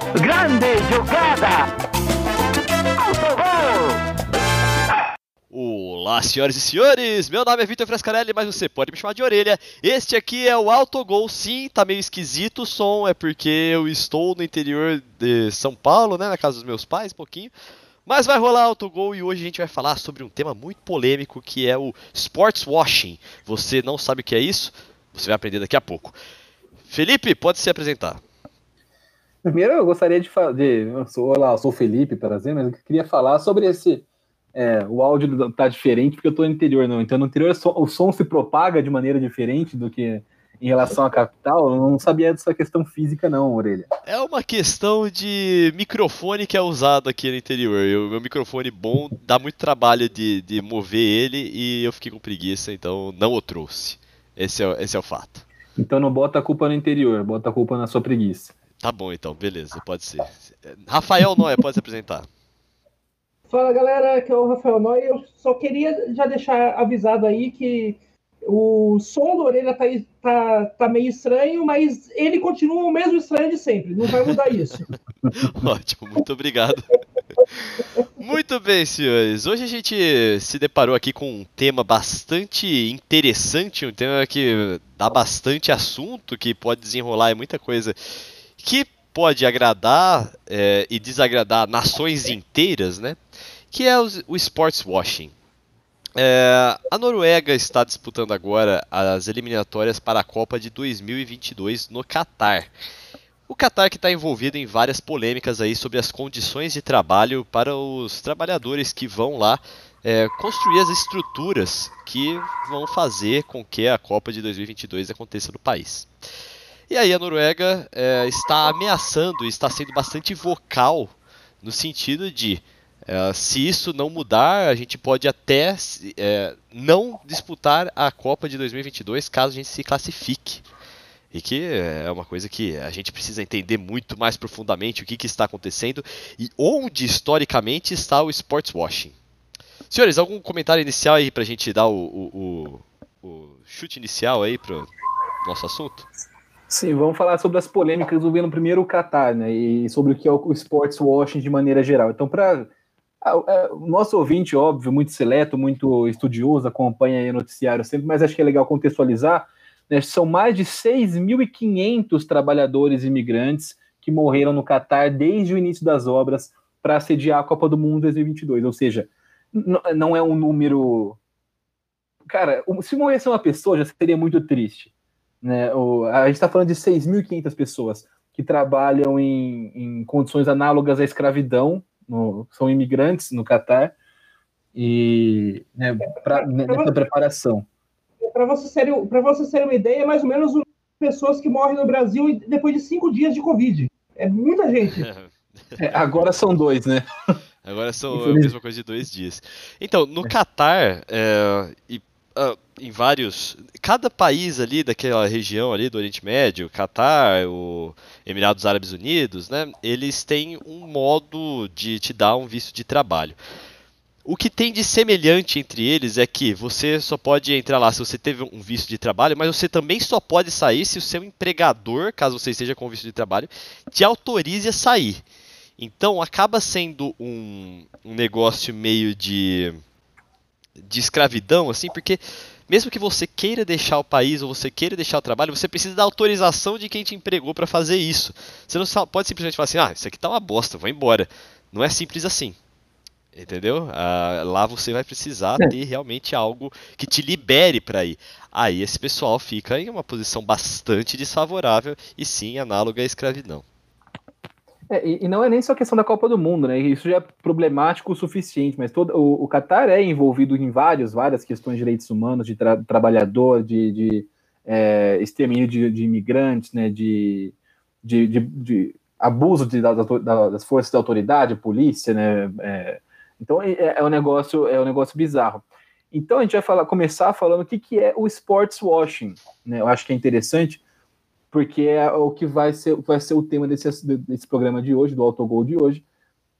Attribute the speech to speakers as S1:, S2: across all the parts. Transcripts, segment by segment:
S1: Grande jogada! Autogol!
S2: Olá, senhoras e senhores! Meu nome é Vitor Frescarelli, mas você pode me chamar de orelha. Este aqui é o Autogol. Sim, tá meio esquisito o som, é porque eu estou no interior de São Paulo, né? Na casa dos meus pais, um pouquinho. Mas vai rolar autogol e hoje a gente vai falar sobre um tema muito polêmico que é o sports washing. Você não sabe o que é isso? Você vai aprender daqui a pouco. Felipe, pode se apresentar.
S3: Primeiro eu gostaria de. Eu sou, olá, eu sou o Felipe, prazer, mas eu queria falar sobre esse. É, o áudio tá diferente porque eu tô no interior, não. Então no interior o som se propaga de maneira diferente do que em relação à capital, eu não sabia dessa questão física, não, Orelha.
S2: É uma questão de microfone que é usado aqui no interior. O meu microfone bom dá muito trabalho de, de mover ele e eu fiquei com preguiça, então não o trouxe. Esse é, esse é o fato.
S3: Então não bota a culpa no interior, bota a culpa na sua preguiça.
S2: Tá bom, então, beleza, pode ser. Rafael Noia, pode se apresentar.
S4: Fala galera, aqui é o Rafael Noia. Eu só queria já deixar avisado aí que o som da orelha tá, tá, tá meio estranho, mas ele continua o mesmo estranho de sempre. Não vai mudar isso.
S2: Ótimo, muito obrigado. muito bem, senhores. Hoje a gente se deparou aqui com um tema bastante interessante, um tema que dá bastante assunto, que pode desenrolar muita coisa que pode agradar é, e desagradar nações inteiras, né? Que é o, o sports washing. É, a Noruega está disputando agora as eliminatórias para a Copa de 2022 no Catar. O Catar que está envolvido em várias polêmicas aí sobre as condições de trabalho para os trabalhadores que vão lá é, construir as estruturas que vão fazer com que a Copa de 2022 aconteça no país. E aí a Noruega é, está ameaçando está sendo bastante vocal no sentido de é, se isso não mudar, a gente pode até é, não disputar a Copa de 2022 caso a gente se classifique. E que é uma coisa que a gente precisa entender muito mais profundamente o que, que está acontecendo e onde historicamente está o sports washing. Senhores, algum comentário inicial aí para a gente dar o, o, o, o chute inicial aí para o nosso assunto?
S3: Sim, vamos falar sobre as polêmicas envolvendo primeiro o Qatar, né? E sobre o que é o sports washing de maneira geral. Então, para o nosso ouvinte, óbvio, muito seleto, muito estudioso, acompanha o noticiário sempre, mas acho que é legal contextualizar. Né, são mais de 6.500 trabalhadores imigrantes que morreram no Catar desde o início das obras para sediar a Copa do Mundo 2022. Ou seja, não é um número. Cara, se morresse uma pessoa já seria muito triste. Né? a gente está falando de 6.500 pessoas que trabalham em, em condições análogas à escravidão no, são imigrantes no Catar e né, pra, nessa preparação.
S4: Para você, ter, você uma ideia, é mais ou menos pessoas que morrem no Brasil depois de cinco dias de Covid. É muita gente.
S3: É, agora são dois, né?
S2: Agora são a mesma coisa de dois dias. Então, no Catar, é, e uh, em vários. Cada país ali daquela região ali do Oriente Médio, Catar, o Emirados Árabes Unidos, né? Eles têm um modo de te dar um visto de trabalho. O que tem de semelhante entre eles é que você só pode entrar lá se você teve um visto de trabalho, mas você também só pode sair se o seu empregador, caso você esteja com visto de trabalho, te autorize a sair. Então acaba sendo um, um negócio meio de de escravidão, assim, porque mesmo que você queira deixar o país ou você queira deixar o trabalho, você precisa da autorização de quem te empregou para fazer isso. Você não pode simplesmente falar assim, ah, isso aqui tá uma bosta, vou embora. Não é simples assim. Entendeu? Ah, lá você vai precisar é. ter realmente algo que te libere para ir. Aí esse pessoal fica em uma posição bastante desfavorável e sim análoga à escravidão.
S3: É, e, e, não é nem só questão da Copa do Mundo, né? Isso já é problemático o suficiente, mas todo, o, o Qatar é envolvido em várias, várias questões de direitos humanos, de tra trabalhador, de, de é, extermínio de, de, imigrantes, né? De, de, de, de abuso das, forças de autoridade, polícia, né? É, então é, é, um negócio, é um negócio bizarro. Então a gente vai falar, começar falando o que, que é o sports washing, né? Eu acho que é interessante porque é o que vai ser, vai ser o tema desse, desse programa de hoje, do Autogol de hoje.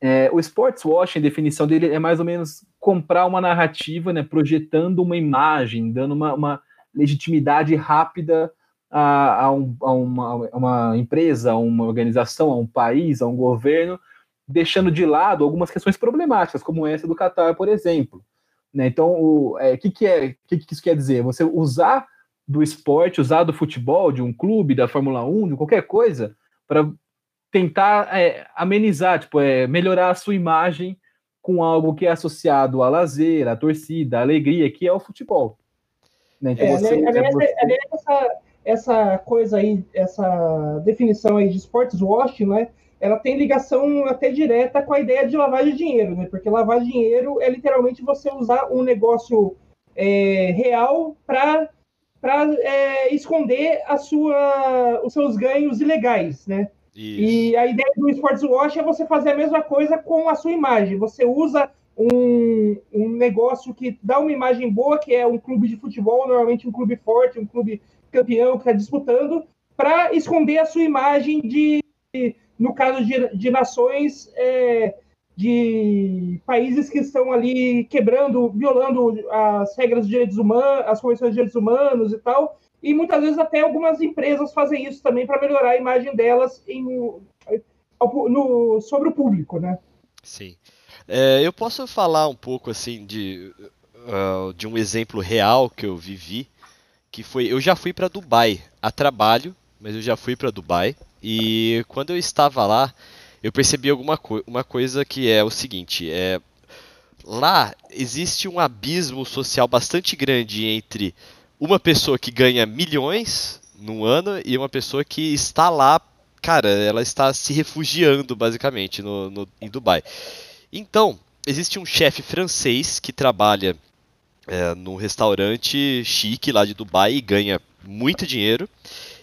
S3: É, o sports washing, a definição dele é mais ou menos comprar uma narrativa, né, projetando uma imagem, dando uma, uma legitimidade rápida a, a, um, a uma, uma, empresa, a uma organização, a um país, a um governo, deixando de lado algumas questões problemáticas, como essa do Qatar, por exemplo. Né? Então, o é, que, que, é, que, que isso quer dizer? Você usar do esporte, usar do futebol, de um clube, da Fórmula 1, de qualquer coisa, para tentar é, amenizar, tipo, é, melhorar a sua imagem com algo que é associado a lazer, a torcida, a alegria, que é o futebol.
S4: Né? Então, é, você, aliás, é você... essa, essa coisa aí, essa definição aí de sports washing, né? Ela tem ligação até direta com a ideia de lavagem de dinheiro, né? Porque lavar dinheiro é literalmente você usar um negócio é, real para para é, esconder a sua, os seus ganhos ilegais, né? Isso. E a ideia do Sports Watch é você fazer a mesma coisa com a sua imagem. Você usa um, um negócio que dá uma imagem boa, que é um clube de futebol, normalmente um clube forte, um clube campeão que está disputando, para esconder a sua imagem de, no caso de, de nações, é, de países que estão ali quebrando, violando as regras de direitos humanos, as convenções de direitos humanos e tal, e muitas vezes até algumas empresas fazem isso também para melhorar a imagem delas em, no, sobre o público, né?
S2: Sim. É, eu posso falar um pouco assim de, uh, de um exemplo real que eu vivi, que foi eu já fui para Dubai a trabalho, mas eu já fui para Dubai e quando eu estava lá eu percebi alguma co uma coisa que é o seguinte, é lá existe um abismo social bastante grande entre uma pessoa que ganha milhões num ano e uma pessoa que está lá, cara, ela está se refugiando basicamente no, no em Dubai. Então, existe um chefe francês que trabalha é, num restaurante chique lá de Dubai e ganha muito dinheiro.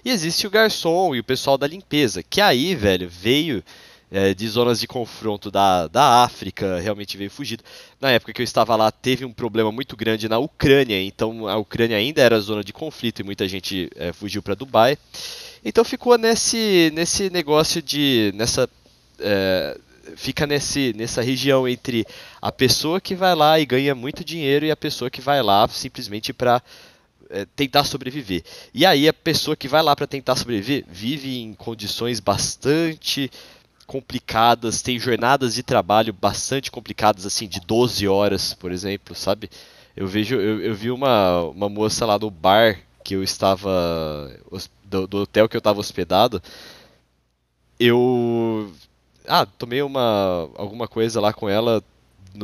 S2: E existe o garçom e o pessoal da limpeza, que aí, velho, veio é, de zonas de confronto da, da África, realmente veio fugido. Na época que eu estava lá, teve um problema muito grande na Ucrânia, então a Ucrânia ainda era zona de conflito e muita gente é, fugiu para Dubai. Então ficou nesse, nesse negócio de. nessa. É, fica nesse, nessa região entre a pessoa que vai lá e ganha muito dinheiro e a pessoa que vai lá simplesmente para é, tentar sobreviver. E aí a pessoa que vai lá para tentar sobreviver vive em condições bastante complicadas, tem jornadas de trabalho bastante complicadas, assim, de 12 horas, por exemplo, sabe? Eu vejo, eu, eu vi uma, uma moça lá no bar que eu estava, do, do hotel que eu estava hospedado, eu, ah, tomei uma, alguma coisa lá com ela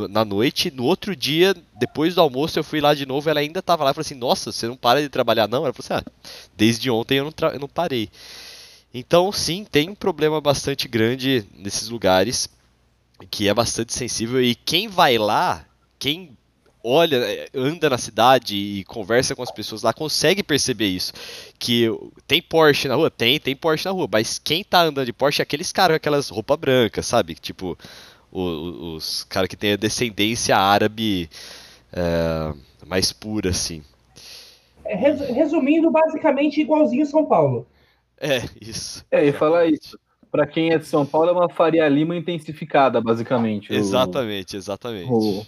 S2: na noite, no outro dia, depois do almoço, eu fui lá de novo, ela ainda estava lá, eu falei assim, nossa, você não para de trabalhar não? Ela falou assim, ah, desde ontem eu não, eu não parei. Então, sim, tem um problema bastante grande nesses lugares que é bastante sensível e quem vai lá, quem olha, anda na cidade e conversa com as pessoas lá consegue perceber isso. Que tem Porsche na rua? Tem, tem Porsche na rua, mas quem tá andando de Porsche é aqueles caras com aquelas roupas brancas, sabe? Tipo, os, os caras que têm a descendência árabe é, mais pura, assim.
S4: É, resumindo, basicamente igualzinho São Paulo.
S2: É, isso.
S3: É, e falar isso. Para quem é de São Paulo, é uma Faria Lima intensificada, basicamente.
S2: Exatamente, o, exatamente. O...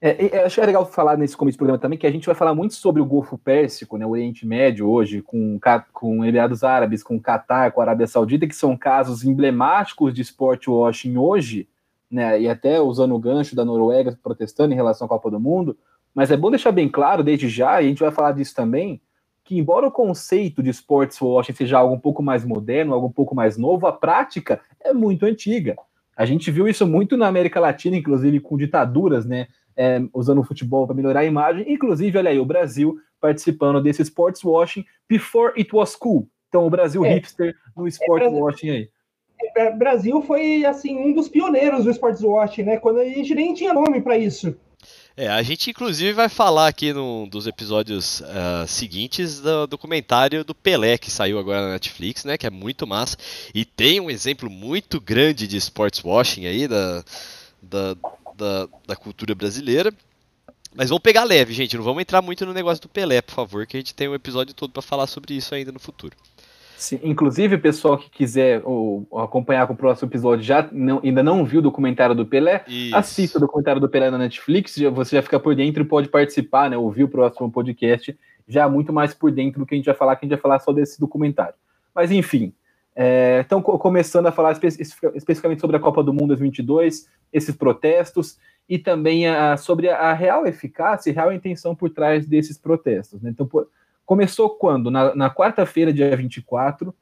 S3: É, é, acho que é legal falar nesse começo do programa também que a gente vai falar muito sobre o Golfo Pérsico, né, o Oriente Médio hoje, com, com Emirados Árabes, com Catar, com a Arábia Saudita, que são casos emblemáticos de sport washing hoje, né, e até usando o gancho da Noruega protestando em relação à Copa do Mundo. Mas é bom deixar bem claro desde já, e a gente vai falar disso também, que embora o conceito de sports washing seja algo um pouco mais moderno, algo um pouco mais novo, a prática é muito antiga. A gente viu isso muito na América Latina, inclusive com ditaduras, né, é, usando o futebol para melhorar a imagem. Inclusive, olha aí, o Brasil participando desse sports washing before it was cool. Então, o Brasil é. hipster no sports é, washing aí.
S4: É, Brasil foi assim um dos pioneiros do sports washing, né? Quando a gente nem tinha nome para isso.
S2: É, a gente inclusive vai falar aqui num dos episódios uh, seguintes do documentário do Pelé que saiu agora na Netflix, né? Que é muito massa. E tem um exemplo muito grande de sports washing aí da, da, da, da cultura brasileira. Mas vamos pegar leve, gente. Não vamos entrar muito no negócio do Pelé, por favor, que a gente tem um episódio todo para falar sobre isso ainda no futuro.
S3: Sim, inclusive, pessoal que quiser ou, acompanhar com o próximo episódio, já não, ainda não viu o documentário do Pelé, Isso. assista o documentário do Pelé na Netflix, você já fica por dentro e pode participar, né? Ouvir o próximo podcast já muito mais por dentro do que a gente vai falar, que a gente vai falar só desse documentário. Mas enfim, é, então começando a falar espe especificamente sobre a Copa do Mundo 2022, esses protestos e também a, sobre a, real eficácia e real intenção por trás desses protestos. Né? Então, por, começou quando? Na, na quarta-feira, dia 24,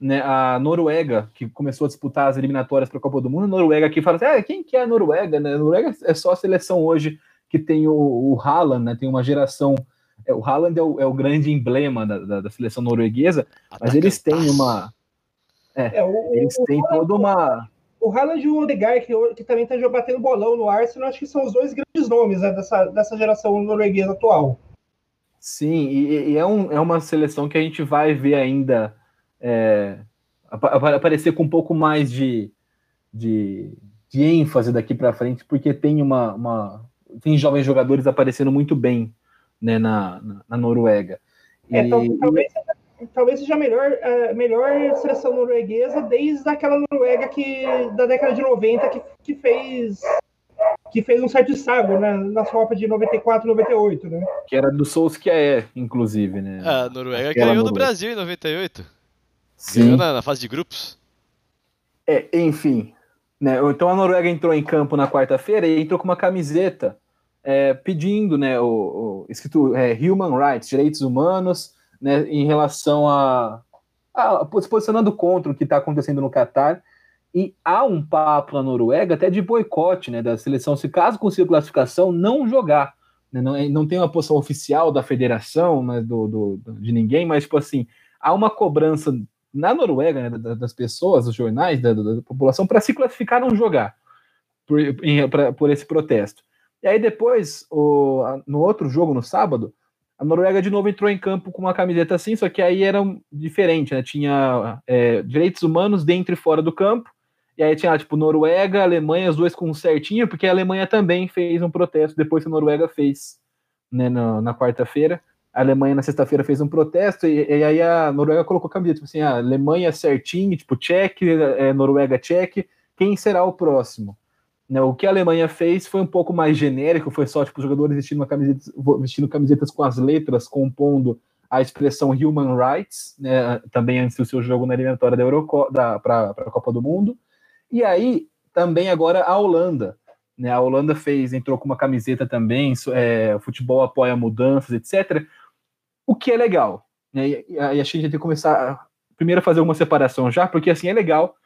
S3: né, a Noruega, que começou a disputar as eliminatórias para a Copa do Mundo, a Noruega aqui fala assim, ah, quem que é a Noruega? Né? A Noruega é só a seleção hoje que tem o, o Haaland, né? tem uma geração... É, o Haaland é o, é o grande emblema da, da, da seleção norueguesa, mas eles têm uma... É, é o, eles têm toda uma
S4: o Haaland e o Odegaard, que, que também está batendo bolão no Arsenal, acho que são os dois grandes nomes né, dessa, dessa geração norueguesa atual.
S3: Sim, e, e, é, um, é uma seleção que a gente vai ver ainda é, aparecer com um pouco mais de, de, de ênfase daqui para frente, porque tem uma, uma, tem jovens jogadores aparecendo muito bem né, na, na, na Noruega.
S4: É, e, então, talvez seja talvez seja a melhor, a melhor seleção norueguesa desde aquela Noruega que, da década de 90 que, que fez que fez um certo estrago né, na Copa de 94 98, né?
S3: Que era do Solskjaer, inclusive, né?
S2: Ah, a Noruega aquela ganhou do Brasil em 98. Sim. Ganhou na, na, fase de grupos.
S3: É, enfim. Né, então a Noruega entrou em campo na quarta-feira e entrou com uma camiseta é, pedindo, né, o, o escrito é, Human Rights, direitos humanos, né, em relação a, a se posicionando contra o que está acontecendo no Catar. E há um papo na Noruega até de boicote né, da seleção, se caso consiga classificação, não jogar. Né, não, não tem uma posição oficial da federação, né, do, do, de ninguém, mas, tipo assim, há uma cobrança na Noruega né, das pessoas, dos jornais, da, da população, para se classificar não jogar por, em, pra, por esse protesto. E aí depois, o, no outro jogo, no sábado, a Noruega de novo entrou em campo com uma camiseta assim, só que aí era diferente, né? Tinha é, direitos humanos dentro e fora do campo. E aí tinha, tipo, Noruega, Alemanha, os dois com certinho, porque a Alemanha também fez um protesto depois que a Noruega fez, né, na, na quarta-feira. A Alemanha na sexta-feira fez um protesto, e, e, aí a Noruega colocou a camiseta, tipo assim, a Alemanha certinho, tipo, check, é, Noruega check, quem será o próximo? Né, o que a Alemanha fez foi um pouco mais genérico, foi só tipo jogadores vestindo, camiseta, vestindo camisetas com as letras compondo a expressão Human Rights, né, também antes do seu jogo na eliminatória da para a Copa do Mundo. E aí também agora a Holanda, né, a Holanda fez entrou com uma camiseta também, é, futebol apoia mudanças, etc. O que é legal, né, e, e a gente tem que começar primeiro a fazer uma separação já, porque assim é legal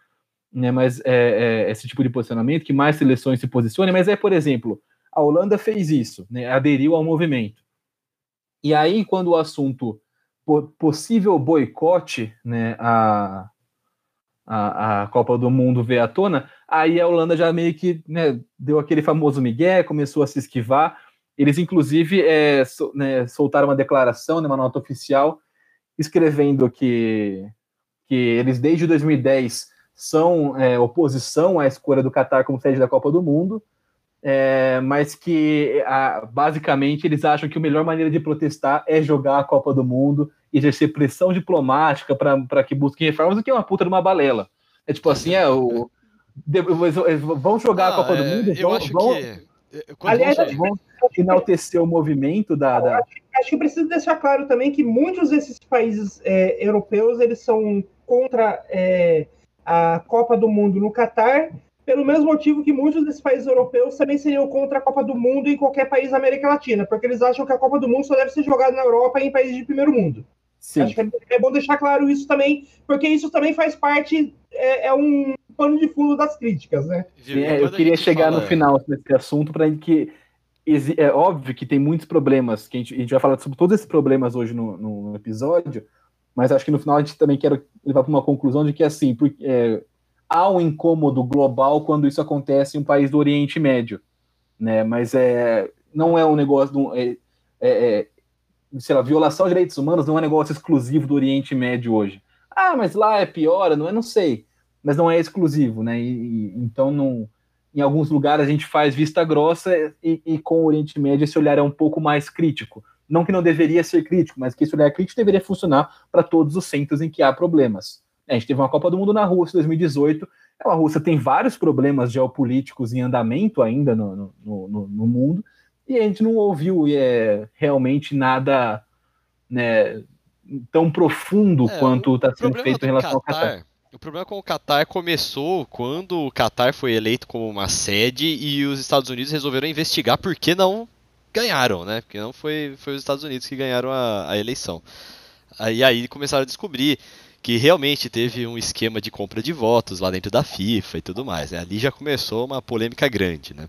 S3: né, mas é, é, esse tipo de posicionamento, que mais seleções se posicionem, mas é, por exemplo, a Holanda fez isso, né, aderiu ao movimento. E aí, quando o assunto possível boicote né, a, a, a, Copa do Mundo veio à tona, aí a Holanda já meio que né, deu aquele famoso migué, começou a se esquivar. Eles, inclusive, é, so, né, soltaram uma declaração, né, uma nota oficial, escrevendo que, que eles, desde 2010, são é, oposição à escolha do Qatar como sede da Copa do Mundo, é, mas que a, basicamente eles acham que a melhor maneira de protestar é jogar a Copa do Mundo exercer pressão diplomática para que busquem reformas, o que é uma puta de uma balela. É tipo assim, é o. Vão jogar ah, a Copa do é, Mundo, vão, vão, que... aliás, vão enaltecer o movimento da. da...
S4: Acho, acho, que preciso deixar claro também que muitos desses países é, europeus eles são contra é, a Copa do Mundo no Catar, pelo mesmo motivo que muitos desses países europeus também seriam contra a Copa do Mundo em qualquer país da América Latina, porque eles acham que a Copa do Mundo só deve ser jogada na Europa e em países de primeiro mundo. Sim. Acho que é bom deixar claro isso também, porque isso também faz parte, é, é um pano de fundo das críticas, né?
S3: É, eu queria chegar fala... no final nesse assunto para que é óbvio que tem muitos problemas, que a gente, a gente vai falar sobre todos esses problemas hoje no, no episódio, mas acho que no final a gente também quer levar para uma conclusão de que assim, porque, é, há um incômodo global quando isso acontece em um país do Oriente Médio, né? Mas é, não é um negócio, de é, é, é, sei lá, violação de direitos humanos não é um negócio exclusivo do Oriente Médio hoje. Ah, mas lá é pior, não é? Não sei, mas não é exclusivo, né? E, e, então, não, em alguns lugares a gente faz vista grossa e, e com o Oriente Médio esse olhar é um pouco mais crítico. Não que não deveria ser crítico, mas que esse olhar crítico deveria funcionar para todos os centros em que há problemas. A gente teve uma Copa do Mundo na Rússia em 2018. A Rússia tem vários problemas geopolíticos em andamento ainda no, no, no, no mundo, e a gente não ouviu é, realmente nada né, tão profundo
S2: É,
S3: quanto está sendo feito em relação ao Qatar.
S2: O problema com o Qatar começou quando o Qatar foi eleito como uma sede e os Estados Unidos resolveram investigar por que não ganharam, né? Porque não foi, foi os Estados Unidos que ganharam a, a eleição. Aí aí começaram a descobrir que realmente teve um esquema de compra de votos lá dentro da FIFA e tudo mais. Né? Ali já começou uma polêmica grande, né?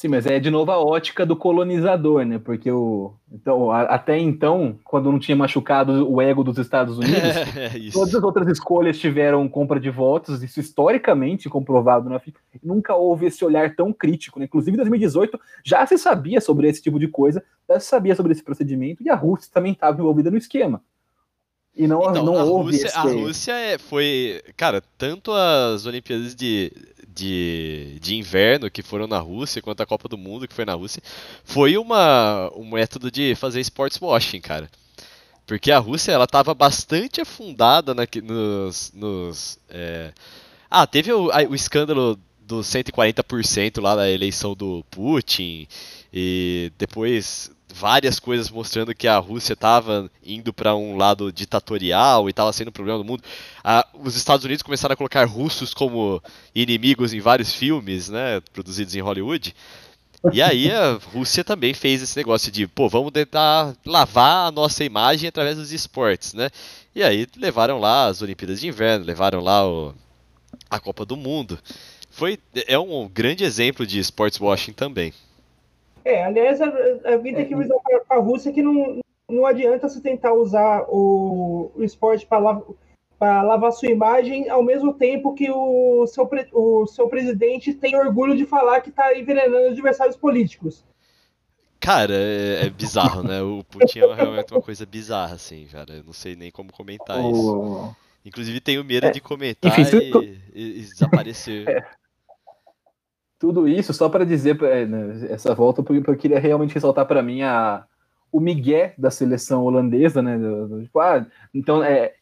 S3: Sim, mas é de novo a ótica do colonizador, né? Porque o. Então, a- até então, quando não tinha machucado o ego dos Estados Unidos,
S2: É
S3: todas as outras escolhas tiveram compra de votos, isso historicamente comprovado na FIFA. Nunca houve esse olhar tão crítico, né? Inclusive em 2018 já se sabia sobre esse tipo de coisa, já se sabia sobre esse procedimento, e a Rússia também estava envolvida no esquema. E não,
S2: Então,
S3: não
S2: a
S3: houve
S2: Rússia,
S3: esse.
S2: a Rússia é- foi, cara, tanto as Olimpíadas de, de, de inverno que foram na Rússia, quanto a Copa do Mundo que foi na Rússia, foi uma, um método de fazer sports washing, cara. Porque a Rússia, ela tava bastante afundada na, nos... nos é, Ah, teve o, o escândalo dos 140% lá da eleição do Putin, e depois várias coisas mostrando que a Rússia estava indo para um lado ditatorial e estava sendo um problema do mundo. Ah, os Estados Unidos começaram a colocar russos como inimigos em vários filmes, né, produzidos em Hollywood. E aí a Rússia também fez esse negócio de, pô, vamos tentar lavar a nossa imagem através dos esportes, né? E aí levaram lá as Olimpíadas de Inverno, levaram lá o, a Copa do Mundo. Foi, é um grande exemplo de sports washing também.
S4: É, aliás, a, a vida tem que avisar para a Rússia que não, não adianta você tentar usar o, o esporte para lavar sua imagem ao mesmo tempo que o seu, o seu presidente tem orgulho de falar que está envenenando adversários políticos.
S2: Cara, é, é bizarro, né? O Putin é realmente uma coisa bizarra, assim, cara. Eu não sei nem como comentar isso.
S3: o-
S2: Inclusive tenho medo
S3: É,
S2: de comentar
S3: enfim,
S2: e,
S3: tu-
S2: e- e desaparecer.
S3: Tudo isso só para dizer é, né, essa volta, porque eu queria realmente ressaltar para mim a, o migué da seleção holandesa, né? tipo, ah, então é,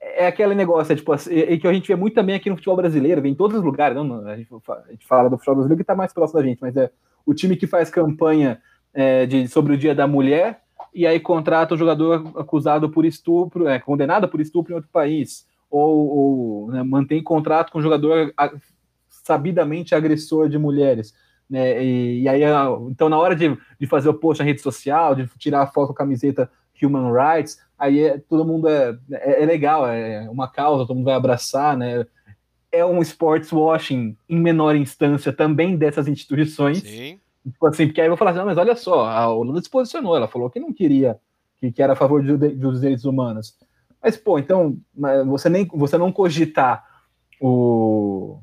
S3: é aquele negócio, é, tipo, assim, é, que a gente vê muito também aqui no futebol brasileiro, vem em todos os lugares, não, não, a, gente, a gente fala do futebol brasileiro que está mais próximo da gente, mas é o time que faz campanha é, de, sobre o Dia da Mulher e aí contrata o jogador acusado por estupro, é, condenado por estupro em outro país, ou, ou né, mantém contrato com o jogador sabidamente agressor de mulheres. Né? E, e aí, a- então, na hora de, de fazer o post na rede social, de tirar a foto com a camiseta Human Rights, aí é- todo mundo é, é, é legal, é uma causa, todo mundo vai abraçar, né? É um sports washing em menor instância também dessas instituições.
S2: Sim.
S3: Tipo assim, porque aí eu vou falar assim, não, mas olha só, a Holanda se posicionou, ela falou que não queria, que, que era a favor de- dos direitos humanos. Mas, pô, então, você, nem, você não cogitar o,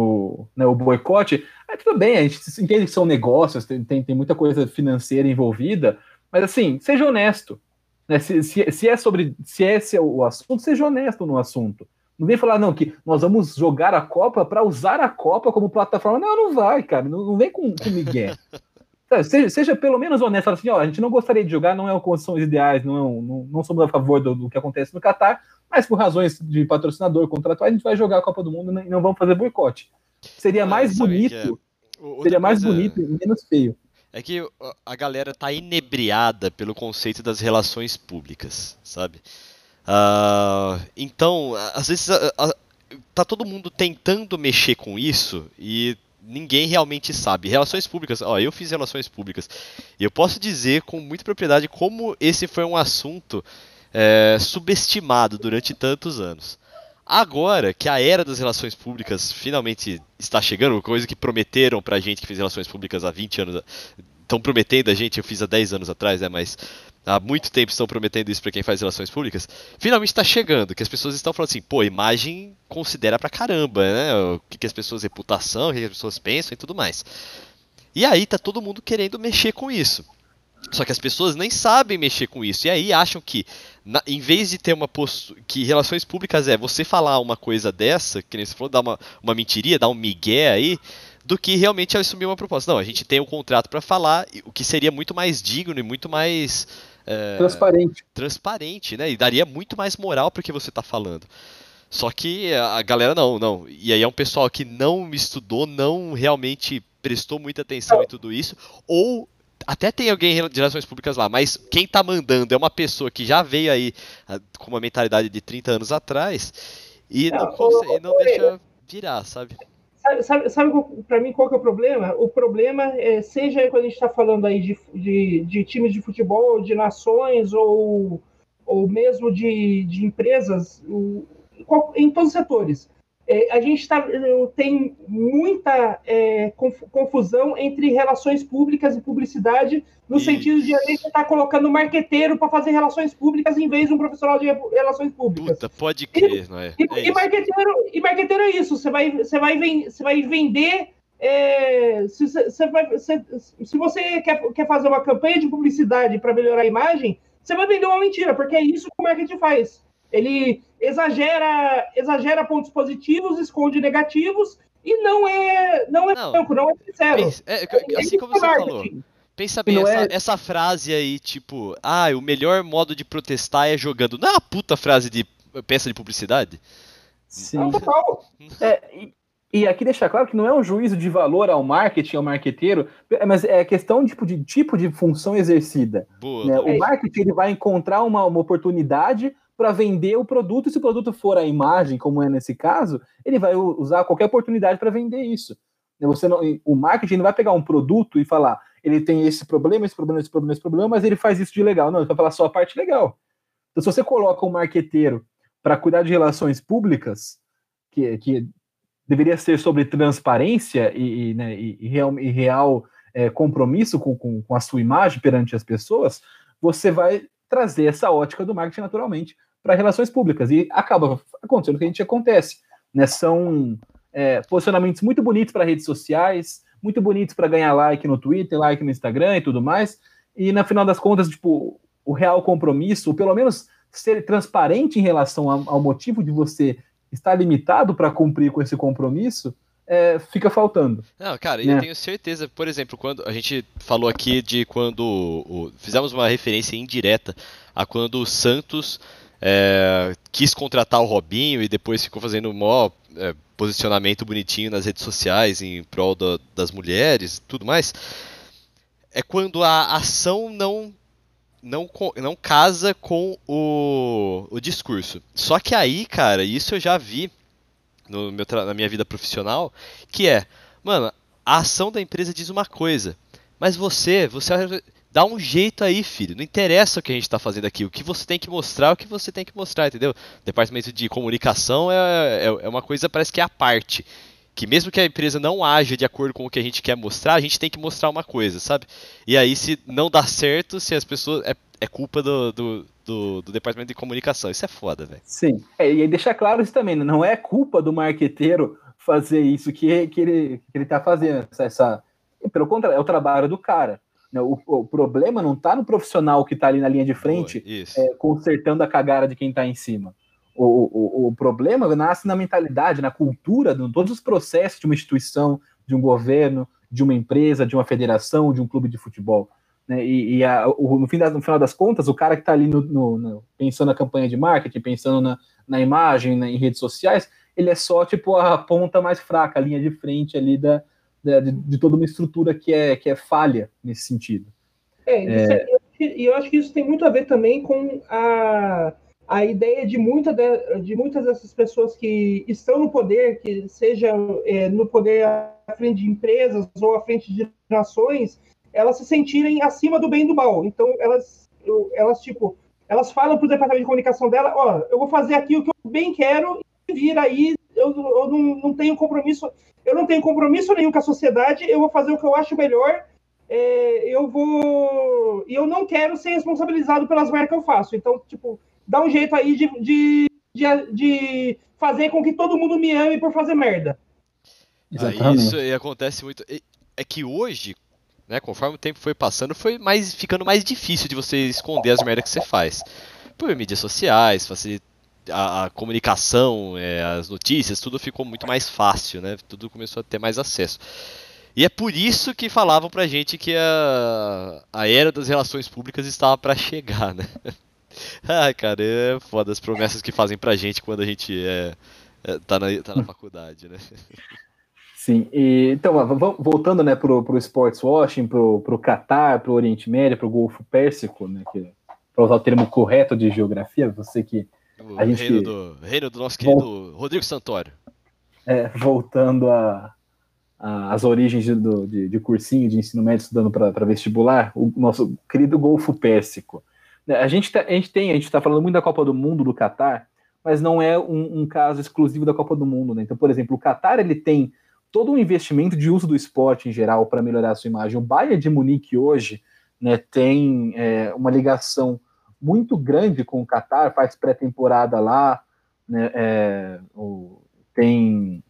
S3: o, né, o boicote, é, tudo bem, a gente entende que são negócios, tem, tem, tem muita coisa financeira envolvida, mas assim, seja honesto. Né? Se, se, se é sobre, se esse é o assunto, seja honesto no assunto. Não vem falar, não, que nós vamos jogar a Copa para usar a Copa como plataforma. Não, não vai, cara. Não, não vem com, com Miguel. Seja, seja pelo menos honesto. Fala assim, ó, a gente não gostaria de jogar, não é condições ideais, não, é um- não, não somos a favor do, do que acontece no Catar, mas por razões de patrocinador, contratual, a gente vai jogar a Copa do Mundo e não vamos fazer boicote. Seria
S2: Ah,
S3: mais bonito,
S2: é? O-
S3: seria mais
S2: coisa
S3: bonito e menos feio.
S2: É que a- galera tá inebriada pelo conceito das relações públicas, sabe? Ah, então, às vezes a- a- tá todo mundo tentando mexer com isso e ninguém realmente sabe. Relações públicas, ó, eu fiz relações públicas eu posso dizer com muita propriedade como esse foi um assunto é, subestimado durante tantos anos. Agora que a era das relações públicas finalmente está chegando, coisa que prometeram pra gente que fez relações públicas há 20 anos, estão prometendo a gente, eu fiz há 10 anos atrás, né, mas há muito tempo estão prometendo isso pra quem faz relações públicas, finalmente está chegando, que as pessoas estão falando assim, pô, imagem considera pra caramba, né, o que, que as pessoas, reputação, o que, que as pessoas pensam e tudo mais. E aí tá todo mundo querendo mexer com isso. Só que as pessoas nem sabem mexer com isso. E aí acham que, na- em vez de ter uma postura. que relações públicas é você falar uma coisa dessa, que nem você falou, dar uma, uma mentiria, dar um migué aí, do que realmente assumir uma proposta. Não, a gente tem um contrato pra falar, o que seria muito mais digno e muito mais. É,
S3: Transparente.
S2: transparente, né? E daria muito mais moral pro que você tá falando. Só que a galera não, não. E aí é um pessoal que não estudou, não realmente prestou muita atenção em tudo isso, ou até tem alguém de relações públicas lá, mas quem tá mandando é uma pessoa que já veio aí ah, com uma mentalidade de 30 anos atrás e não,
S4: Não,
S2: consegue, não deixa virar, sabe?
S4: Sabe, sabe, pra mim qual que é o problema? O problema é, seja quando a gente está falando aí de, de, de times de futebol, de nações ou, ou mesmo de, de empresas, o- em todos os setores. É, a gente tá, tem muita é, conf- confusão entre relações públicas e publicidade, no
S2: Isso.
S4: sentido de a gente estar colocando um marqueteiro para fazer relações públicas em vez de um profissional de relações públicas.
S2: Puta, pode crer, não é?
S4: E,
S2: É
S4: e marqueteiro, e marqueteiro é isso. Você vai, você vai, você vai vender. é, se, você- você vai- se- se você quer, quer fazer uma campanha de publicidade para melhorar a imagem, você vai vender uma mentira, porque é isso que o marketing faz. Ele exagera, exagera pontos positivos, esconde negativos e não é, não é
S2: Não.
S4: franco, não é sincero.
S2: Pensa- é, assim como você falou, pensa
S3: E
S2: bem, essa,
S3: é-
S2: essa frase aí, tipo, ah, o melhor modo de protestar é jogando. Não é uma puta frase de peça de publicidade?
S3: Sim.
S4: Não, total.
S3: É, e, e aqui deixar claro que não é um juízo de valor ao marketing, ao marqueteiro, é, mas é questão tipo, de tipo de função exercida.
S2: Boa.
S3: né?
S2: boa.
S3: O marketing ele vai encontrar uma, uma oportunidade para vender o produto, e se o produto for a imagem, como é nesse caso, ele vai usar qualquer oportunidade para vender isso. Você não, o marketing não vai pegar um produto e falar, ele tem esse problema, esse problema, esse problema, esse problema, mas ele faz isso de legal. Não, ele vai falar só a parte legal. Então, se você coloca um marqueteiro para cuidar de relações públicas, que, que deveria ser sobre transparência e, e, né, e- e real, real, é, compromisso com, com, com a sua imagem perante as pessoas, você vai trazer essa ótica do marketing naturalmente para relações públicas. E acaba acontecendo o que a gente acontece. Né? São é, posicionamentos muito bonitos para redes sociais, muito bonitos para ganhar like no Twitter, like no Instagram e tudo mais. E no final das contas, tipo, o real compromisso, ou pelo menos ser transparente em relação ao, ao motivo de você estar limitado para cumprir com esse compromisso, é, fica faltando.
S2: Não, cara,
S3: né?
S2: eu tenho certeza, por exemplo, quando a gente falou aqui de quando o- fizemos uma referência indireta a quando o Santos é, quis contratar o Robinho e depois ficou fazendo maior é, posicionamento bonitinho nas redes sociais em prol da- das mulheres e tudo mais. É quando a ação não não, não casa com o, o discurso. Só que aí, cara, isso eu já vi no meu na minha vida profissional, que é, mano, a ação da empresa diz uma coisa, mas você, você dá um jeito aí, filho. Não interessa o que a gente tá fazendo aqui, o que você tem que mostrar, é o que você tem que mostrar, entendeu? Departamento de comunicação é, é, é uma coisa, parece que é a parte. Que mesmo que a empresa não haja de acordo com o que a gente quer mostrar, a gente tem que mostrar uma coisa, sabe? E aí, se não dá certo, se as pessoas. É, é culpa do, do, do, do departamento de comunicação. Isso é foda, velho.
S3: Sim. É, e aí deixar claro isso também, né? não é culpa do marqueteiro fazer isso que, que, ele, que ele tá fazendo. Essa, essa- Pelo contrário, é o trabalho do cara. Né? O, o problema não tá no profissional que tá ali na linha de frente
S2: Boa,
S3: é, consertando a cagada de quem está em cima. O, o, o problema nasce na mentalidade, na cultura, em todos os processos de uma instituição, de um governo, de uma empresa, de uma federação, de um clube de futebol. Né? E, e a- o- no, fim das- no final das contas, o cara que está ali no, no- no- pensando na campanha de marketing, pensando na, na imagem, na- em redes sociais, ele é só tipo a ponta mais fraca, a linha de frente ali da, da- de, de toda uma estrutura que é, que é falha nesse sentido.
S4: É, isso é- e eu acho que isso tem muito a ver também com a, a ideia de, muita de, de muitas dessas pessoas que estão no poder, que seja é, no poder à frente de empresas ou à frente de nações, elas se sentirem acima do bem e do mal. Então, elas, elas tipo, elas falam para o departamento de comunicação dela, ó, eu vou fazer aqui o que eu bem quero e vir aí, eu, eu não, não tenho compromisso, eu não tenho compromisso nenhum com a sociedade, eu vou fazer o que eu acho melhor é, eu vou. E eu não quero ser responsabilizado pelas merdas que eu faço. Então, tipo, dá um jeito aí de, de, de, de fazer com que todo mundo me ame por fazer merda.
S2: Ah, isso e acontece muito. É que hoje, né, conforme o tempo foi passando, foi mais ficando mais difícil de você esconder as merdas que você faz. Por mídias sociais, facilita a, a comunicação, é, as notícias, tudo ficou muito mais fácil, né? Tudo começou a ter mais acesso. E é por isso que falavam pra gente que a, a era das relações públicas estava pra chegar, né? Ai, cara, é foda as promessas que fazem pra gente quando a gente é, é, tá, na, tá na faculdade, né?
S3: Sim, e, então, voltando né, para o sports washing, para o Catar, para o Oriente Médio, para o Golfo Pérsico, né, para usar o termo correto de geografia, você que.
S2: O a gente, reino, do, reino do nosso querido Rodrigo Santoro.
S3: É, voltando a, as origens de, do, de, de, cursinho de ensino médio estudando para vestibular, o nosso querido Golfo Pérsico. Né, a gente, tá, a gente tem, a gente está falando muito da Copa do Mundo do Catar, mas não é um, um, caso exclusivo da Copa do Mundo. Né? Então, por exemplo, o Catar ele tem todo um investimento de uso do esporte em geral para melhorar a sua imagem. O Bayern de Munique hoje né, tem é, uma ligação muito grande com o Catar, faz pré-temporada lá, né, é, o, tem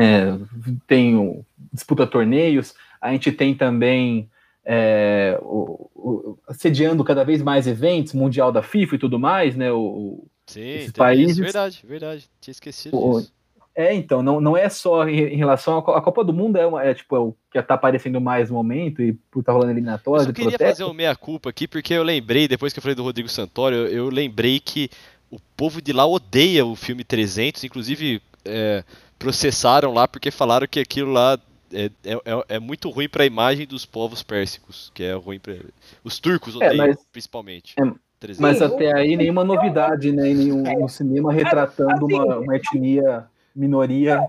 S3: é, tem disputa torneios, a gente tem também é, o, o, sediando cada vez mais eventos, Mundial da FIFA e tudo mais, né? O,
S2: Sim, esses países. Isso, verdade, verdade. Tinha esquecido o, disso.
S3: É, então, não, não é só em, em relação à Copa do Mundo, é, uma, é tipo é o que está aparecendo mais no momento e por estar tá rolando eliminatório.
S2: Eu queria protesto. fazer um meia-culpa aqui, porque eu lembrei, depois que eu falei do Rodrigo Santoro, eu, eu lembrei que o povo de lá odeia o filme 300, inclusive é, processaram lá porque falaram que aquilo lá é, é, é, é muito ruim para a imagem dos povos pérsicos, que é ruim para os turcos é, odeiam, mas, principalmente.
S3: É, mas até aí nenhuma novidade, né, nenhum no cinema retratando uma, uma etnia minoria.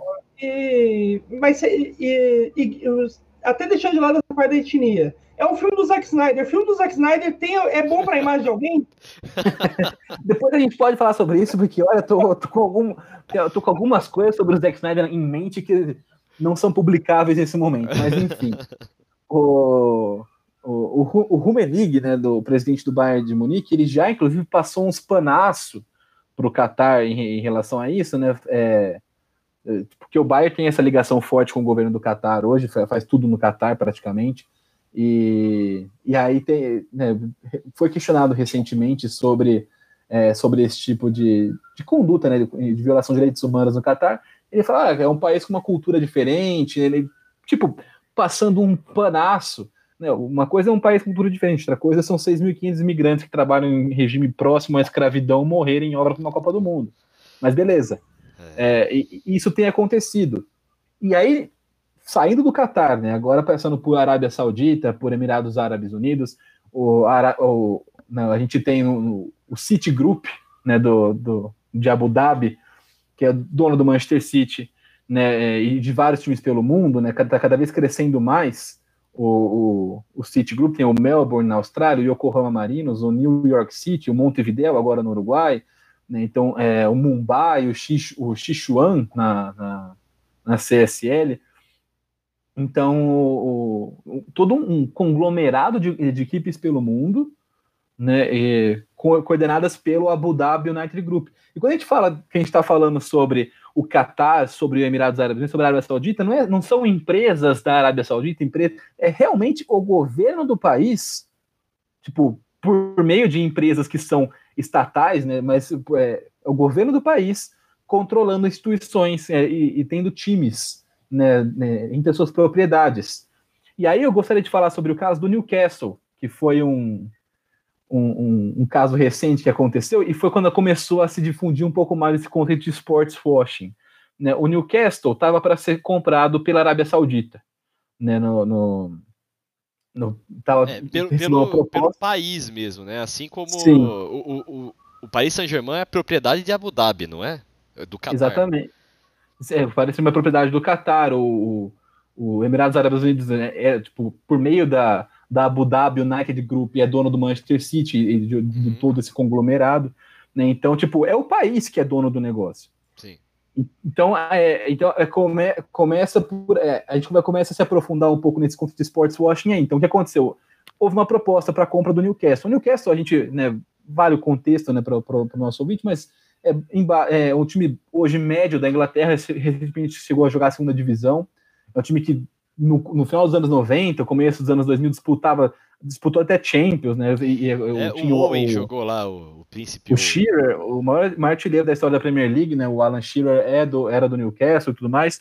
S4: E, mas e, e, e, até deixando de lado essa parte da etnia. É um filme do Zack Snyder. O filme do Zack Snyder tem, é bom para a imagem de alguém?
S3: Depois a gente pode falar sobre isso, porque olha, tô, tô, com algum, tô com algumas coisas sobre o Zack Snyder em mente que não são publicáveis nesse momento. Mas enfim. o, o, o, o Rummenig, né, do presidente do Bayern de Munique, ele já inclusive passou uns panaço para o Qatar em, em, relação a isso, né? É, porque o Bayern tem essa ligação forte com o governo do Qatar hoje, faz tudo no Qatar praticamente. E, e aí tem, né, foi questionado recentemente sobre, é, sobre esse tipo de, de conduta, né, de, de, violação de direitos humanos no Catar. Ele fala ah, é um país com uma cultura diferente, ele, tipo, passando um panaço. Né, uma coisa é um país com cultura diferente, outra coisa são 6.500 imigrantes que trabalham em regime próximo à escravidão morrerem em obra para uma Copa do Mundo. Mas beleza. É. É, e, e isso tem acontecido. E aí saindo do Catar, né? Agora passando por Arábia Saudita, por Emirados Árabes Unidos, o, o não, a gente tem o, o City Group, né? Do, do, de Abu Dhabi, que é dono do Manchester City, né? E de vários times pelo mundo, né? Cada, cada vez crescendo mais. O, o, o City Group tem o Melbourne na Austrália, o Yokohama Marinos, o New York City, o Montevideo agora no Uruguai? Então é, o Mumbai, o, Xix, o na, na, na CSL. Então, o, o, todo um conglomerado de, de, equipes pelo mundo, né, e, co coordenadas pelo Abu Dhabi United Group. E quando a gente fala que a gente está falando sobre o Qatar, sobre os Emirados Árabes Unidos, sobre a Arábia Saudita, não, é, não são empresas da Arábia Saudita, empresa, é realmente o governo do país, tipo, por meio de empresas que são estatais, né, mas é, é o governo do país controlando instituições é, e, e tendo times né, né, entre suas propriedades. E aí eu gostaria de falar sobre o caso do Newcastle, que foi um, um, um, um, caso recente que aconteceu, e foi quando começou a se difundir um pouco mais esse conceito de sports washing. Né? O Newcastle estava para ser comprado pela Arábia Saudita. Né? No, no,
S2: no tava é, pelo, pelo, pelo, país mesmo, né? Assim como o, o, o, o Paris Saint-Germain é propriedade de Abu Dhabi, não é?
S3: Do Qatar. Exatamente. É, parece uma propriedade do Qatar, o, o Emirados Árabes Unidos né, é, tipo, por meio da, da Abu Dhabi United Group é dono do Manchester City e de, de, de, uhum. todo esse conglomerado, né? Então, tipo, é o país que é dono do negócio. Então, é, então é, come, começa por. É, a gente vai começa a se aprofundar um pouco nesse conceito de sports washing aí. Então, o que aconteceu? Houve uma proposta para a compra do Newcastle. O Newcastle, a gente, né, vale o contexto né, para o nosso ouvinte, mas é, é um time hoje médio da Inglaterra, recentemente chegou a jogar a segunda divisão. É um time que no, no, final dos anos 90, começo dos anos 2000, disputava, disputou até Champions, né?
S2: E, e, é, o Owen jogou lá, o, o príncipe.
S3: O Shearer, o maior, maior artilheiro da história da Premier League, né? O Alan Shearer é do, era do Newcastle e tudo mais.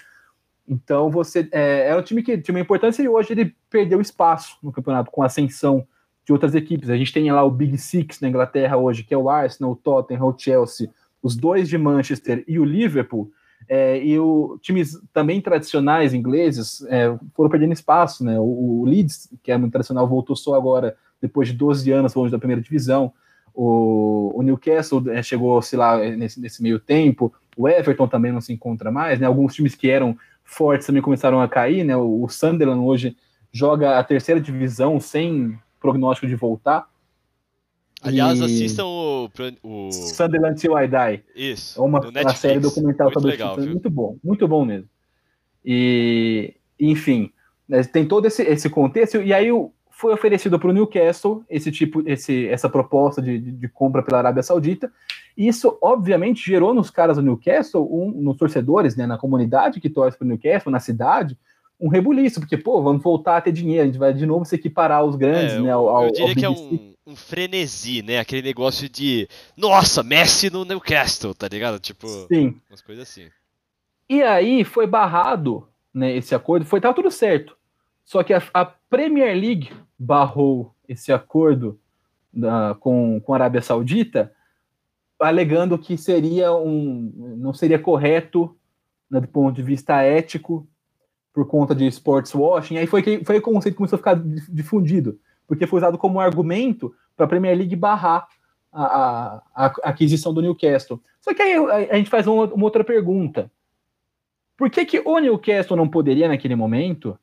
S3: Então você é, era um time que tinha uma importância e hoje ele perdeu espaço no campeonato com a ascensão de outras equipes. A gente tem lá o Big Six na Inglaterra hoje, que é o Arsenal, o Tottenham, o Chelsea, os dois de Manchester e o Liverpool, É, e o times também tradicionais ingleses é, foram perdendo espaço, né? O, o, Leeds, que é muito tradicional, voltou só agora, depois de 12 anos longe da primeira divisão. O, o Newcastle é, chegou, sei lá, nesse, nesse, meio tempo. O Everton também não se encontra mais, né? Alguns times que eram fortes também começaram a cair, né? O, o Sunderland hoje joga a terceira divisão sem prognóstico de voltar.
S2: Aliás, e... assistam o, o...
S3: Sunderland Till I Die.
S2: Isso.
S3: É uma, uma série documental sobre legal, o Muito bom, muito bom mesmo. E, enfim, né, tem todo esse, esse contexto. E aí foi oferecido para o Newcastle esse tipo, esse, essa proposta de, de, de, compra pela Arábia Saudita. E isso, obviamente, gerou nos caras do Newcastle, um, nos torcedores, né, na comunidade que torce para o Newcastle, na cidade, um rebuliço, porque, pô, vamos voltar a ter dinheiro, a gente vai de novo se equiparar aos grandes,
S2: é,
S3: né?
S2: Ao,
S3: ao,
S2: eu diria que é um, um, frenesi, né? Aquele negócio de, nossa, Messi no Newcastle, tá ligado? Tipo,
S3: Sim.
S2: umas coisas assim.
S3: E aí foi barrado, né, esse acordo, foi tava tudo certo. Só que a, a Premier League barrou esse acordo da, com, com a Arábia Saudita, alegando que seria um, não seria correto, né, do ponto de vista ético, por conta de sports washing. Aí foi que foi o conceito que começou a ficar difundido, porque foi usado como argumento para a Premier League barrar a, a, a, aquisição do Newcastle. Só que aí a, a gente faz uma, uma, outra pergunta. Por que, que o Newcastle não poderia naquele momento?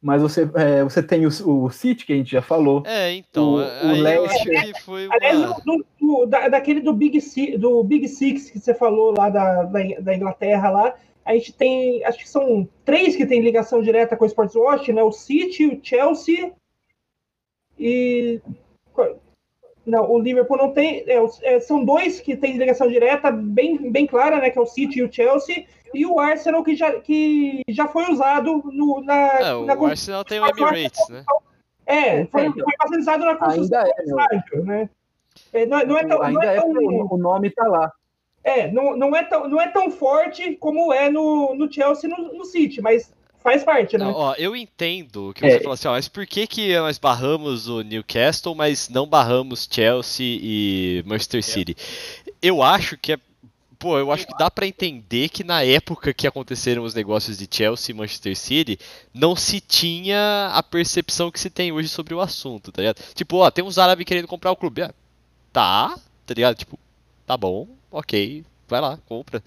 S3: Mas você, é, você tem o, o City, que a gente já falou.
S2: É, então. O, o Leicester. foi uma...
S4: Aliás, do, do, da, daquele do Big, do Big Six que você falou lá da, da, da Inglaterra lá, a gente tem, acho que são três que têm ligação direta com o Sports Watch, né? O City, o Chelsea e não, o Liverpool não tem, é, é, são dois que têm ligação direta bem, bem clara, né? Que é o City e o Chelsea e o Arsenal que já, que já foi usado no, na,
S2: é, o
S4: na,
S2: Arsenal tem o Emirates, né?
S4: É, foi, é, foi passado na construção
S3: é, do estádio,
S4: né? É, não, não, é tão,
S3: ainda
S4: não é,
S3: tão, o nome está lá.
S4: É, não, não, é tão, não é tão forte como é no, no Chelsea e no, no City, mas faz parte, né?
S2: Não, ó, eu entendo que você é. falou assim, ó, mas por que, que nós barramos o Newcastle, mas não barramos Chelsea e Manchester City? É. Eu acho que é. Pô, eu acho que dá para entender que na época que aconteceram os negócios de Chelsea e Manchester City, não se tinha a percepção que se tem hoje sobre o assunto, tá ligado? Tipo, ó, tem uns árabes querendo comprar o clube. Ah, tá, tá ligado? Tipo, tá bom, ok, vai lá, compra.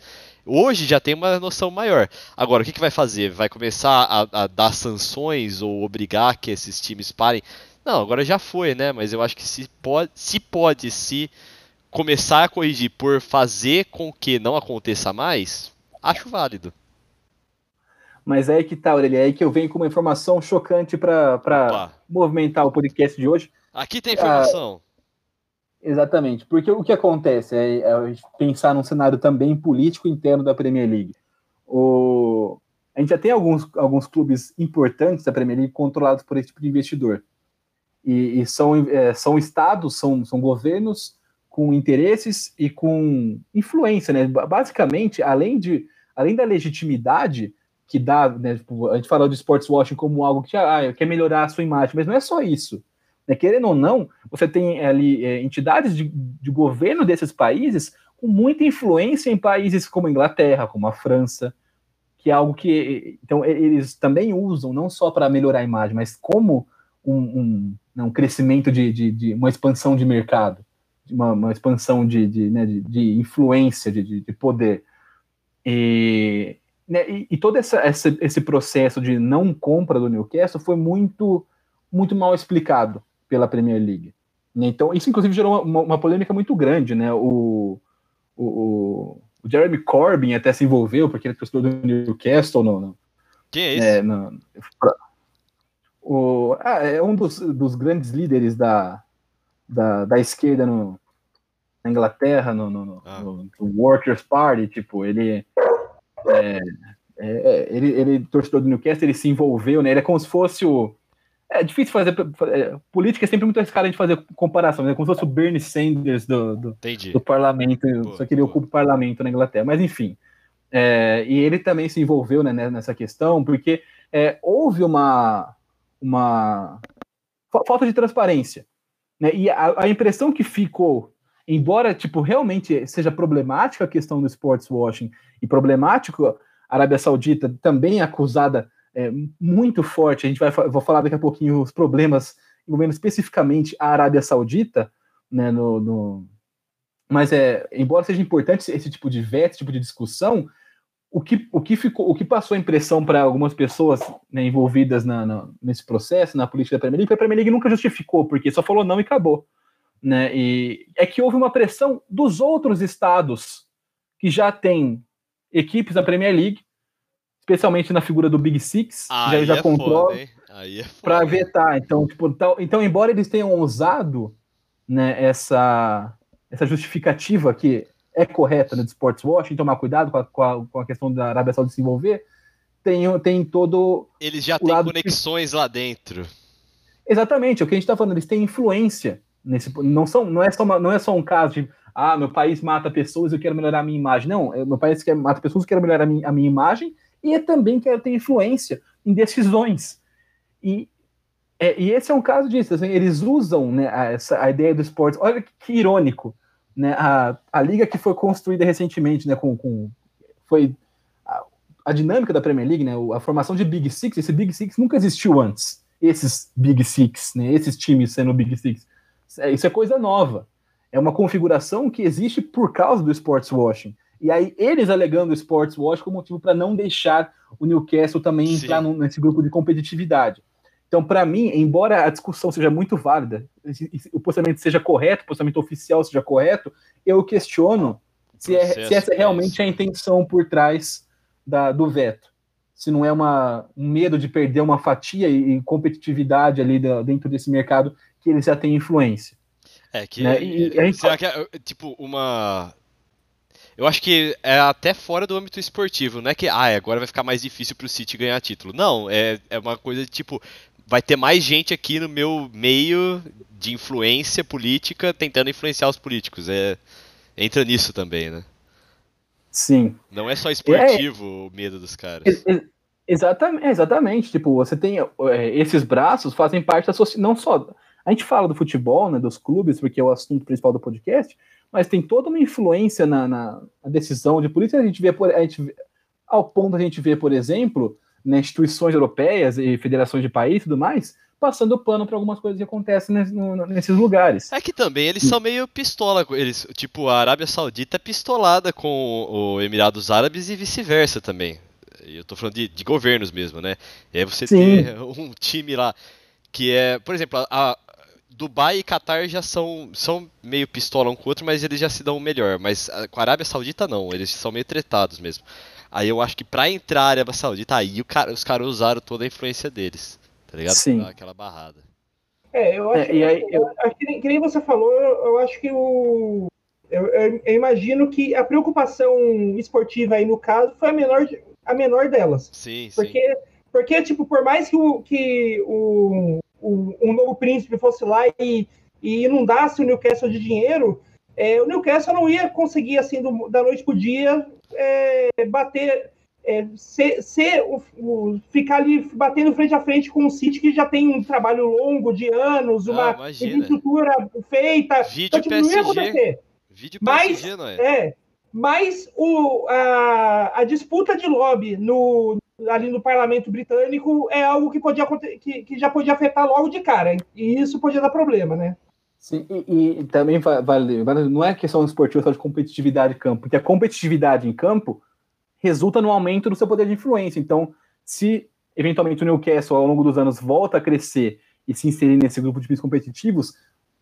S2: Hoje já tem uma noção maior. Agora, o que, que vai fazer? Vai começar a, a, dar sanções ou obrigar que esses times parem? Não, agora já foi, né? Mas eu acho que se pode, se pode se começar a corrigir por fazer com que não aconteça mais, acho válido.
S3: Mas é aí que tá, Aurelia, é aí que eu venho com uma informação chocante para movimentar o podcast de hoje.
S2: Aqui tem informação.
S3: Exatamente, porque o que acontece é, é pensar num cenário também político interno da Premier League. O, a gente já tem alguns, alguns clubes importantes da Premier League controlados por esse tipo de investidor. E, e são, é, são estados, são, são governos com interesses e com influência, né? Basicamente, além, de, além da legitimidade que dá, né? Tipo, a gente falou de sports washing como algo que ah, quer melhorar a sua imagem, mas não é só isso. Né? Querendo ou não, você tem ali é, entidades de, de governo desses países com muita influência em países como a Inglaterra, como a França, que é algo que então eles também usam não só para melhorar a imagem, mas como um, um, né, um crescimento de, de, de, uma expansão de mercado, uma, uma expansão de, de, né, de influência, de, de, poder. E, né, e, e todo essa, essa, esse processo de não compra do Newcastle foi muito, muito mal explicado pela Premier League. Então, isso inclusive gerou uma, uma polêmica muito grande, né? O, o, o, Jeremy Corbyn até se envolveu, porque ele é torcedor do Newcastle. No, no,
S2: Quem é esse? É,
S3: no, o, ah, é um dos, dos grandes líderes da, da, da esquerda no, na Inglaterra, no, no, ah. no, Workers' Party, tipo, ele é, é, é, ele, ele torcedor do Newcastle, ele se envolveu, né? Ele é como se fosse o é difícil fazer. É, política é sempre muito arriscado a gente fazer comparação, né? Como se fosse o Bernie Sanders do, do, do parlamento, boa, só que ele boa. ocupa o parlamento na Inglaterra. Mas enfim. É, e ele também se envolveu né, nessa questão, porque é, houve uma, uma falta de transparência. Né? E a, a, impressão que ficou embora tipo realmente seja problemática a questão do sports washing e problemático a Arábia Saudita também é acusada é, muito forte. A gente vai vou falar daqui a pouquinho os problemas envolvendo especificamente a Arábia Saudita, né? No, no... mas é embora seja importante esse tipo de veto, esse tipo de discussão, o que, o que ficou, o que passou a impressão para algumas pessoas né, envolvidas na, na, nesse processo, na política da Premier League, que a Premier League nunca justificou, porque só falou não e acabou. Né? E é que houve uma pressão dos outros estados que já têm equipes da Premier League, especialmente na figura do Big Six,
S2: Aí
S3: já, já
S2: é
S3: controla,
S2: é
S3: para vetar. Então, tipo, então, então, embora eles tenham usado né, essa, essa justificativa que é correta né, Sports Watch, tomar cuidado com a, com a, com a questão da Arábia Saudita se envolver, tem, tem todo.
S2: Eles já têm conexões que... lá dentro.
S3: Exatamente, é o que a gente está falando, eles têm influência nesse. Não, são, não, é só uma, não é só um caso de ah, meu país mata pessoas, eu quero melhorar a minha imagem. Não, é, meu país quer, mata pessoas, eu quero melhorar a minha, a minha imagem e também quero ter influência em decisões. E, é, e esse é um caso disso. Assim, eles usam né, a, essa, a ideia do esporte. Olha que, que irônico né, a, a liga que foi construída recentemente, né, com, com foi a, a, dinâmica da Premier League, né, a formação de Big Six, esse Big Six nunca existiu antes. Esses Big Six, né, esses times sendo Big Six, é, isso é coisa nova. É uma configuração que existe por causa do sports washing. E aí eles alegando o sports washing como motivo para não deixar o Newcastle também Sim. entrar no, nesse grupo de competitividade. Então, para mim, embora a discussão seja muito válida, o posicionamento seja correto, o posicionamento oficial seja correto, eu questiono se, é, se essa é realmente a intenção por trás da, do veto. Se não é uma, um medo de perder uma fatia e, e competitividade ali da, dentro desse mercado que eles já têm influência.
S2: É que, né? e, e gente... será que é, tipo uma eu acho que é até fora do âmbito esportivo, não é que ah, agora vai ficar mais difícil para o City ganhar título. Não, é, é uma coisa de tipo, vai ter mais gente aqui no meu meio de influência política tentando influenciar os políticos. É, entra nisso também, né?
S3: Sim.
S2: Não é só esportivo é, o medo dos caras.
S3: exatamente, exatamente. Tipo, você tem é, esses braços fazem parte da sociedade. Não só. A gente fala do futebol, né, dos clubes, porque é o assunto principal do podcast, mas tem toda uma influência na, na, decisão de política. A gente vê, por, a gente, ao ponto a gente vê, por exemplo, né, instituições europeias e federações de país e tudo mais, passando pano para algumas coisas que acontecem nesses lugares.
S2: É que também eles são meio pistola, eles, tipo, a Arábia Saudita é pistolada com o Emirados Árabes e vice-versa também. Eu tô falando de, de, governos mesmo, né? E aí você Sim. ter um time lá que é, por exemplo, a Dubai e Qatar já são, são meio pistola um com o outro, mas eles já se dão melhor. Mas a, com a Arábia Saudita não, eles são meio tretados mesmo. Aí eu acho que pra entrar a Arábia Saudita, aí cara, os caras usaram toda a influência deles, tá ligado?
S3: Sim.
S2: Pra aquela barrada.
S4: É, eu acho, é, e aí, eu... acho que, que nem você falou, eu, eu acho que o. Eu, eu, eu, imagino que a preocupação esportiva aí no caso foi a menor, a menor delas.
S2: Sim,
S4: porque,
S2: sim.
S4: Porque, tipo, por mais que o, que o, o, um novo príncipe fosse lá e, e inundasse o Newcastle de dinheiro, é, o Newcastle não ia conseguir, assim, do, da noite pro dia, é, bater, é, ser, ser o, o, ficar ali batendo frente a frente com um City que já tem um trabalho longo de anos, uma ah, infraestrutura feita.
S2: Vídeo então, tipo, não ia acontecer. Vídeo
S4: mas, PSG, não é? é mas o, a, a disputa de lobby no, ali no parlamento britânico é algo que, podia, que, que já podia afetar logo de cara. E isso podia dar problema, né?
S3: Sim, e, e também vale, vale, não é questão esportiva só de competitividade em campo, porque a competitividade em campo resulta no aumento do seu poder de influência. Então, se eventualmente o Newcastle ao longo dos anos volta a crescer e se inserir nesse grupo de times competitivos,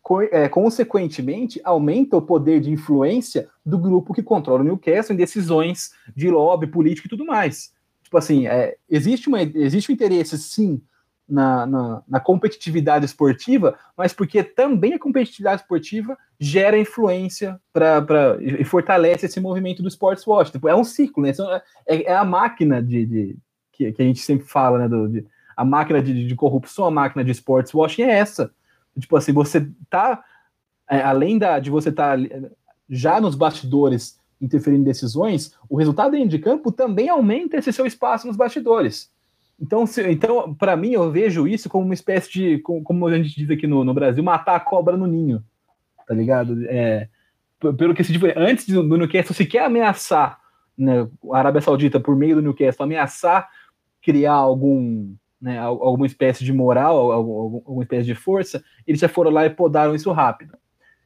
S3: co é, consequentemente aumenta o poder de influência do grupo que controla o Newcastle em decisões de lobby político e tudo mais. Tipo assim, é, existe, uma, existe um interesse, sim, na, na, na, competitividade esportiva, mas porque também a competitividade esportiva gera influência para e fortalece esse movimento do sports watch. Tipo, é um ciclo, né? É, é a máquina de, de que, que, a gente sempre fala, né? Do, de, a máquina de, de, corrupção, a máquina de sports watching é essa. Tipo assim, você tá é, além da, de você estar tá já nos bastidores interferindo em decisões, o resultado dentro de campo também aumenta esse seu espaço nos bastidores. Então, se, então para mim, eu vejo isso como uma espécie de, como, como a gente diz aqui no, no, Brasil, matar a cobra no ninho, tá ligado? É, pelo que se diz, antes do Newcastle sequer ameaçar né, a Arábia Saudita por meio do Newcastle ameaçar criar algum né, alguma espécie de moral, alguma espécie de força, eles já foram lá e podaram isso rápido.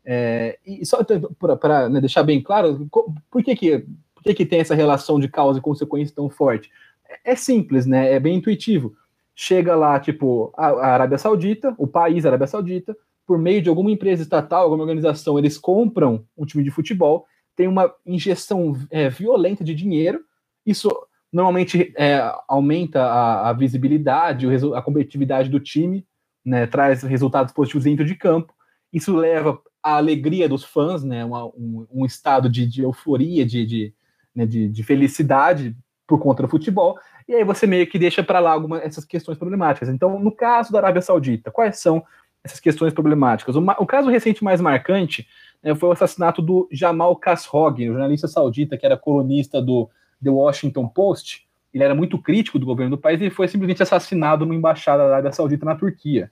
S3: É, e só para né, deixar bem claro, por que que, por que que tem essa relação de causa e consequência tão forte? É, é simples, né? É bem intuitivo. Chega lá, tipo, a, a Arábia Saudita, o país Arábia Saudita, por meio de alguma empresa estatal, alguma organização, eles compram um time de futebol, tem uma injeção é, violenta de dinheiro, isso normalmente é, aumenta a, a visibilidade, a competitividade do time, né, traz resultados positivos dentro de campo. Isso leva à alegria dos fãs, né, uma, um, um, estado de, de euforia, de, de, né, de, de, felicidade por conta do futebol. E aí você meio que deixa para lá algumas essas questões problemáticas. Então, no caso da Arábia Saudita, quais são essas questões problemáticas? O, o caso recente mais marcante né, foi o assassinato do Jamal Khashoggi, jornalista saudita que era colunista do The Washington Post, ele era muito crítico do governo do país e foi simplesmente assassinado numa embaixada da Arábia Saudita na Turquia.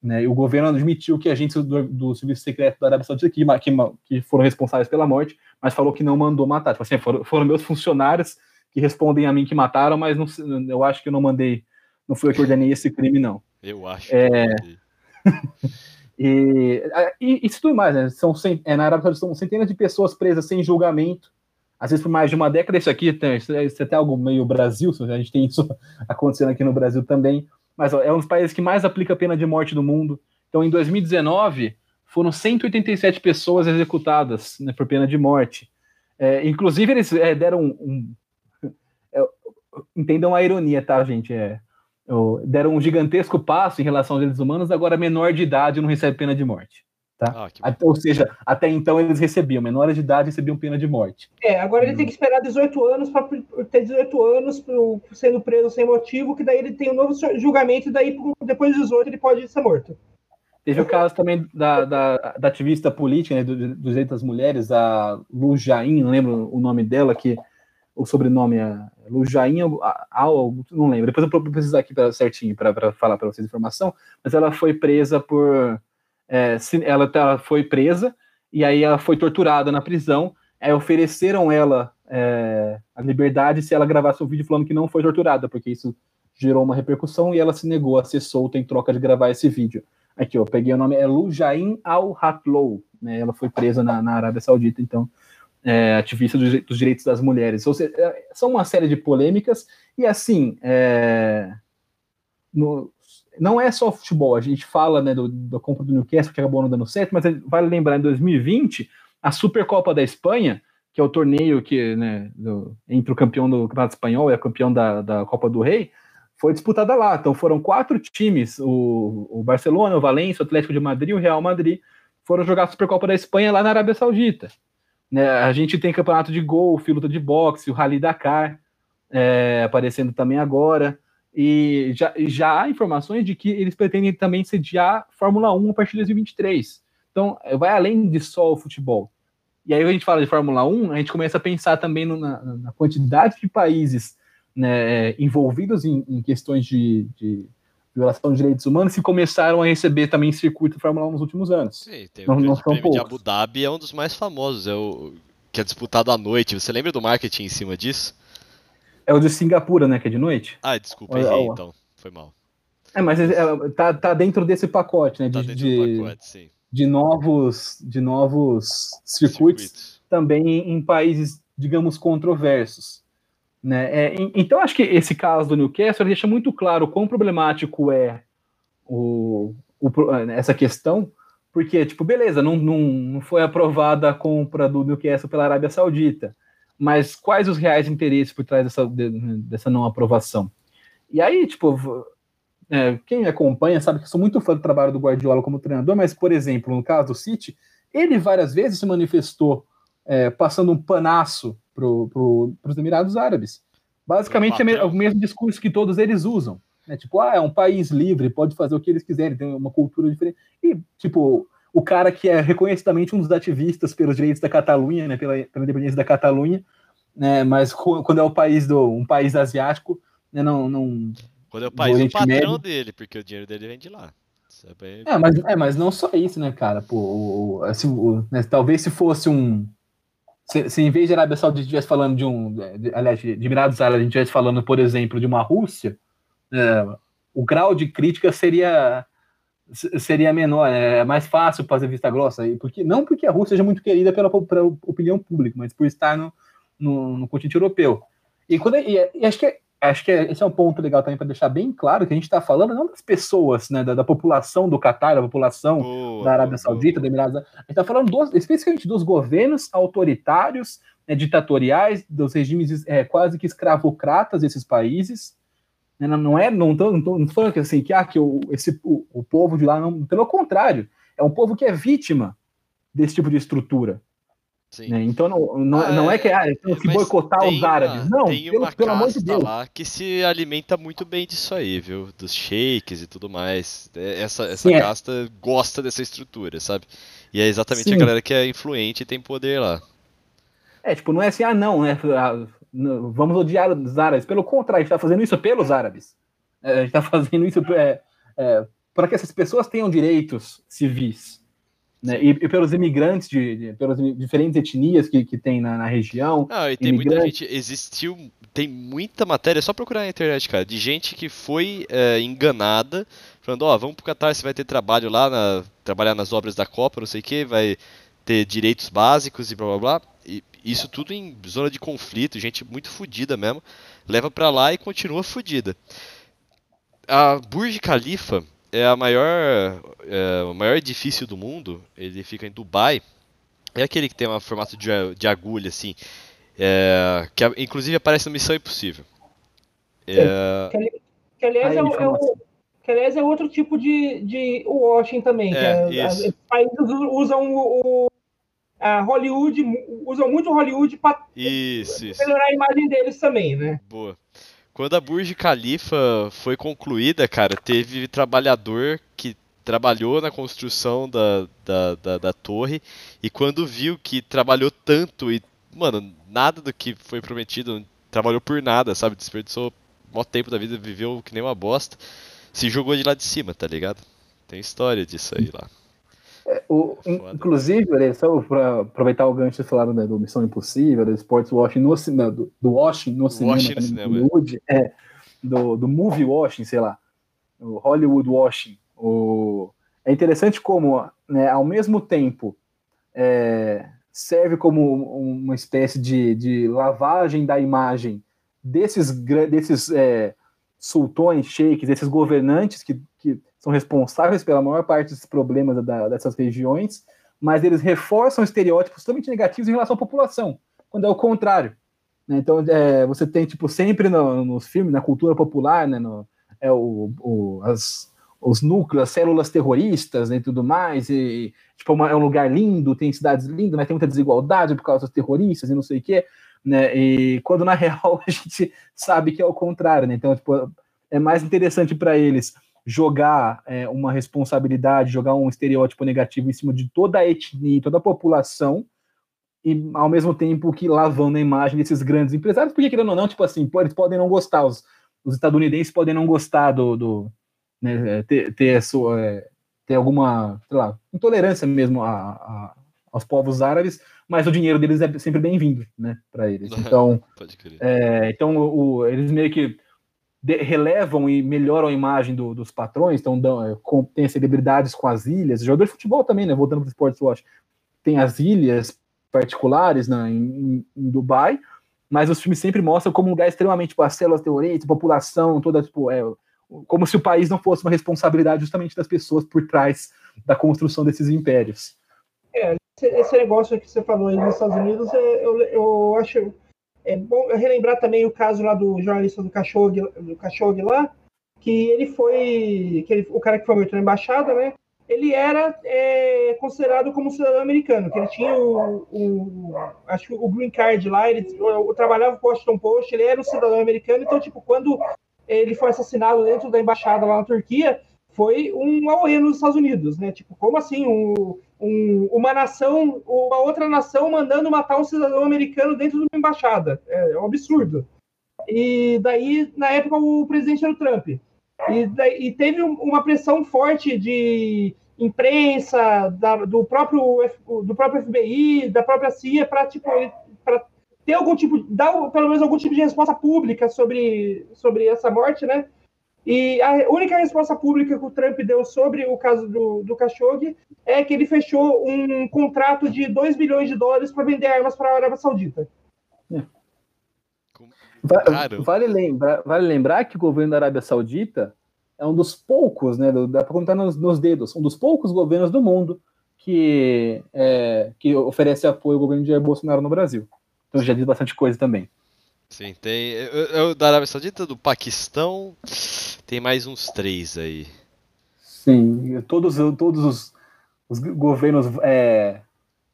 S3: Né, e o governo admitiu que agentes do, do serviço secreto da Arábia Saudita que, que, que, foram responsáveis pela morte, mas falou que não mandou matar. Tipo assim, foram, foram, meus funcionários que respondem a mim que mataram, mas não, eu acho que eu não mandei, não fui eu que ordenei esse crime, não.
S2: Eu acho.
S3: É... e, e, isso tudo mais, né? São, é, na Arábia Saudita são centenas de pessoas presas sem julgamento, às vezes por mais de uma década, isso aqui tem, isso é, é até algo meio Brasil, a gente tem isso acontecendo aqui no Brasil também, mas é um dos países que mais aplica pena de morte do mundo. Então, em 2019, foram 187 pessoas executadas né, por pena de morte. É, inclusive, eles é, deram um é, entendam a ironia, tá, gente? É, deram um gigantesco passo em relação aos direitos humanos, agora menor de idade não recebe pena de morte. Tá? Ah, Ou seja, até então eles recebiam, menores de idade recebiam pena de morte.
S4: É, agora ele hum. tem que esperar 18 anos para ter 18 anos pro, sendo preso sem motivo, que daí ele tem um novo julgamento, e daí depois de 18 ele pode ser morto.
S3: Teve o caso também da, da, da ativista política né, do, dos direitos das mulheres, a Lu Jain, não lembro o nome dela, que o sobrenome é Lu Jain, não lembro. Depois eu vou precisar aqui pra, certinho para falar para vocês a informação, mas ela foi presa por é, ela tá, foi presa e aí ela foi torturada na prisão. Aí ofereceram ela é, a liberdade se ela gravasse um vídeo falando que não foi torturada, porque isso gerou uma repercussão e ela se negou a ser solta em troca de gravar esse vídeo. Aqui, ó, peguei o nome, é Lujain Al-Hatlow, né, ela foi presa na, na Arábia Saudita, então, é, ativista dos, dos, direitos das mulheres. Ou seja, é, são uma série de polêmicas, e assim, é, no, não é só futebol, a gente fala né, do, da compra do Newcastle, que acabou não dando certo, mas vale lembrar, em 2020, a Supercopa da Espanha, que é o torneio que, né, do, entre o campeão do Campeonato Espanhol e o campeão da, da Copa do Rei, foi disputada lá. Então foram quatro times, o, o Barcelona, o Valência, o Atlético de Madrid e o Real Madrid, foram jogar a Supercopa da Espanha lá na Arábia Saudita. Né, a gente tem campeonato de golfe, luta de boxe, o Rally Dakar, é, aparecendo também agora. E já, já há informações de que eles pretendem também sediar Fórmula 1 a partir de 2023. Então, é, vai além de só o futebol. E aí, a gente fala de Fórmula 1, a gente começa a pensar também no, na, na, quantidade de países né, envolvidos em, em questões de, de, violação de direitos humanos que começaram a receber também circuito Fórmula 1 nos últimos anos.
S2: Sim, tem o não, não prêmio de Abu Dhabi é um dos mais famosos, é o que é disputado à noite. Você lembra do marketing em cima disso?
S3: É o de Singapura, né? Que é de noite?
S2: Ah, desculpa, errei, então. Foi mal.
S3: É, mas é, tá, tá dentro desse pacote, né? De, tá de, pacote, sim. de novos, de novos circuitos, circuitos. também em países, digamos, controversos. Né? É, então, acho que esse caso do Newcastle deixa muito claro quão problemático é o, o, essa questão, porque, tipo, beleza, não, não, não foi aprovada a compra do Newcastle pela Arábia Saudita mas quais os reais interesses por trás dessa, dessa não aprovação? E aí, tipo, é, quem acompanha sabe que eu sou muito fã do trabalho do Guardiola como treinador, mas, por exemplo, no caso do City, ele várias vezes se manifestou é, passando um panaço para pro, os Emirados Árabes. Basicamente é o mesmo discurso que todos eles usam. Né? Tipo, ah, é um país livre, pode fazer o que eles quiserem, tem uma cultura diferente. E, tipo, o cara que é reconhecidamente um dos ativistas pelos direitos da Catalunha, né, pela, pela independência da Catalunha, né, mas quando é o país do um país asiático, né, não, não
S2: quando é o país do patrão médio, dele, porque o dinheiro dele vem de lá. É, bem...
S3: é, mas, é, mas não só isso, né, cara? Pô, o, assim, o, né, talvez se fosse um. Se, se, em vez de Arábia Saudita estivesse falando de um. De, aliás, de Emirados Árabes, a gente estivesse falando, por exemplo, de uma Rússia, é, o grau de crítica seria seria menor, né? é mais fácil fazer vista grossa, porque não porque a Rússia seja muito querida pela, pela opinião pública, mas por estar no, no, no continente europeu. E, quando, e, e acho que acho que esse é um ponto legal também para deixar bem claro que a gente está falando não das pessoas, né, da, da, população do Catar, da população boa, da Arábia boa, Saudita, boa. da Emirados, a gente está falando dos, especificamente dos governos autoritários, né, ditatoriais, dos regimes é, quase que escravocratas desses países, né? Não é, não tô, não tô, não tô falando que assim, que, ah, que o, esse, o, o povo de lá não. Pelo contrário, é um povo que é vítima desse tipo de estrutura. Né? Então não, não, ah, não é que ah, então, se boicotar os árabes. Uma, não,
S2: tem pelo, uma pelo amor de Deus. lá que se alimenta muito bem disso aí, viu? Dos sheiks e tudo mais. É, essa, essa Sim, é. casta é. gosta dessa estrutura, sabe? E é exatamente Sim. a galera que é influente e tem poder lá.
S3: É, tipo, não é assim, ah, não, né? Vamos odiar os árabes. Pelo contrário, a gente está fazendo isso pelos árabes. É, a gente está fazendo isso é, é, para que essas pessoas tenham direitos civis. Né? E, e, pelos imigrantes, de, de, pelas diferentes etnias que, que tem na, na região.
S2: Ah, e tem muita gente. Existiu. Tem muita matéria, é só procurar na internet, cara, de gente que foi é, enganada, falando: Ó, oh, vamos pro Catar, você vai ter trabalho lá, na, trabalhar nas obras da Copa, não sei o que, vai ter direitos básicos e blá blá blá. E isso tudo em zona de conflito, gente muito fodida mesmo. Leva para lá e continua fodida. A Burj Khalifa é a maior, é, o maior edifício do mundo. Ele fica em Dubai. É aquele que tem um formato de, de agulha, assim. É, que inclusive aparece no Missão Impossível.
S4: É... Que, que, aliás é, é, o, que aliás é outro tipo de, de Washington também. É, que é, os países usam o, a Hollywood usam muito Hollywood para melhorar a imagem deles também, né?
S2: Boa. Quando a Burj Khalifa foi concluída, cara, teve trabalhador que trabalhou na construção da, da, da, da torre e quando viu que trabalhou tanto e, mano, nada do que foi prometido, trabalhou por nada, sabe? Desperdiçou maior tempo da vida, viveu que nem uma bosta, se jogou de lá de cima, tá ligado? Tem história disso aí lá.
S3: O, inclusive, só para aproveitar o gancho falar né, do Missão Impossível, do Sports Washing no cinema, do, do Washing no cinema, Washing cinema. Hollywood, é, do, do movie washing, sei lá, o Hollywood washing. O, é interessante como, né, ao mesmo tempo, é, serve como uma espécie de, de lavagem da imagem desses, desses é, sultões, sheiks, desses governantes que são responsáveis pela maior parte dos problemas da, dessas regiões, mas eles reforçam estereótipos totalmente negativos em relação à população, quando é o contrário. Né? Então, é, você tem, tipo, sempre no, nos filmes, na cultura popular, né, no, é o, o, as, os núcleos, as células terroristas né, e tudo mais, e, tipo, uma, é um lugar lindo, tem cidades lindas, mas tem muita desigualdade por causa dos terroristas e não sei o quê, né, e quando na real a gente sabe que é o contrário, né, então, tipo, é mais interessante para eles jogar é, uma responsabilidade, jogar um estereótipo negativo em cima de toda a etnia, toda a população, e ao mesmo tempo que lavando a imagem desses grandes empresários, porque querendo ou não, tipo assim, eles podem não gostar, os, os estadunidenses podem não gostar do, do né, ter, ter, sua, é, ter alguma, sei lá, intolerância mesmo a, a, aos povos árabes, mas o dinheiro deles é sempre bem-vindo, né, para eles. Então, é, então o, eles meio que relevam e melhoram a imagem do, dos patrões, então dão, com, tem celebridades com as ilhas, jogador de futebol também, né? Voltando para o Sports Watch, tem as ilhas particulares né, em, em, Dubai, mas os filmes sempre mostram como um lugar extremamente tipo, as células terroristas, população, toda tipo, é, como se o país não fosse uma responsabilidade justamente das pessoas por trás da construção desses impérios.
S4: É, esse negócio que você falou aí nos Estados Unidos, é, eu, eu acho é bom relembrar também o caso lá do jornalista do Khashoggi, do Khashoggi lá, que ele foi, que ele, o cara que foi morto na embaixada, né? Ele era é, considerado como cidadão americano, que ele tinha o, o acho que o green card lá, ele eu, eu trabalhava com o Washington Post, ele era um cidadão americano, então tipo quando ele foi assassinado dentro da embaixada lá na Turquia, foi um auê nos Estados Unidos, né? Tipo, como assim um, um, uma nação, uma outra nação mandando matar um cidadão americano dentro de uma embaixada. É, é um absurdo. E daí, na época, o presidente era o Trump. E, e teve uma pressão forte de imprensa, da, do, próprio, do próprio FBI, da própria CIA, para tipo, ter algum tipo, dar pelo menos algum tipo de resposta pública sobre, sobre essa morte, né? E a única resposta pública que o Trump deu sobre o caso do, do Khashoggi é que ele fechou um contrato de 2 bilhões de dólares para vender armas para a Arábia Saudita.
S3: É. Vale, lembrar, vale lembrar que o governo da Arábia Saudita é um dos poucos, né, dá para contar nos, nos, dedos, um dos poucos governos do mundo que, é, que oferece apoio ao governo de Jair Bolsonaro no Brasil. Então já diz bastante coisa também.
S2: Sim, tem. Eu, da Arábia Saudita, do Paquistão, tem mais uns três aí.
S3: Sim, todos, todos os, os governos é,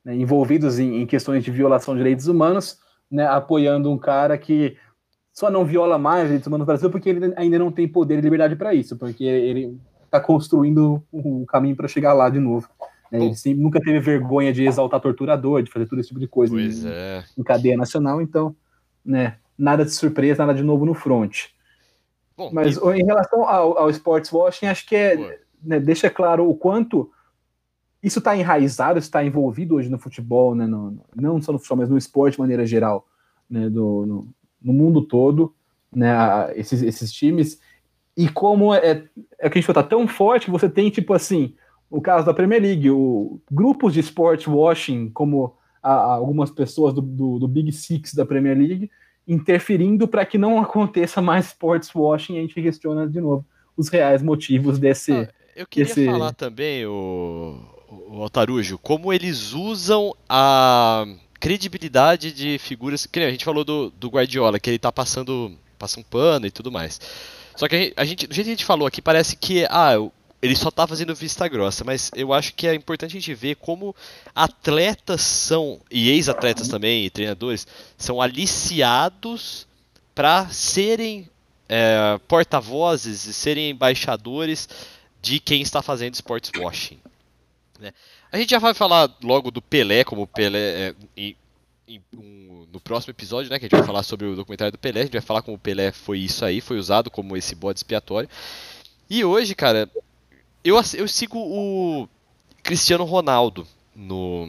S3: né, envolvidos em, em, questões de violação de direitos humanos, né, apoiando um cara que só não viola mais direitos humanos no Brasil porque ele ainda não tem poder e liberdade para isso, porque ele está construindo um caminho para chegar lá de novo. Né? Ele sempre, nunca teve vergonha de exaltar torturador, de fazer todo esse tipo de coisa
S2: em, é.
S3: em, cadeia nacional, então, né, nada de surpresa, nada de novo no front. Bom, Mas e... em relação ao, ao sports washing, acho que é, né, deixa claro o quanto isso está enraizado, está envolvido hoje no futebol, né, no, não só no futebol, mas no esporte de maneira geral, né, do, no, no mundo todo, né, esses, esses times, e como é, é que a gente está tão forte que você tem, tipo assim, o caso da Premier League, o, grupos de sports washing, como a, a algumas pessoas do, do, do, Big Six da Premier League, interferindo para que não aconteça mais sports washing, a gente questiona de novo os reais motivos desse. Ah,
S2: eu queria
S3: desse...
S2: falar também, o, o Altarujo, como eles usam a credibilidade de figuras. Que a gente falou do, do Guardiola, que ele tá passando, passa um pano e tudo mais. Só que a gente, do jeito que a gente falou aqui, parece que ah, ele só tá fazendo vista grossa, mas eu acho que é importante a gente ver como atletas são, e ex-atletas também, e treinadores, são aliciados para serem é, porta-vozes e serem embaixadores de quem está fazendo sports washing. Né? A gente já vai falar logo do Pelé, como Pelé. É, em, em, um, no próximo episódio, né? Que a gente vai falar sobre o documentário do Pelé. A gente vai falar como o Pelé foi isso aí, foi usado como esse bode expiatório. E hoje, cara, eu, eu sigo o Cristiano Ronaldo no,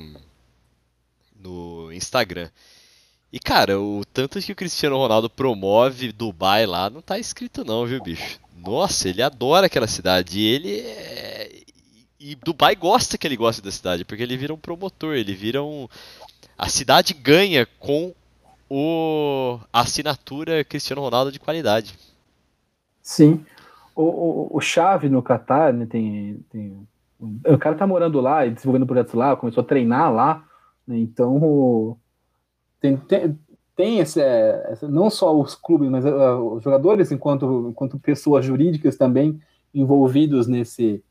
S2: no Instagram. E, cara, o tanto que o Cristiano Ronaldo promove Dubai lá não tá escrito não, viu, bicho? Nossa, ele adora aquela cidade. E ele é e Dubai gosta que ele goste da cidade, porque ele vira um promotor, ele vira um. A cidade ganha com o... a assinatura Cristiano Ronaldo de qualidade.
S3: Sim. O, o, o Chave no Catar, né, tem, tem. O cara tá morando lá e desenvolvendo projetos lá, começou a treinar lá, né, então tem, tem, tem esse, esse, não só os clubes, mas uh, os jogadores, enquanto, enquanto pessoas jurídicas também envolvidos nesse,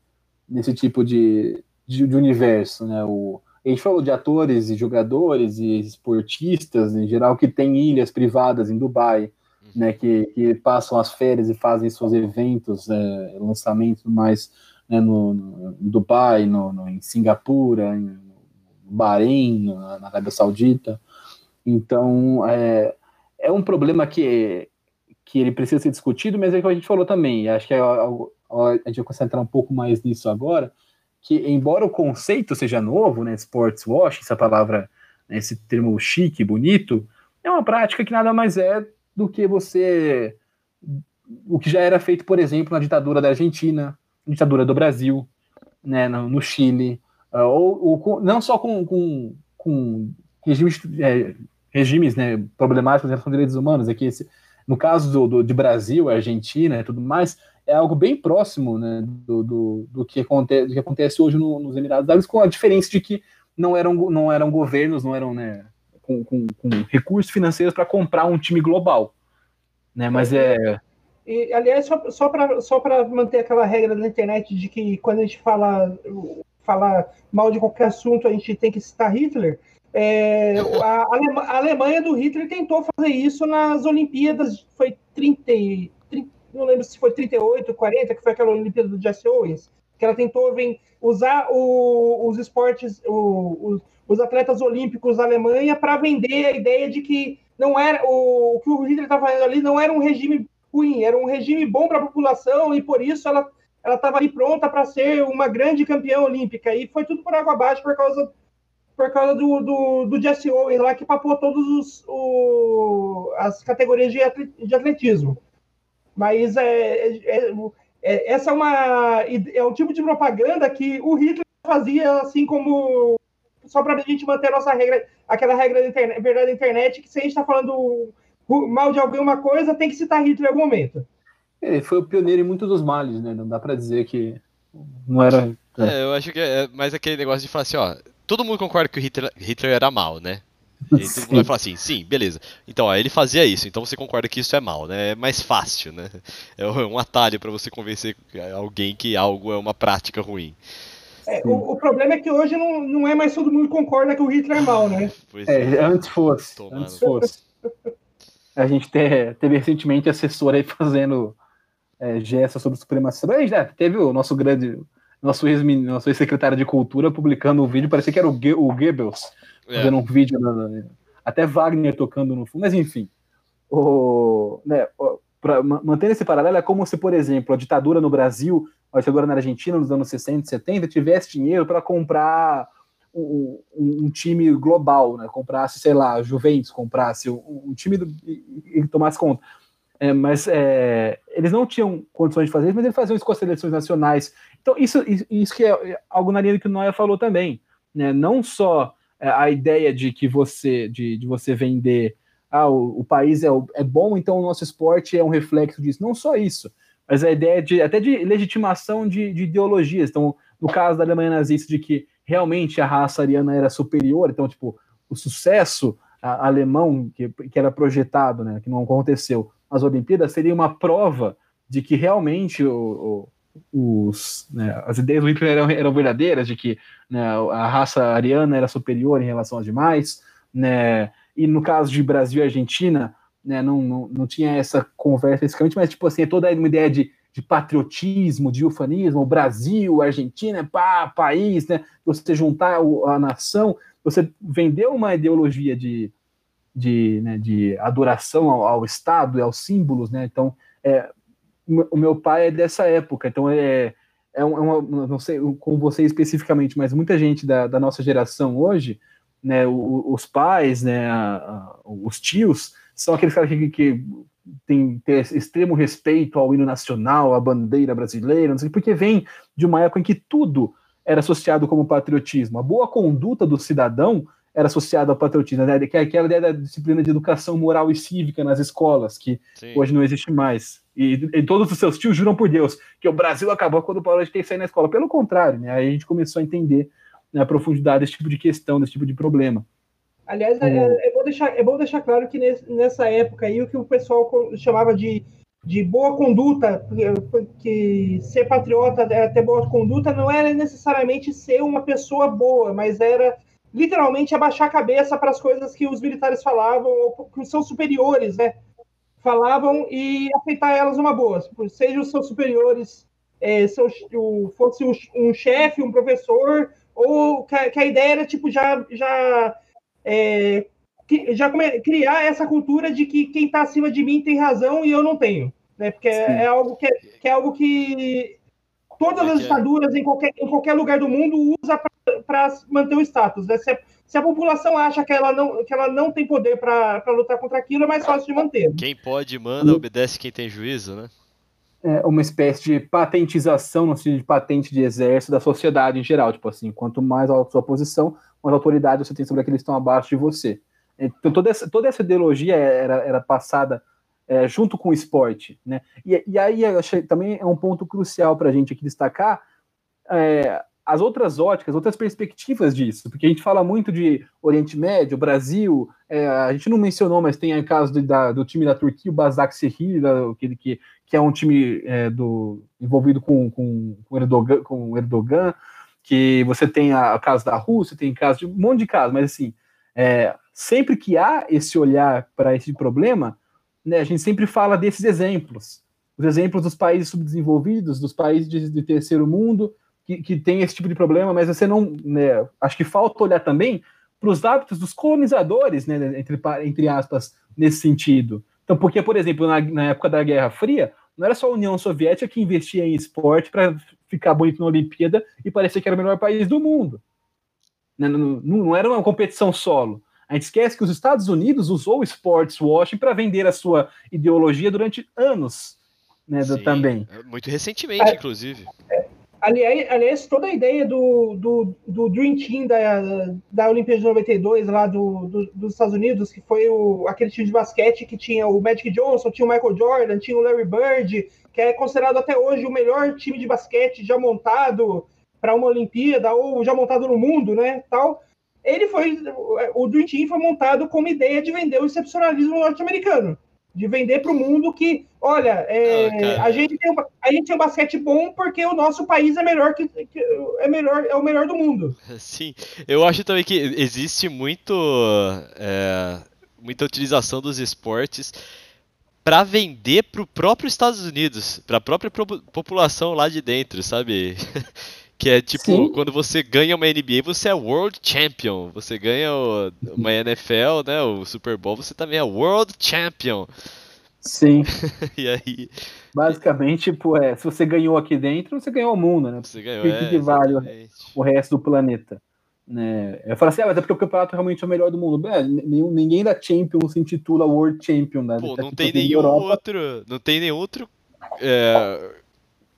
S3: nesse tipo de, de, de, universo, né? O, a gente falou de atores e jogadores e esportistas em geral que têm ilhas privadas em Dubai. Né? Que, que passam as férias e fazem seus eventos, é, lançamentos mais né, no, no, Dubai, no, no, em Singapura, em Bahrein, na, na Arábia Saudita. Então, é, é um problema que, que ele precisa ser discutido, mas é o que a gente falou também. Acho que é algo, a gente vai concentrar um pouco mais nisso agora, que embora o conceito seja novo, né, sports wash, essa palavra, né, esse termo chique, bonito, é uma prática que nada mais é do que você o que já era feito, por exemplo, na ditadura da Argentina, na ditadura do Brasil, né, no, no Chile, uh, ou, ou, não só com, com, com regimes, é, regimes né, problemáticos em relação aos direitos humanos, é que esse, no caso do, do, de Brasil, Argentina e tudo mais, é algo bem próximo né, do, do, do, que, acontece, do que acontece hoje no, nos Emirados Árabes, com a diferença de que não eram, não eram governos, não eram né, com, com, com recursos financeiros para comprar um time global. Né, mas é.
S4: E, aliás, só, só para só manter aquela regra na internet de que quando a gente fala, fala mal de qualquer assunto, a gente tem que citar Hitler. É, a, a, Alemanha do Hitler tentou fazer isso nas Olimpíadas, foi 30, não lembro se foi 38, 40, que foi aquela Olimpíada do Jesse Owens, que ela tentou vir, usar o, os esportes, o, os, atletas olímpicos da Alemanha para vender a ideia de que não era o, o que o Hitler estava fazendo ali não era um regime ruim, era um regime bom para a população e por isso ela ela estava ali pronta para ser uma grande campeã olímpica e foi tudo por água abaixo por causa por causa do, do, do Jesse Owens lá que papou todas as categorias de, atletismo. Mas é, é, é, essa é uma é um tipo de propaganda que o Hitler fazia assim como só para a gente manter a nossa regra, aquela regra da internet, verdade da internet, que se a gente está falando mal de alguma coisa, tem que citar Hitler em algum momento.
S3: Ele foi o pioneiro em muitos dos males, né? Não dá para dizer que não era.
S2: É, eu acho que é mais aquele negócio de falar assim, ó, todo mundo concorda que o Hitler, Hitler era mal, né? E todo mundo vai falar assim, sim, beleza. Então, ó, ele fazia isso, então você concorda que isso é mal, né? É mais fácil, né? É um atalho para você convencer alguém que algo é uma prática ruim.
S4: É, o, o, problema é que hoje não, não é mais todo mundo concorda que o Hitler é mal, né?
S3: é, é, antes fosse. Antes fosse. A gente teve, teve recentemente assessor aí fazendo é, gestos sobre supremacia. Gente né, teve o nosso grande, nosso ex-secretário de Cultura publicando um vídeo, parecia que era o, Ge o Goebbels, é. fazendo um vídeo, até Wagner tocando no fundo, mas enfim. O, né, pra, mantendo esse paralelo, é como se, por exemplo, a ditadura no Brasil, a ditadura na Argentina nos anos 60 e 70, tivesse dinheiro para comprar um, um, time global, né? comprasse, sei lá, Juventus, comprasse um, um time do, e, e tomasse conta. É, mas é, eles não tinham condições de fazer isso, mas eles faziam isso com as seleções nacionais. Então, isso, isso que é algo na linha do que o Noia falou também. Né? Não só é, a ideia de que você, de, de você vender ah, o, o país é, é bom, então o nosso esporte é um reflexo disso. Não só isso, mas a ideia de até de legitimação de, de ideologias. Então, no caso da Alemanha nazista, de que realmente a raça ariana era superior, então, tipo, o sucesso alemão que, que era projetado, né, que não aconteceu, as Olimpíadas seria uma prova de que realmente o, o, os, né, as ideias do Hitler eram, eram verdadeiras, de que né, a raça ariana era superior em relação às demais, né, e no caso de Brasil e Argentina, né, não, não, não tinha essa conversa especificamente, mas tipo assim, é toda uma ideia de, de patriotismo, de ufanismo, Brasil, Argentina, pá, país, né, você juntar a nação, você vendeu uma ideologia de, de, né, de adoração ao, ao, Estado e aos símbolos, né? Então, é, o meu pai é dessa época, então é, é uma, é não sei com você especificamente, mas muita gente da, da nossa geração hoje, né, os pais, né, os tios, são aqueles caras que, que tem, tem extremo respeito ao hino nacional, à bandeira brasileira, não sei, porque vem de uma época em que tudo era associado como patriotismo. A boa conduta do cidadão era associado ao patriotismo, né? que é aquela ideia da disciplina de educação moral e cívica nas escolas, que Sim. hoje não existe mais. E, e, todos os seus tios juram por Deus que o Brasil acabou quando o Paulo de ter que sair na escola. Pelo contrário, né? aí a gente começou a entender né, a profundidade desse tipo de questão, desse tipo de problema.
S4: Aliás, é, é, é, bom, deixar, é bom deixar claro que nesse, nessa época aí o que o pessoal chamava de, de boa conduta, que ser patriota, é, ter boa conduta, não era necessariamente ser uma pessoa boa, mas era literalmente abaixar a cabeça para as coisas que os militares falavam, ou que os seus superiores, né, falavam e aceitar elas uma boa. Seja os seus superiores, é, seu, fosse um chefe, um professor, ou que a, que a, ideia era, tipo, já, já, é, já criar essa cultura de que quem está acima de mim tem razão e eu não tenho. Né? Porque é, é, algo que, que é algo que todas as ditaduras em qualquer, em qualquer lugar do mundo usa para manter o status. Né? Se, a, se, a, população acha que ela não, que ela não tem poder para lutar contra aquilo, é mais fácil de manter.
S2: Quem pode manda, obedece quem tem juízo, né?
S3: É uma espécie de patentização, no sentido de patente de exército da sociedade em geral. Tipo assim, quanto mais a sua posição, mais autoridade você tem sobre aqueles que estão abaixo de você. Então toda essa, toda essa ideologia era, era passada é, junto com o esporte, né? E, e aí achei também é um ponto crucial para a gente aqui destacar é, as outras óticas, outras perspectivas disso, porque a gente fala muito de Oriente Médio, Brasil, é, a gente não mencionou, mas tem o caso do, da, do time da Turquia, o Basak Sehir, que, que, que é um time é, do, envolvido com, com, com, Erdogan, com Erdogan, que você tem a, a caso da Rússia, tem caso de um monte de casos, mas assim, é, sempre que há esse olhar para esse problema, né, a gente sempre fala desses exemplos, os exemplos dos países subdesenvolvidos, dos países de, de terceiro mundo, que, que tem esse tipo de problema, mas você não. Né, acho que falta olhar também para os hábitos dos colonizadores, né, entre, entre aspas, nesse sentido. Então, porque, por exemplo, na, na época da Guerra Fria, não era só a União Soviética que investia em esporte para ficar bonito na Olimpíada e parecer que era o melhor país do mundo. Não, não, não, era uma competição solo. A gente esquece que os Estados Unidos usou o sports washing para vender a sua ideologia durante anos, né, Sim, também.
S2: Muito recentemente, é, inclusive.
S4: Aliás, aliás, toda a ideia do, do, do Dream Team da, da Olimpíada de 92, lá do, do, dos Estados Unidos, que foi o, aquele time de basquete que tinha o Magic Johnson, tinha o Michael Jordan, tinha o Larry Bird, que é considerado até hoje o melhor time de basquete já montado para uma Olimpíada ou já montado no mundo, né? Tal. Ele foi, o Dream Team foi montado com uma ideia de vender o excepcionalismo norte-americano, de vender para o mundo que, olha, é, a gente tem um, a gente tem um basquete bom porque o nosso país é melhor que, que, é melhor é o melhor do mundo.
S2: Sim, eu acho também que existe muito é, muita utilização dos esportes para vender para o próprio Estados Unidos, para a própria população lá de dentro, sabe? Que é tipo, Sim. quando você ganha uma NBA, você é World Champion. Você ganha o, uma NFL, né? O Super Bowl, você também é World Champion.
S3: Sim.
S2: e aí.
S3: Basicamente, tipo, é, se você ganhou aqui dentro, você ganhou o mundo, né?
S2: Você ganhou, é, que
S3: vale o resto do planeta. Né? Eu falo assim, ah, mas é porque o campeonato realmente é o melhor do mundo. É, ninguém da Champions se intitula World Champion, né?
S2: Pô, não tem nenhum outro. Não tem nenhum outro. É,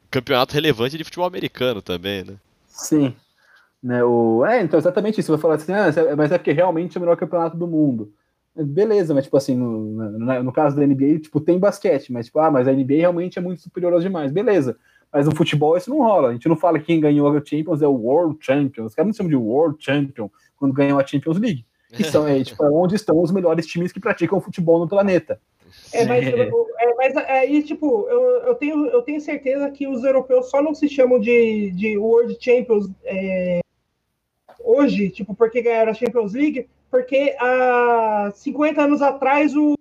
S2: campeonato relevante de futebol americano também, né?
S3: Sim. Né, o... É, então exatamente isso. Você vai falar assim, ah, é, mas é porque realmente é o melhor campeonato do mundo. Beleza, mas tipo assim, no, no, no, caso da NBA, tipo, tem basquete, mas tipo, ah, mas a NBA realmente é muito superior aos demais. Beleza. Mas no futebol isso não rola. A gente não fala que quem ganhou a Champions é o World Champion. Os caras não chamam de World Champion quando ganham a Champions League. Que são é, tipo, é onde estão os melhores times que praticam futebol no planeta.
S4: É, mas, é, mas aí, tipo, eu, eu, tenho, eu tenho certeza que os europeus só não se chamam de, de World Champions é, hoje, tipo, porque ganharam a Champions League, porque há 50 anos atrás o,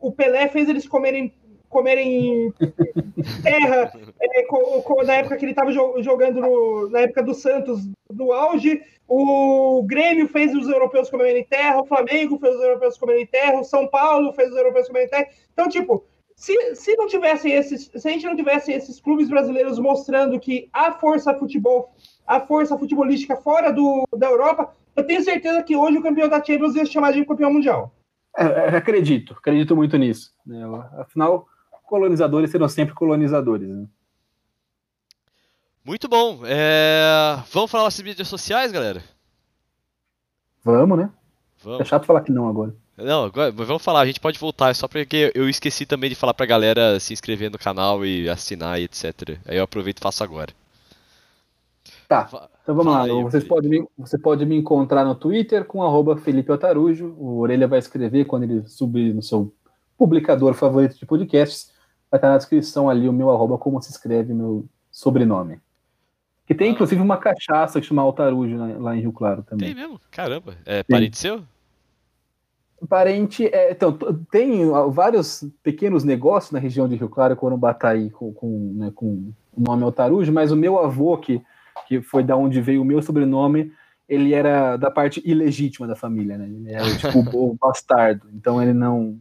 S4: o Pelé fez eles comerem comerem terra é, na época que ele estava jogando no, na época do Santos do auge o Grêmio fez os europeus comerem terra, o Flamengo fez os europeus comerem terra, o São Paulo fez os europeus comerem terra. Então, tipo, se, se não tivesse esses, se a gente não tivesse esses clubes brasileiros mostrando que a força futebol, a força futebolística fora do, da Europa, eu tenho certeza que hoje o campeão da Champions ia se chamar de campeão mundial.
S3: É, é, acredito, acredito muito nisso. Né? Afinal, colonizadores serão sempre colonizadores. Né?
S2: Muito bom. É... Vamos falar nossas mídias sociais, galera?
S3: Vamos, né? Vamos. É chato falar que não agora.
S2: Não, agora, vamos falar, a gente pode voltar, é só porque eu esqueci também de falar pra galera se inscrever no canal e assinar e etc. Aí eu aproveito e faço agora.
S3: Tá, então vamos Fala lá. Aí, Vocês podem me, você pode me encontrar no Twitter com arroba Felipe Otarujo. O Orelha vai escrever quando ele subir no seu publicador favorito de podcasts. Vai estar na descrição ali o meu arroba, como se escreve meu sobrenome. Que tem, ah. inclusive, uma cachaça que chama Altarujo né, lá em Rio Claro também.
S2: Tem mesmo? Caramba. É parente seu?
S3: Parente. É, então, tem vários pequenos negócios na região de Rio Claro, Corumbataí, com, com, né, com o nome Altarujo, mas o meu avô, que, que foi da onde veio o meu sobrenome, ele era da parte ilegítima da família, né? Ele era tipo o bastardo. Então ele não.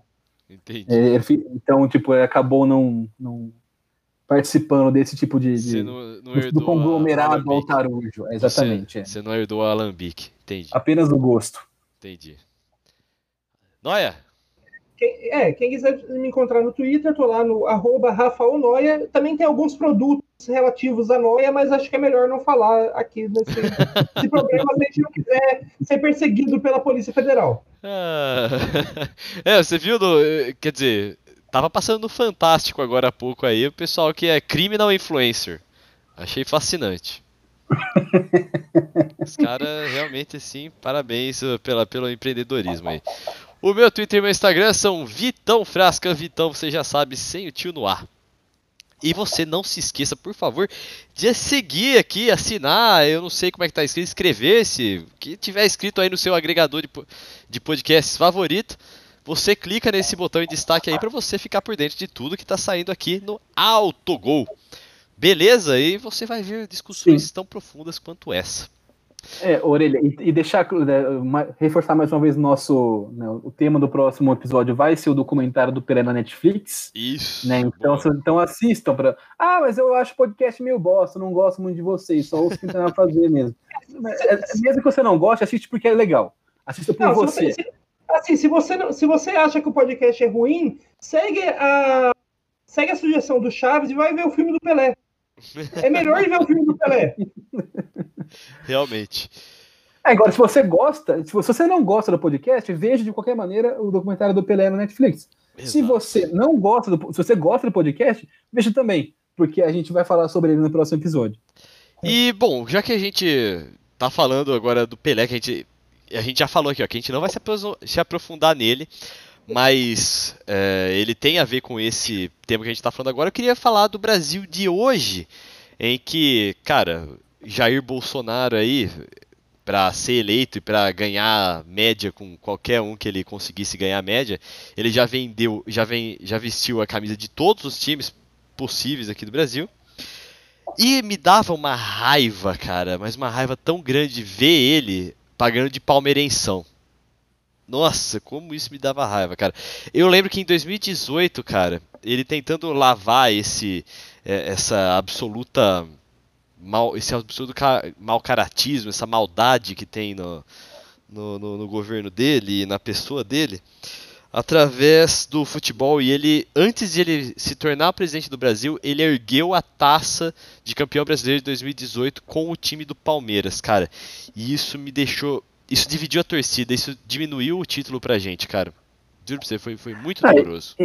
S3: Entendi. É, então, tipo, ele acabou não, não participando desse tipo de. de
S2: não, não
S3: do, do conglomerado altarujo. Exatamente.
S2: Você, é. você não herdou o alambique, entendi.
S3: Apenas o gosto.
S2: Entendi. Noia?
S4: Quem, é, quem quiser me encontrar no Twitter, tô lá no arroba Rafael Noia. Também tem alguns produtos relativos à Noia, mas acho que é melhor não falar aqui nesse, nesse programa se a gente não quiser ser perseguido pela Polícia Federal.
S2: Ah, é, você viu, no, quer dizer, Tava passando no Fantástico agora há pouco aí, o pessoal que é criminal influencer. Achei fascinante. Os caras realmente assim, parabéns pela, pelo empreendedorismo aí. O meu Twitter e meu Instagram são Vitão Frasca, Vitão, você já sabe, sem o tio no ar. E você não se esqueça, por favor, de seguir aqui, assinar, eu não sei como é que tá escrito, inscrever-se, que tiver escrito aí no seu agregador de, de podcasts favorito você clica nesse botão em destaque aí para você ficar por dentro de tudo que está saindo aqui no Autogol. Beleza? E você vai ver discussões Sim. tão profundas quanto essa.
S3: É, Orelha, e, e deixar né, uma- reforçar mais uma vez o nosso. né, o tema do próximo episódio vai ser o documentário do Pelé na Netflix.
S2: Isso.
S3: Né? Então, se- então assistam para. Ah, mas eu acho podcast meio bosta, não gosto muito de vocês, só ouço que tem a fazer mesmo. É, é, mesmo que você não goste, assiste porque é legal. Assista por
S4: Não,
S3: você-
S4: se- assim, se você, não- se você acha que o podcast é ruim, segue a, segue a sugestão do Chaves e vai ver o filme do Pelé. É melhor ir ver o filme do Pelé.
S2: Realmente.
S3: Agora, se você gosta, se você não gosta do podcast, veja de qualquer maneira o documentário do Pelé no Netflix. Se
S2: Exato.
S3: você não gosta do, se você gosta do podcast, veja também, porque a gente vai falar sobre ele no próximo episódio.
S2: E, bom, já que a gente tá falando agora do Pelé, que a gente, a gente já falou aqui, ó, que a gente não vai se, se aprofundar nele, mas é, ele tem a ver com esse tema que a gente tá falando agora. Eu queria falar do Brasil de hoje, em que, cara, Jair Bolsonaro aí, pra ser eleito e pra ganhar média com qualquer um que ele conseguisse ganhar média, ele já vendeu, já, vem, já vestiu a camisa de todos os times possíveis aqui do Brasil. E me dava uma raiva, cara, mas uma raiva tão grande de ver ele pagando de palmeirenção. Nossa, como isso me dava raiva, cara. Eu lembro que em 2018, cara, ele tentando lavar esse é, essa absoluta mal, esse ca- mau caratismo, essa maldade que tem no, no, no- no governo dele e na pessoa dele, através do futebol. E ele, antes de ele se tornar presidente do Brasil, ele ergueu a taça de campeão brasileiro de 2018 com o time do Palmeiras, cara. E isso me deixou. Isso dividiu a torcida, isso diminuiu o título pra gente, cara. Juro pra você, foi, foi muito
S3: Ah,
S2: doloroso.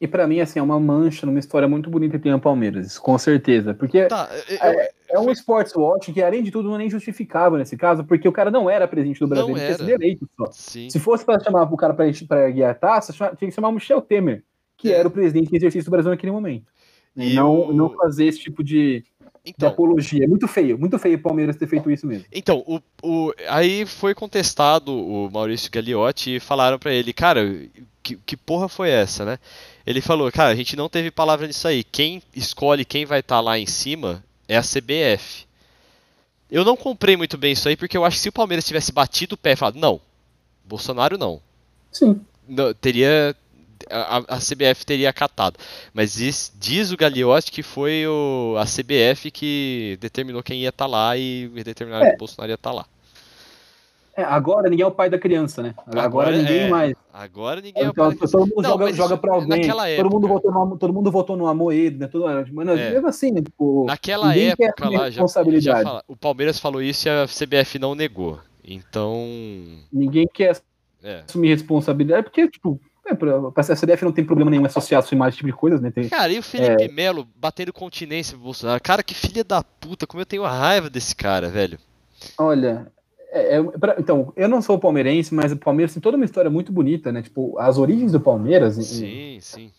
S3: E pra mim, assim, é uma mancha numa história muito bonita que tem o Palmeiras, com certeza. Porque
S2: Tá, eu-
S3: é um sports watch que, além de tudo, não é nem justificável nesse caso, porque o cara não era presidente do Brasil,
S2: Não
S3: ele tinha
S2: era.
S3: sido eleito só.
S2: sim.
S3: Se fosse para chamar o cara para guiar a taça, tinha que chamar o Michel Temer, que
S2: É.
S3: era o presidente em exercício do Brasil naquele momento. E,
S2: E
S3: não,
S2: o-
S3: não fazer esse tipo de, de
S2: Então,
S3: apologia. É muito feio, muito feio o Palmeiras ter feito isso mesmo.
S2: Então, o, o- aí foi contestado o Maurício Gagliotti e falaram pra ele, cara, que, que porra foi essa, né? Ele falou, cara, a gente não teve palavra nisso aí. Quem escolhe quem vai estar lá em cima é a CBF. Eu não comprei muito bem isso aí, porque eu acho que se o Palmeiras tivesse batido o pé e falado, não, Bolsonaro não,
S3: Sim.
S2: não, teria. A, a CBF teria acatado. Mas diz, diz o Gagliotti que foi o, a CBF que determinou quem ia estar lá e determinaram
S3: É.
S2: que o Bolsonaro ia estar lá.
S3: É, agora ninguém é o pai da criança, né? Agora, ninguém
S2: é,
S3: mais.
S2: Agora ninguém é o
S3: Então,
S2: pai-
S3: todo mundo
S2: Não,
S3: joga, joga pra alguém.
S2: naquela
S3: todo, mundo
S2: época-
S3: votou no, todo mundo votou no Amoedo, né? Todo, mano,
S2: É.
S3: mesmo assim, né? Tipo,
S2: Naquela época lá, já, já fala- o Palmeiras falou isso e a CBF não negou. Então.
S3: ninguém quer
S2: É.
S3: assumir responsabilidade, porque, tipo, é, pra, pra a CBF não tem problema nenhum associar sua imagem a esse tipo de coisa, né? Tem,
S2: Cara, e o Felipe Melo batendo continência pro Bolsonaro? Cara, que filha da puta, como eu tenho raiva desse cara, velho.
S3: Olha, é- é- pra- então, eu não sou palmeirense, mas o Palmeiras tem toda uma história muito bonita, né? Tipo, as origens do Palmeiras, e-
S2: Sim, sim.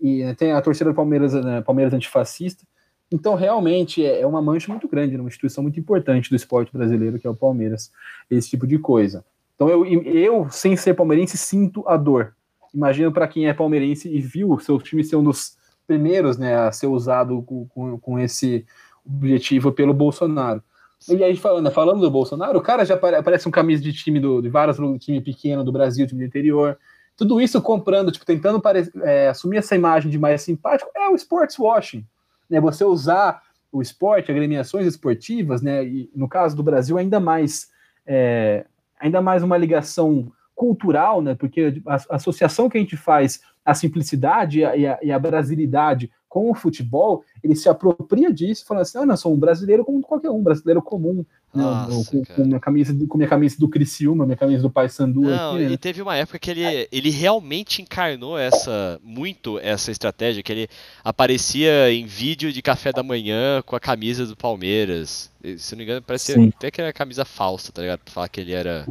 S3: e, né, tem a torcida do Palmeiras, né, Palmeiras antifascista. Então, realmente, é, é uma mancha muito grande, numa instituição muito importante do esporte brasileiro, que é o Palmeiras, esse tipo de coisa. Então, eu, eu sem ser palmeirense, sinto a dor. Imagino para quem é palmeirense e viu o seu time ser um dos primeiros né, a ser usado com, com, com esse objetivo pelo Bolsonaro. E aí, falando, falando do Bolsonaro, o cara já apare- aparece um camisa de time do, de vários time pequeno do Brasil, time do interior. Tudo isso comprando, tipo, tentando é, assumir essa imagem de mais simpático, é o sports washing. Né? Você usar o esporte, agremiações esportivas, né? E no caso do Brasil, ainda mais, é, ainda mais uma ligação cultural, né? Porque a, associação que a gente faz, a simplicidade e a, e a- e a brasilidade com o futebol, ele se apropria disso, falando assim: ah, não, eu sou um brasileiro como qualquer um, brasileiro comum, né,
S2: Nossa,
S3: com, com minha camisa, com minha camisa do Criciúma, minha camisa do Paysandu
S2: Não,
S3: aqui, né?
S2: e teve uma época que ele, ele realmente encarnou essa muito essa estratégia, que ele aparecia em vídeo de café da manhã com a camisa do Palmeiras. Se não me engano, parecia
S3: Sim.
S2: até que era camisa falsa, tá ligado? Pra falar que ele era.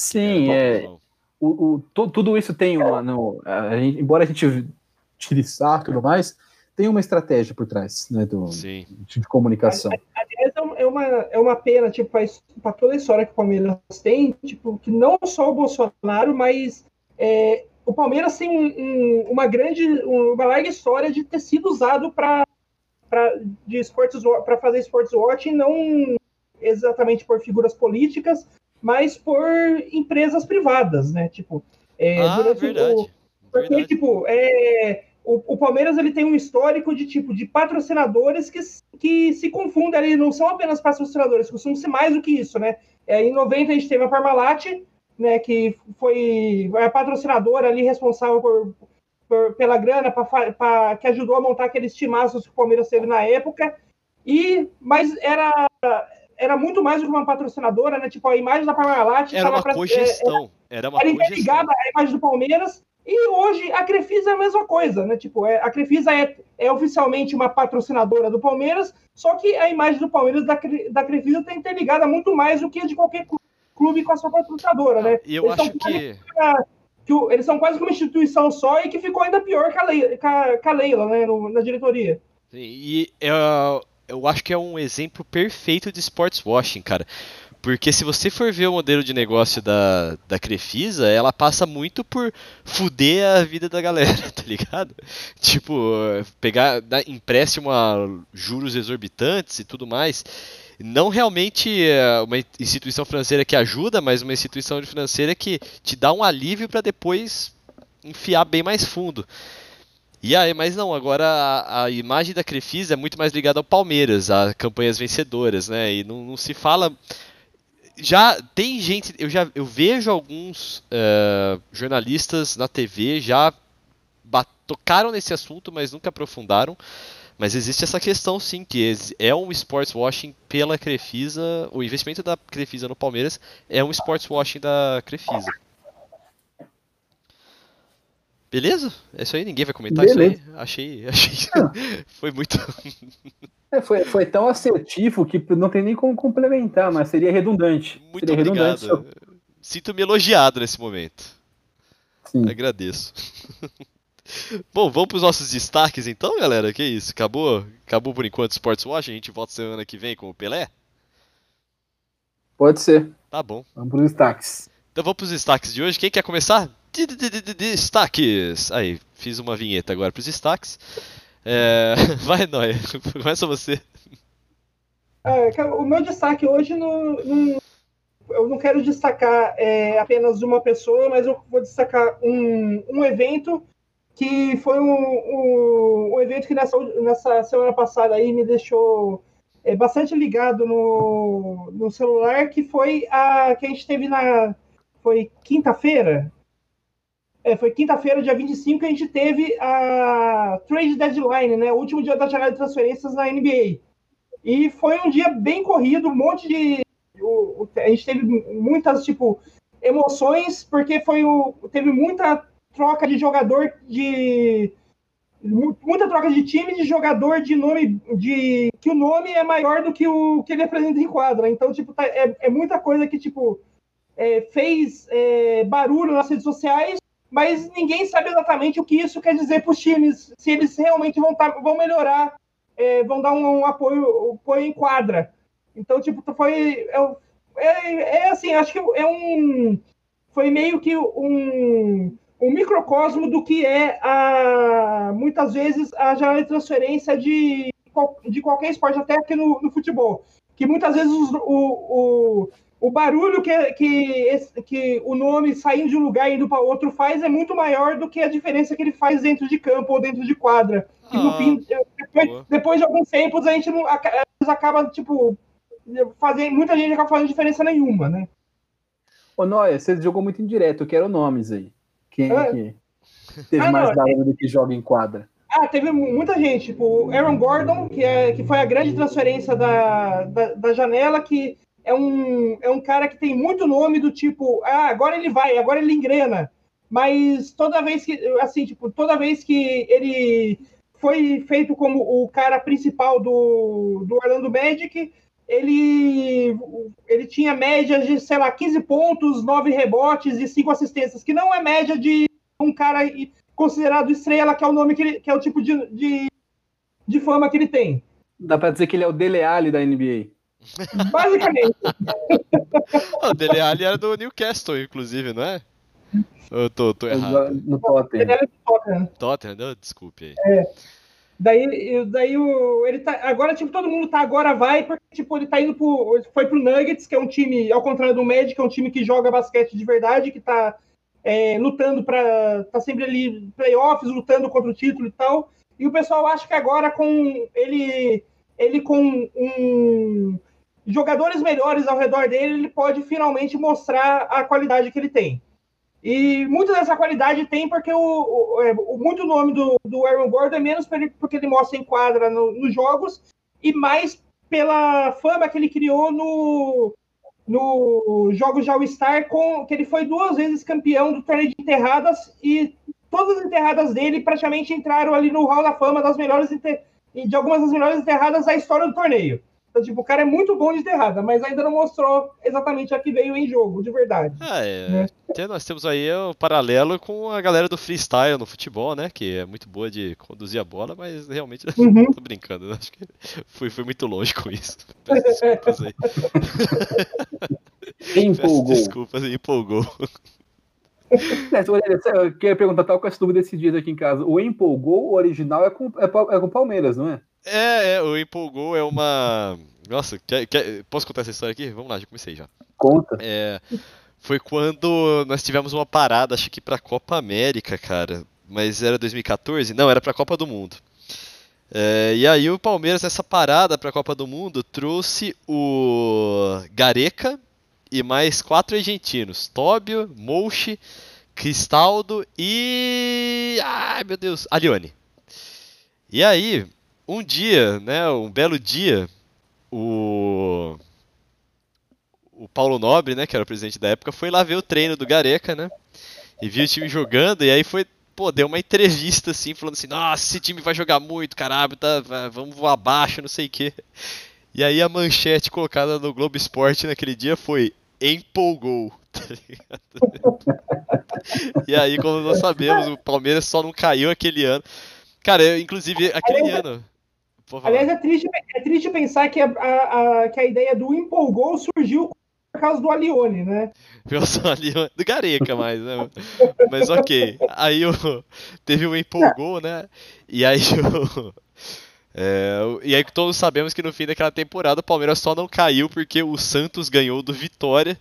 S3: Sim,
S2: era
S3: é, o, o- tu- tudo isso tem uma. No, a gente- embora a gente tire sarro e tudo mais, tem uma estratégia por trás né, do,
S2: Sim.
S3: de comunicação.
S4: Aliás, é uma- é uma, é uma pena, tipo, para toda a história que o Palmeiras tem, tipo, que não só o Bolsonaro, mas é, o Palmeiras tem um- um- uma grande, uma larga história de ter sido usado para de esportes para fazer esportes watch e não exatamente por figuras políticas, mas por empresas privadas, né? Tipo, é,
S2: ah, verdade.
S4: O, porque,
S2: verdade.
S4: tipo, é, o, o, Palmeiras ele tem um histórico de tipo de patrocinadores que, que se confundem ali, não são apenas patrocinadores, costumam ser mais do que isso, né? É, em 90 a gente teve a Parmalat, né, que foi a patrocinadora ali responsável por, por pela grana pra, pra, que ajudou a montar aqueles timaços que o Palmeiras teve na época. E mas era era muito mais do que uma patrocinadora, né? Tipo, a imagem da Parmalat
S2: era uma pra, cogestão.
S4: É,
S2: era, era uma
S4: era interligada à imagem do Palmeiras. E hoje a Crefisa é a mesma coisa, né? Tipo, é, a Crefisa é, é oficialmente uma patrocinadora do Palmeiras, só que a imagem do Palmeiras da, da Crefisa está interligada muito mais do que a de qualquer clube com a sua patrocinadora, né?
S2: E eu
S4: eles
S2: acho que...
S4: que o, eles são quase como uma instituição só e que ficou ainda pior que a Leila, que a, que a Leila né? No, na diretoria.
S2: Sim, e eu, eu acho que é um exemplo perfeito de sports washing, cara. Porque se você for ver o modelo de negócio da, da Crefisa, ela passa muito por fuder a vida da galera, tá ligado? Tipo, pegar dar empréstimo a juros exorbitantes e tudo mais. Não realmente uma instituição financeira que ajuda, mas uma instituição financeira que te dá um alívio para depois enfiar bem mais fundo. E aí, mas não, agora a, a, imagem da Crefisa é muito mais ligada ao Palmeiras, a campanhas vencedoras, né? E não, não se fala já tem gente, eu já eu vejo alguns uh, jornalistas na TV já tocaram nesse assunto, mas nunca aprofundaram. Mas existe essa questão sim, que é um sports washing pela Crefisa, o investimento da Crefisa no Palmeiras é um sports washing da Crefisa. Beleza? É isso aí, ninguém vai comentar Beleza. isso aí? Achei, achei. foi muito.
S3: É, foi, foi tão assertivo que não tem nem como complementar, mas seria redundante.
S2: Muito
S3: seria
S2: obrigado. Redundante. Sinto-me elogiado nesse momento. Sim. Agradeço. Bom, vamos para os nossos destaques então, galera. Que isso? Acabou, acabou por enquanto o Sports Watch. A gente volta semana que vem com o Pelé?
S3: Pode ser.
S2: Tá bom.
S3: Vamos para os destaques.
S2: Então vamos para os destaques de hoje. Quem quer começar? Destaques! Aí, fiz uma vinheta agora para os destaques. É... Vai, Noia, começa você.
S4: É, o meu destaque hoje não, eu não quero destacar é, apenas uma pessoa, mas eu vou destacar um, um evento que foi um, um, um evento que nessa, nessa semana passada aí me deixou é, bastante ligado no, no celular, que foi a que a gente teve na foi quinta-feira, é, foi quinta-feira, dia 25, que a gente teve a trade deadline, né? O último dia da janela de transferências na NBA. E foi um dia bem corrido, um monte de. O, a gente teve muitas, tipo, emoções, porque foi o, teve muita troca de jogador de. Muita troca de time de jogador de nome. de Que o nome é maior do que o que ele apresenta em quadra. Então, tipo, tá, é, é muita coisa que, tipo, é, fez é, barulho nas redes sociais mas ninguém sabe exatamente o que isso quer dizer para os times, se eles realmente vão, tá, vão melhorar, é, vão dar um, um apoio, apoio em quadra. Então, tipo, foi. É, é, é, assim, acho que é um. Foi meio que um, um microcosmo do que é a, muitas vezes a janela de transferência de, de qualquer esporte, até aqui no, no futebol. Que muitas vezes o, o o barulho que, que, que o nome saindo de um lugar e indo para outro faz é muito maior do que a diferença que ele faz dentro de campo ou dentro de quadra. Ah, no fim, depois, depois, de alguns tempos, a gente não, acaba, tipo, fazendo, muita gente acaba fazendo diferença nenhuma, né?
S3: Ô, Noia, você jogou muito indireto, eu quero nomes aí. Quem é que teve ah, mais barulho do que joga em quadra?
S4: Ah, teve muita gente, tipo, Aaron Gordon, que, é, que foi a grande transferência da, da, da janela, que é um, é um cara que tem muito nome do tipo, ah, agora ele vai, agora ele engrena. Mas toda vez que, assim, tipo, toda vez que ele foi feito como o cara principal do, do Orlando Magic, ele, ele tinha média de, sei lá, 15 pontos, 9 rebotes e 5 assistências, que não é média de um cara considerado estrela, que é o nome que, ele, que é o tipo de, de, de fama que ele tem.
S3: Dá para dizer que ele é o Dele Alli da NBA.
S4: Basicamente.
S2: o Dele Alli era do Newcastle, inclusive, não é? Eu tô, tô errado.
S3: No Tottenham.
S4: Ele era do Tottenham.
S2: Tottenham, não, desculpe aí.
S4: É. Daí, daí o, ele tá. Agora, tipo, todo mundo tá agora vai, porque, tipo, ele tá indo pro. Foi pro Nuggets, que é um time, ao contrário do Magic, é um time que joga basquete de verdade, que tá é, lutando para tá sempre ali playoffs, lutando contra o título e tal. E o pessoal acha que agora com ele ele com um, jogadores melhores ao redor dele, ele pode finalmente mostrar a qualidade que ele tem. E muito dessa qualidade tem porque o, o, é, o muito nome do, do Aaron Gordon é menos porque ele mostra em quadra no, nos jogos e mais pela fama que ele criou no, no Jogos de All-Star, que ele foi duas vezes campeão do torneio de enterradas e todas as enterradas dele praticamente entraram ali no Hall da Fama das melhores de algumas das melhores enterradas da história do torneio. Então, tipo, o cara é muito bom de enterrada, mas ainda não mostrou exatamente a que veio em jogo, de verdade.
S2: Ah, é. Né? Nós temos aí o paralelo com a galera do freestyle no futebol, né? Que é muito boa de conduzir a bola, mas realmente uhum. tô brincando. Acho que fui, fui muito longe com isso. Peço desculpas aí.
S3: empolgou.
S2: Peço desculpas, empolgou.
S3: É, eu queria perguntar, tal com essa dúvida esses dias aqui em casa. O empolgou, o original, é com, é, é com Palmeiras, não é?
S2: É, é, o empolgou é uma. Nossa, quer, quer... posso contar essa história aqui? Vamos lá, já comecei já.
S3: Conta.
S2: É, foi quando nós tivemos uma parada, acho que pra Copa América, cara. Mas era 2014? Não, era pra Copa do Mundo. É, e aí o Palmeiras, nessa parada pra Copa do Mundo, trouxe o Gareca e mais quatro argentinos. Tóbio, Mouche, Cristaldo e... Ai, meu Deus, Alione. E aí, um dia, né, um belo dia, o o Paulo Nobre, né, que era o presidente da época, foi lá ver o treino do Gareca, né? E viu o time jogando e aí foi, pô, deu uma entrevista assim, falando assim: "Nossa, esse time vai jogar muito, caralho, tá, vamos voar abaixo, não sei o quê". E aí a manchete colocada no Globo Esporte naquele dia foi empolgou. Tá e aí, como nós sabemos, o Palmeiras só não caiu aquele ano. Cara, eu, inclusive, aquele ano.
S4: Aliás, é triste, é triste pensar que a, a, a, que a ideia do empolgou surgiu por causa do Alione, né?
S2: Alione, do Gareca mais, né? Mas ok. Aí o, teve o empolgou, né? E aí o. É, e aí todos sabemos que no fim daquela temporada o Palmeiras só não caiu porque o Santos ganhou do Vitória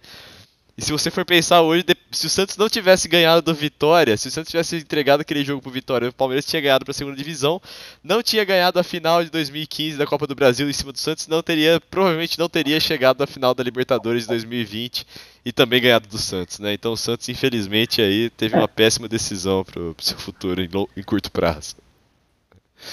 S2: e se você for pensar hoje, se o Santos não tivesse ganhado do Vitória, se o Santos tivesse entregado aquele jogo pro Vitória, o Palmeiras tinha ganhado para a segunda divisão, não tinha ganhado a final de 2015 da Copa do Brasil em cima do Santos, não teria, provavelmente não teria chegado à final da Libertadores de 2020 e também ganhado do Santos, né? Então o Santos, infelizmente, aí teve uma péssima decisão pro, pro seu futuro em, em curto prazo.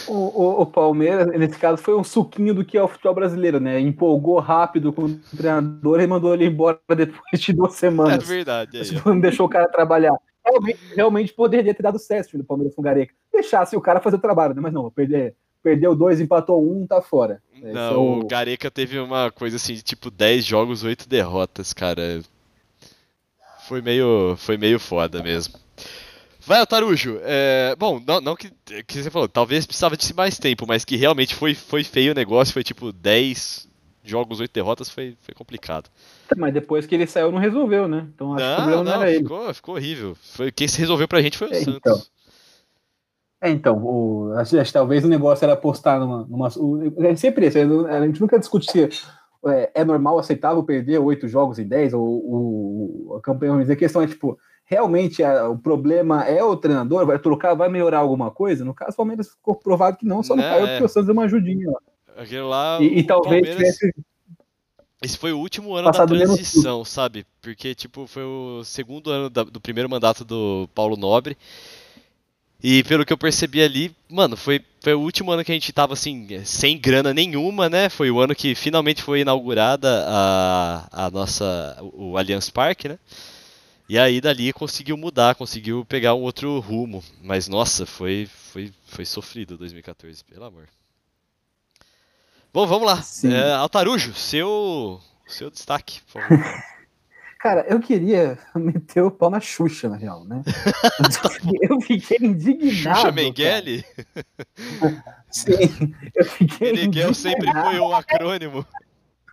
S3: O, o, o, Palmeiras, nesse caso, foi um suquinho do que é o futebol brasileiro, né? Empolgou rápido com o treinador e mandou ele embora depois de duas semanas.
S2: É verdade. Aí,
S3: não deixou o cara trabalhar. Realmente, realmente poderia ter dado certo do Palmeiras com o Gareca. Deixasse o cara fazer o trabalho, né? Mas não, perder, perdeu dois, empatou um, tá fora.
S2: Não, é o... Gareca teve uma coisa assim, de tipo 10 jogos, 8 derrotas, cara. Foi meio, foi meio foda mesmo. Vai, Tarujo. É, bom, não, não que, que, você falou, talvez precisava de mais tempo, mas que realmente foi, foi feio o negócio, foi tipo 10 jogos, 8 derrotas, foi, foi complicado.
S3: Mas depois que ele saiu, não resolveu, né? Então acho
S2: não, que o problema não, não era ficou, ele. Ficou horrível. Foi, quem se resolveu pra gente foi o é, Santos.
S3: Então. É, então, o, acho, acho, talvez o negócio era apostar numa. numa o, é sempre isso, a gente nunca discute se é, é normal, aceitável perder oito jogos em 10, ou, ou a campanha, a questão é tipo realmente a, o problema é o treinador? Vai trocar, vai melhorar alguma coisa? No caso, o Palmeiras ficou provado que não, só não, não caiu é. porque o Santos deu uma ajudinha lá.
S2: Aquele lá.
S3: E, e talvez Palmeiras... tivesse.
S2: Esse foi o último ano da transição, sabe? Porque, tipo, foi o segundo ano da, do primeiro mandato do Paulo Nobre. E pelo que eu percebi ali, mano, foi, foi o último ano que a gente tava assim, sem grana nenhuma, né? Foi o ano que finalmente foi inaugurada a, a nossa. o Allianz Parque, né? E aí dali conseguiu mudar, conseguiu pegar um outro rumo. Mas nossa, foi foi foi sofrido 2014, pelo amor. Bom, vamos lá. É, Altarujo, seu seu destaque, por favor.
S3: Cara, eu queria meter o pau na Xuxa, na real, né? eu fiquei indignado.
S2: Xuxa Mengele?
S3: Sim, eu fiquei
S2: Miguel sempre foi um acrônimo.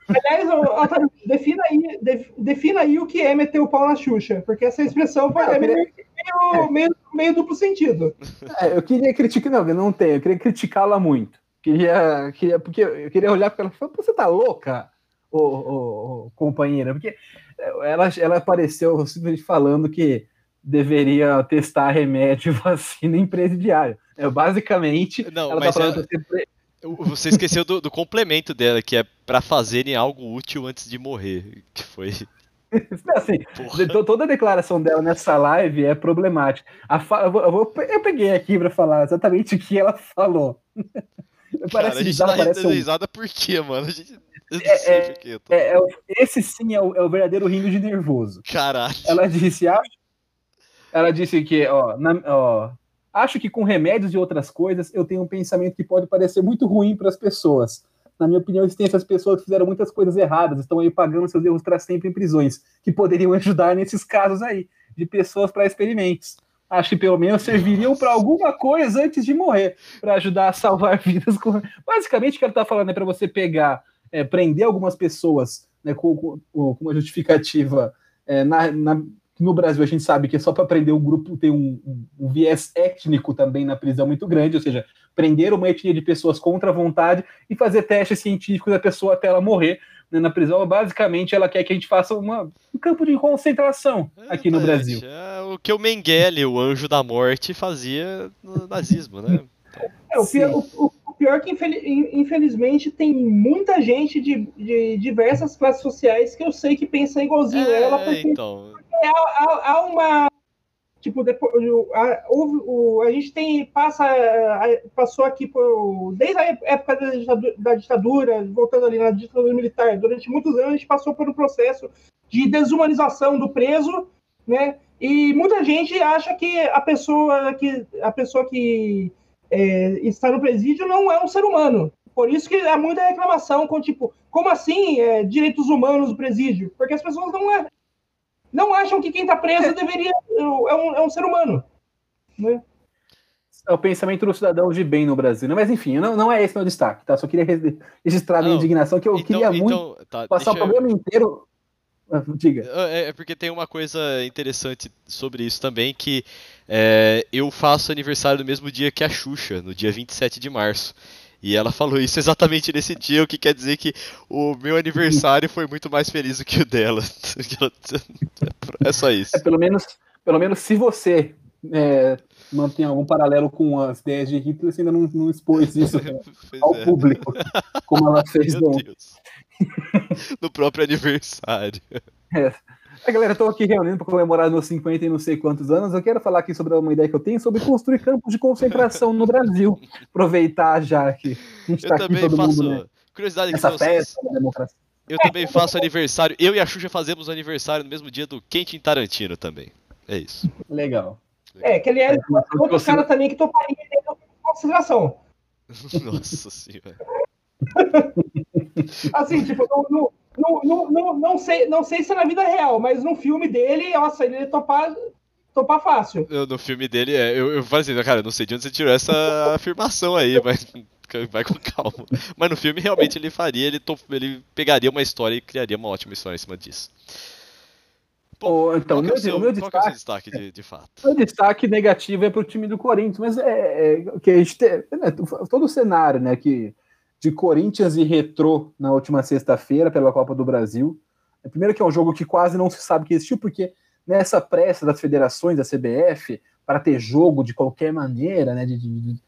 S4: Aliás, Otávio, defina aí, defina aí o que é meter o pau na Xuxa, porque essa expressão é meio, meio, meio duplo sentido.
S3: É, eu queria criticar, não, eu não tenho, eu queria criticá-la muito. Queria, queria, porque eu queria olhar para ela e falar, você tá louca, ô, ô, ô, companheira? Porque ela, ela apareceu simplesmente falando que deveria testar remédio e vacina em presidiário. É, basicamente,
S2: Não,
S3: ela tá
S2: mas
S3: falando
S2: ela-
S3: que você-
S2: Você esqueceu do, do complemento dela, que é pra fazerem algo útil antes de morrer. Que foi.
S3: assim,
S2: Porra.
S3: to- toda a declaração dela nessa live é problemática. Fa- eu, vou- peguei aqui para falar exatamente o que ela falou.
S2: Cara,
S3: Parece
S2: a gente
S3: bizarro,
S2: tá
S3: parece
S2: dando
S3: um-
S2: risada por quê, mano? A gente.
S3: É,
S2: sei
S3: é,
S2: por quê. tô-
S3: é- é esse sim é o, é o verdadeiro rindo de nervoso.
S2: Caralho.
S3: Ela disse, acho, ela disse que, ó, na- ó, acho que com remédios e outras coisas eu tenho um pensamento que pode parecer muito ruim para as pessoas. Na minha opinião, existem essas pessoas que fizeram muitas coisas erradas, estão aí pagando seus erros para sempre em prisões, que poderiam ajudar nesses casos aí, de pessoas para experimentos. Acho que pelo menos serviriam para alguma coisa antes de morrer, para ajudar a salvar vidas. Com... Basicamente, o que ela está falando é para você pegar, é, prender algumas pessoas né, com, com- com uma justificativa é, na, na- no Brasil a gente sabe que é só para prender um grupo, tem um, um- um viés étnico também na prisão muito grande, ou seja, prender uma etnia de pessoas contra a vontade e fazer testes científicos da pessoa até ela morrer né, na prisão. Basicamente, ela quer que a gente faça uma, um campo de concentração aqui no Brasil.
S2: É o que o Mengele, o anjo da morte, fazia no nazismo, né?
S4: É, o, o- o- pior é que, infeli- in- infelizmente, tem muita gente de, de diversas classes sociais que eu sei que pensa igualzinho ela,
S2: É,
S4: porque
S2: então.
S4: há, há uma. Tipo, depois, a, o- a gente tem. Passa, a- passou aqui por. Desde a época da ditadura, da ditadura, voltando ali na ditadura militar, durante muitos anos a gente passou por um processo de desumanização do preso, né? E muita gente acha que a pessoa que, a pessoa que é, está no presídio não é um ser humano. Por isso que há muita reclamação com, tipo, como assim é, direitos humanos do presídio? Porque as pessoas não, é, não acham que quem está preso deveria é um, é um ser humano. Né?
S3: É o pensamento do cidadão de bem no Brasil. né? Mas enfim, não, não é esse meu destaque, tá? Só queria re- registrar a minha indignação, que eu
S2: então,
S3: queria muito
S2: então, tá,
S3: passar o
S2: eu-
S3: programa inteiro. Ah, Diga.
S2: É, é porque tem uma coisa interessante sobre isso também, que é, eu faço aniversário no mesmo dia que a Xuxa, no dia 27 de março. E ela falou isso exatamente nesse dia, o que quer dizer que o meu aniversário foi muito mais feliz do que o dela. É só isso.
S3: É, pelo menos, pelo menos se você é, mantém algum paralelo com as ideias de Hitler, você ainda não, não expôs isso
S2: Pois
S3: ao
S2: é.
S3: público, como ela fez no.
S2: No próprio aniversário.
S3: É. A galera, estou aqui reunindo para comemorar meus 50 e não sei quantos anos. Eu quero falar aqui sobre uma ideia que eu tenho sobre construir campos de concentração no Brasil. Aproveitar já que a gente
S2: Eu
S3: está aqui
S2: também
S3: todo
S2: faço.
S3: mundo né,
S2: Curiosidade aqui
S3: nessa
S2: pra vocês.
S3: festa da democracia.
S2: Eu também faço aniversário. Eu e a Xuxa fazemos aniversário no mesmo dia do Quentin Tarantino também. É isso.
S3: Legal.
S4: É, que aliás,
S3: É,
S4: outro
S3: você-
S4: cara também que toparia em consideração.
S2: Nossa senhora.
S4: Assim, tipo, não, não, não, não, não, sei, não sei se é na vida real, mas no filme dele, nossa, ele ia topar, topar fácil.
S2: Eu, no filme dele, é, eu, eu falei assim, cara, não sei de onde você tirou essa afirmação aí, mas vai com calma. Mas no filme, realmente, ele faria, ele, to- ele pegaria uma história e criaria uma ótima história em cima disso.
S3: Ô, então,
S2: é
S3: meu,
S2: o seu,
S3: meu
S2: qual que é o seu
S3: destaque,
S2: destaque de, de fato?
S3: meu destaque negativo é para o time do Corinthians, mas é, é que a gente tem, né, todo o cenário, né, que de Corinthians e Retrô na última sexta-feira pela Copa do Brasil. É, Primeiro que é um jogo que quase não se sabe que existiu, porque nessa pressa das federações da CBF para ter jogo de qualquer maneira, né, de, de- de-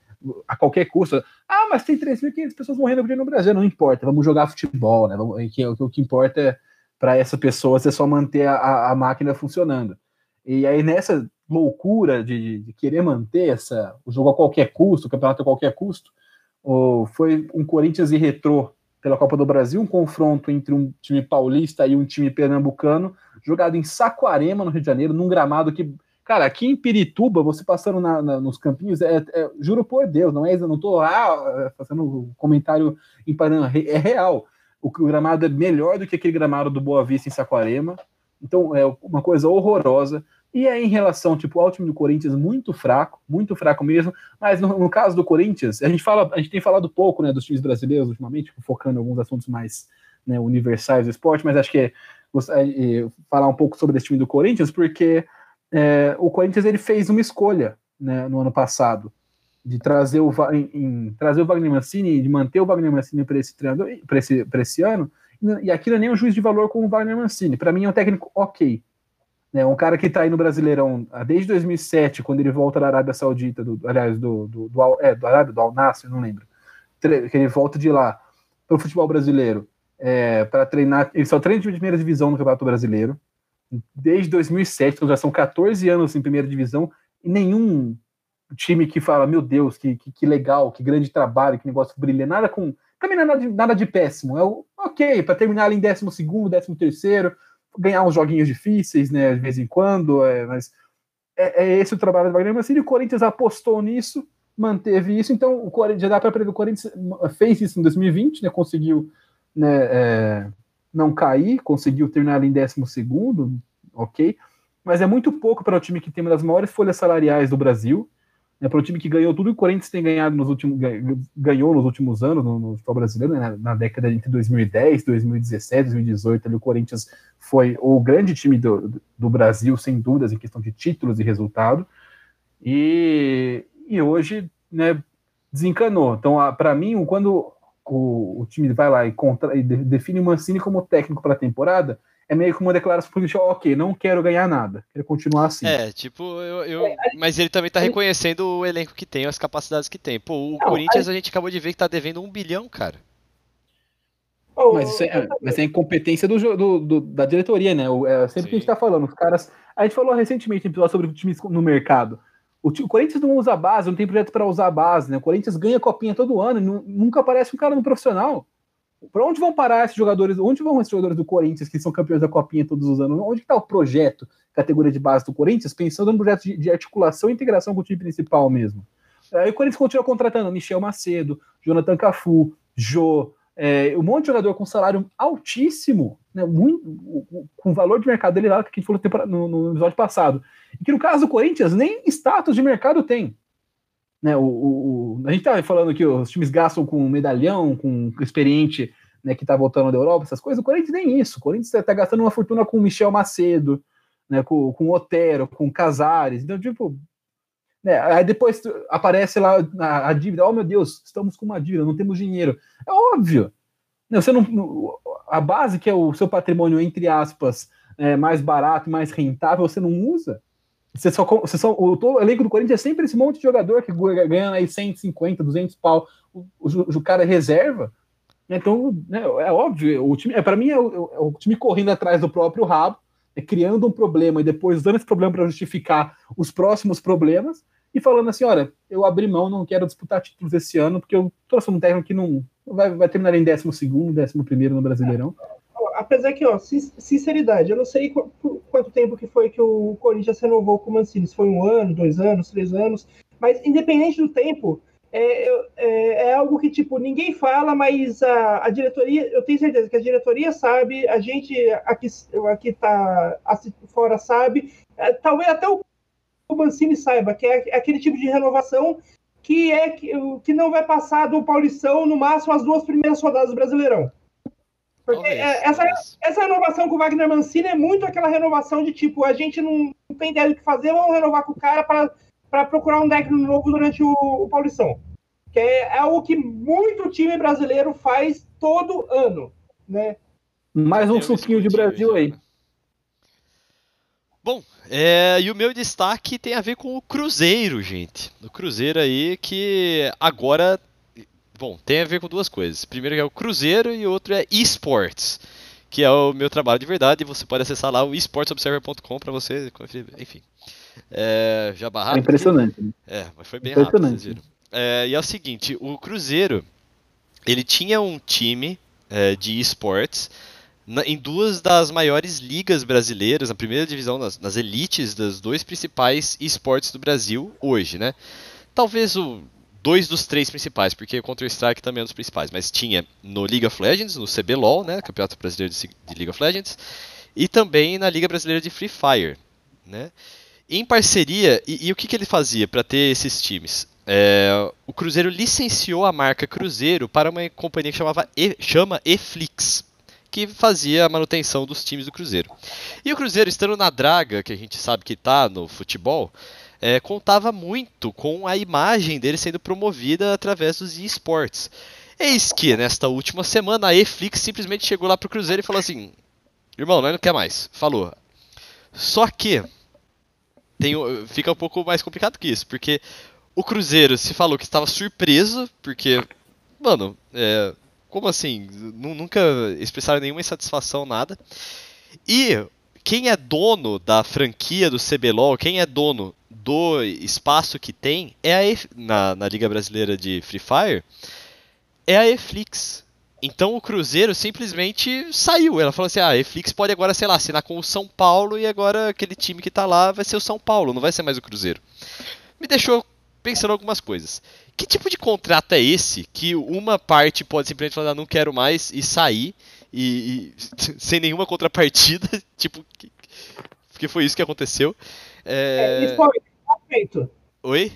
S3: a qualquer custo. Ah, mas tem 3.500 pessoas morrendo por no Brasil, não importa, vamos jogar futebol, né? Vamos, que, o que importa é para essa pessoa é só manter a- a, a máquina funcionando. E aí, nessa loucura de, de querer manter essa, o jogo a qualquer custo, o campeonato a qualquer custo, o- foi um Corinthians e Retrô pela Copa do Brasil, um confronto entre um time paulista e um time pernambucano, jogado em Saquarema, no Rio de Janeiro, num gramado que. Cara, aqui em Pirituba, você passando na- na- nos campinhos, é, é- juro por Deus, não é, eu não tô ah, fazendo um comentário em Paraná, é real. O, o gramado é melhor do que aquele gramado do Boa Vista em Saquarema. Então, é uma coisa horrorosa. E aí, em relação, tipo, ao time do Corinthians, muito fraco, muito fraco mesmo. Mas no, no caso do Corinthians, a gente fala, a gente tem falado pouco, né, dos times brasileiros ultimamente, focando em alguns assuntos mais né, universais do esporte, mas acho que é, é, é, falar um pouco sobre esse time do Corinthians, porque é, o Corinthians ele fez uma escolha né, no ano passado de trazer o, em, em, trazer o Wagner Mancini, de manter o Wagner Mancini para esse treinador, para esse, esse ano, e aqui não é nem um juiz de valor com o Wagner Mancini. Para mim é um técnico ok. Né, um cara que está aí no Brasileirão desde 2007, quando ele volta da Arábia Saudita, do, aliás, do, do, do, é, do Arábia, do Al Nassr, não lembro, que ele volta de lá para o futebol brasileiro é, para treinar. Ele só treina de primeira divisão no Campeonato Brasileiro desde 2007, então já são 14 anos em primeira divisão, e nenhum time que fala, meu Deus, que, que, que legal, que grande trabalho, que negócio brilhante, nada com. Também nada de, nada de péssimo. É o, ok, para terminar ali em 12, 13, ganhar uns joguinhos difíceis, né, de vez em quando, é, mas é, é, esse o trabalho do Wagner Mancini. O Corinthians apostou nisso, manteve isso, então o Corinthians já dá para prever. O Corinthians fez isso em 2020, né, conseguiu né, é, não cair, conseguiu terminar ali em 12, ok, mas é muito pouco para o time que tem uma das maiores folhas salariais do Brasil, né, para o time que ganhou tudo que o Corinthians tem ganhado nos últimos ganhou nos últimos anos no, no futebol brasileiro, né, na década entre 2010, 2017, 2018, ali o Corinthians foi o grande time do, do Brasil, sem dúvidas, em questão de títulos e resultado, e, e hoje né, desencanou. Então, para mim, quando o, o time vai lá e, contra, e define o Mancini como técnico para a temporada, é meio que uma declaração política, ok, não quero ganhar nada, quero continuar assim.
S2: É, tipo, eu, eu é, mas ele também tá reconhecendo o elenco que tem, as capacidades que tem. Pô, o não, Corinthians a... a gente acabou de ver que tá devendo um bilhão, cara.
S3: Mas isso é, mas é incompetência do, do, do, da diretoria, né? O, é, sempre Sim. que a gente tá falando, os caras. A gente falou recentemente sobre times no mercado. O, o, Corinthians não usa base, não tem projeto para usar base, né? O Corinthians ganha copinha todo ano, e nunca aparece um cara no profissional. Para onde vão parar esses jogadores? Onde vão esses jogadores do Corinthians que são campeões da copinha todos os anos? Onde está o projeto, categoria de base do Corinthians, pensando no projeto de, de articulação e integração com o time principal mesmo? Aí o Corinthians continua contratando Michel Macedo, Jonathan Cafu, Jô, é, um monte de jogador com salário altíssimo, né, muito, com valor de mercado dele lá, que a gente falou no, no episódio passado. E que no caso do Corinthians, nem status de mercado tem. Né, o, o, a gente tá falando que os times gastam com medalhão, com experiente né, que está voltando da Europa, essas coisas. O Corinthians nem isso. O Corinthians está gastando uma fortuna com o Michel Macedo, né, com, com o Otero, com o Casares. Então, tipo. Né, aí depois aparece lá a, a, dívida. Oh, meu Deus, estamos com uma dívida, não temos dinheiro. É óbvio. Né, você não, a base, que é o seu patrimônio, entre aspas, é, mais barato, mais rentável, você não usa. Você só, você só, o, o elenco do Corinthians é sempre esse monte de jogador que ganha aí 150, 200 pau. O, o, o cara é reserva. Então, né, é óbvio, o time, é, para mim, é o, é o, time correndo atrás do próprio rabo, é, criando um problema e depois usando esse problema para justificar os próximos problemas e falando assim: olha, eu abri mão, não quero disputar títulos esse ano, porque eu trouxe um técnico que não vai, vai terminar em 12, 11 no Brasileirão
S4: apesar que, ó, sinceridade, eu não sei quanto tempo que foi que o Corinthians renovou com o Mancini, se foi um ano, dois anos, três anos, mas independente do tempo, é, é, é, algo que, tipo, ninguém fala, mas a, a, diretoria, eu tenho certeza que a diretoria sabe, a gente aqui, aqui tá fora sabe, é, talvez até o, o Mancini saiba, que é, é aquele tipo de renovação que é que, que não vai passar do Paulistão no máximo as duas primeiras rodadas do Brasileirão. Porque talvez, é, essa, essa renovação com o Wagner Mancini é muito aquela renovação de tipo, a gente não, não tem ideia do que fazer, vamos renovar com o cara para procurar um técnico novo durante o, o Paulistão. Que é, é algo que muito time brasileiro faz todo ano, né?
S3: Mais um suquinho de Brasil aí.
S2: Bom, é, e o meu destaque tem a ver com o Cruzeiro, gente. O Cruzeiro aí que agora Bom, tem a ver com duas coisas. Primeiro é o Cruzeiro e outro é esports, que é o meu trabalho de verdade. Você pode acessar lá o esportsobserver.com para você conferir. Enfim. É, já barrado.
S3: É impressionante. Né?
S2: É, mas foi bem rápido, vocês viram. É, e é o seguinte, o Cruzeiro, ele tinha um time é, de esportes em duas das maiores ligas brasileiras, na primeira divisão, nas, nas elites das dois principais esportes do Brasil hoje, né? Talvez o dois dos três principais, porque Counter-Strike também é um dos principais, mas tinha no League of Legends, no CBLOL, né, Campeonato Brasileiro de, de League of Legends, e também na Liga Brasileira de Free Fire, né? Em parceria, e, e o que, que ele fazia para ter esses times? É, o Cruzeiro licenciou a marca Cruzeiro para uma companhia que chamava e, chama Eflix, que fazia a manutenção dos times do Cruzeiro. E o Cruzeiro, estando na draga, que a gente sabe que está no futebol, é, contava muito com a imagem dele sendo promovida através dos esportes. Eis que, nesta última semana, a Eflix simplesmente chegou lá pro Cruzeiro e falou assim: Irmão, nós não quer mais. Falou. Só que tem, fica um pouco mais complicado que isso, porque o Cruzeiro se falou que estava surpreso, porque, mano, é, como assim? Nunca expressaram nenhuma insatisfação, nada. E quem é dono da franquia do CBLOL, quem é dono do espaço que tem, é a na, na Liga Brasileira de Free Fire, é a Eflix. Então o Cruzeiro simplesmente saiu. Ela falou assim: ah, a Eflix pode agora, sei lá, assinar com o São Paulo e agora aquele time que tá lá vai ser o São Paulo, não vai ser mais o Cruzeiro. Me deixou pensando algumas coisas. Que tipo de contrato é esse que uma parte pode simplesmente falar, não quero mais e sair e, e sem nenhuma contrapartida? tipo, porque foi isso que aconteceu.
S4: É... É, isso foi mal feito.
S2: Oi?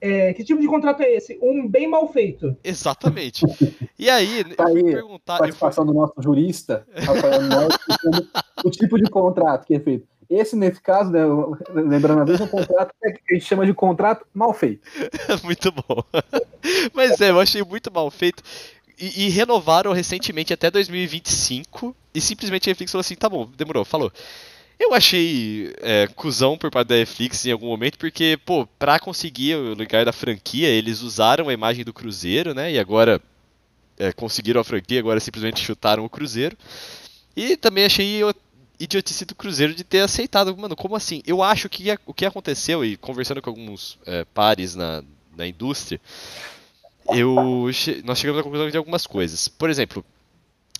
S4: É, que tipo de contrato é esse? Um bem mal feito.
S2: Exatamente. E aí,
S3: tá aí perguntar. Participação fui... do nosso jurista, Rafael Norte, o tipo de contrato que é feito. Esse, nesse caso, né, lembrando a vez, é um contrato que a gente chama de contrato mal feito.
S2: muito bom. Mas é, eu achei muito mal feito. E, e, renovaram recentemente até 2025. E simplesmente a Netflix falou assim: tá bom, demorou, falou. Eu achei é, cuzão por parte da Netflix em algum momento, porque, pô, pra conseguir o lugar da franquia, eles usaram a imagem do Cruzeiro, né? E agora é, conseguiram a franquia, agora simplesmente chutaram o Cruzeiro. E também achei idiotice do Cruzeiro de ter aceitado. Mano, como assim? Eu acho que o que aconteceu, e conversando com alguns é, pares na, na indústria, eu, nós chegamos à conclusão de algumas coisas. Por exemplo,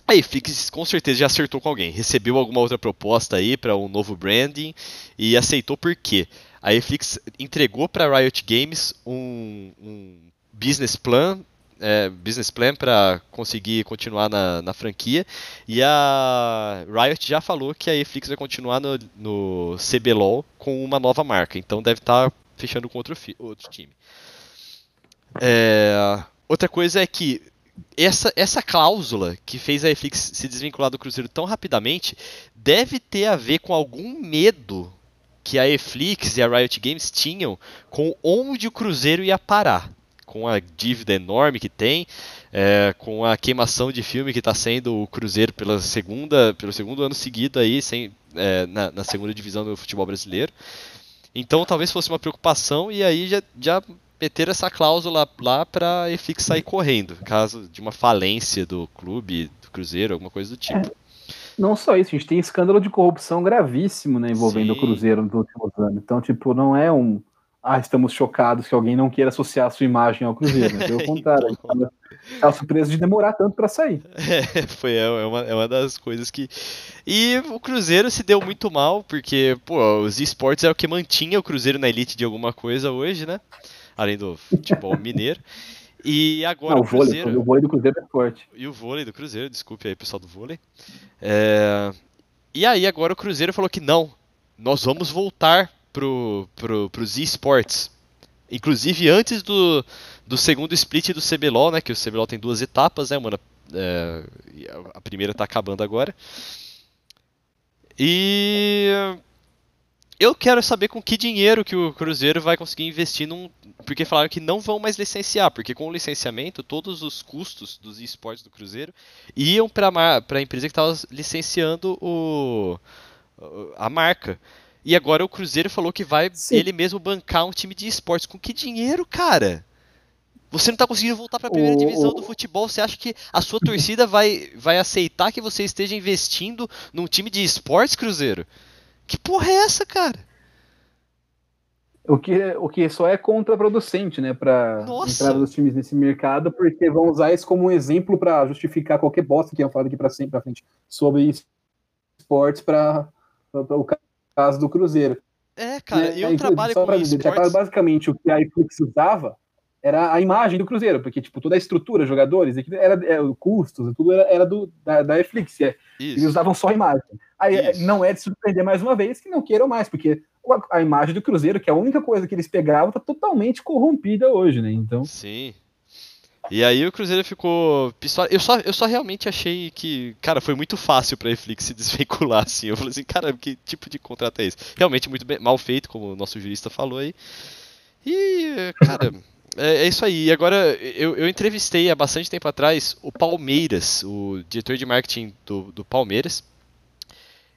S2: a Netflix com certeza já acertou com alguém, recebeu alguma outra proposta aí para um novo branding e aceitou por quê? A Netflix entregou para Riot Games um, um business plan é, business plan para conseguir continuar na, na, franquia. E a Riot já falou que a Netflix vai continuar no, no CBLOL com uma nova marca. Então deve estar tá fechando com outro, outro time. É, outra coisa é que essa, essa cláusula que fez a Netflix se desvincular do Cruzeiro tão rapidamente deve ter a ver com algum medo que a Netflix e a Riot Games tinham com onde o Cruzeiro ia parar com a dívida enorme que tem, é, com a queimação de filme que está sendo o Cruzeiro pela segunda, pelo segundo ano seguido aí, sem, é, na, na, segunda divisão do futebol brasileiro. Então talvez fosse uma preocupação e aí já, já meter essa cláusula lá para EFIX sair correndo, caso de uma falência do clube, do Cruzeiro, alguma coisa do tipo. É,
S3: não só isso, a gente tem escândalo de corrupção gravíssimo né, envolvendo Sim. o Cruzeiro nos últimos anos. Então, tipo, não é um ah, estamos chocados que alguém não queira associar a sua imagem ao Cruzeiro. Né? Pelo contrário, então... estava surpreso de demorar tanto para sair.
S2: É, foi é, é uma, é uma das coisas que. E o Cruzeiro se deu muito mal, porque, pô, os esportes é o que mantinha o Cruzeiro na elite de alguma coisa hoje, né? Além do futebol mineiro. E agora
S3: não, o, Cruzeiro. Vôlei, o vôlei do Cruzeiro é forte.
S2: E o vôlei do Cruzeiro, desculpe aí, pessoal do vôlei. É... E aí, agora o Cruzeiro falou que não, nós vamos voltar pro, pro, pros esportes. Inclusive antes do, do segundo split do CBLOL, né? Que o CBLOL tem duas etapas, né? Uma, é, a primeira está acabando agora. E eu quero saber com que dinheiro que o Cruzeiro vai conseguir investir num. Porque falaram que não vão mais licenciar, porque com o licenciamento, todos os custos dos esportes do Cruzeiro iam para a empresa que estava licenciando o, a marca. E agora o Cruzeiro falou que vai Sim. ele mesmo bancar um time de esportes. Com que dinheiro, cara? Você não tá conseguindo voltar para a primeira divisão do futebol. Você acha que a sua torcida vai, vai aceitar que você esteja investindo num time de esportes, Cruzeiro? Que porra é essa, cara?
S3: O que, o que só é contraproducente, né, para entrada dos times nesse mercado, porque vão usar isso como um exemplo para justificar qualquer bosta que iam falar daqui para sempre, para frente, sobre esportes para o caso do Cruzeiro.
S2: É, cara, e, eu trabalho com esportes...
S3: Basicamente, o que a Netflix usava era a imagem do Cruzeiro, porque, tipo, toda a estrutura, jogadores, era, era é, custos, tudo era, era do, da, da Netflix, é, eles usavam só a imagem. Aí é, Isso. não é de surpreender mais uma vez que não queiram mais, porque a, a imagem do Cruzeiro, que é a única coisa que eles pegavam, tá totalmente corrompida hoje, né? Então...
S2: Sim. E aí o Cruzeiro ficou pistola. Eu só, eu só realmente achei que, cara, foi muito fácil pra Netflix se desvincular, assim. Eu falei assim, cara, que tipo de contrato é esse? Realmente muito bem, mal feito, como o nosso jurista falou aí. E, cara, é, é isso aí. E agora, eu, eu entrevistei há bastante tempo atrás o Palmeiras, o diretor de marketing do, do Palmeiras.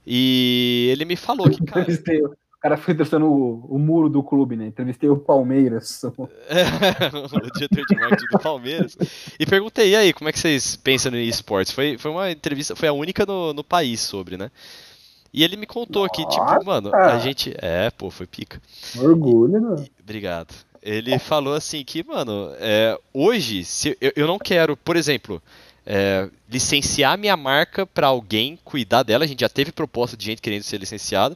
S2: E ele me falou que, cara.
S3: Entrevistei, o cara foi entrevistando o, o muro do clube, né? Entrevistei o Palmeiras.
S2: o diretor de marketing do Palmeiras. E perguntei, e aí, como é que vocês pensam no esportes? Foi, foi uma entrevista, foi a única no, no país sobre, né? E ele me contou que, tipo, mano, a gente. É, pô, foi pica.
S3: Orgulho, né?
S2: Obrigado. Ele falou assim que, mano, é, hoje, se eu, eu não quero, por exemplo, é, licenciar minha marca para alguém cuidar dela. A gente já teve proposta de gente querendo ser licenciada.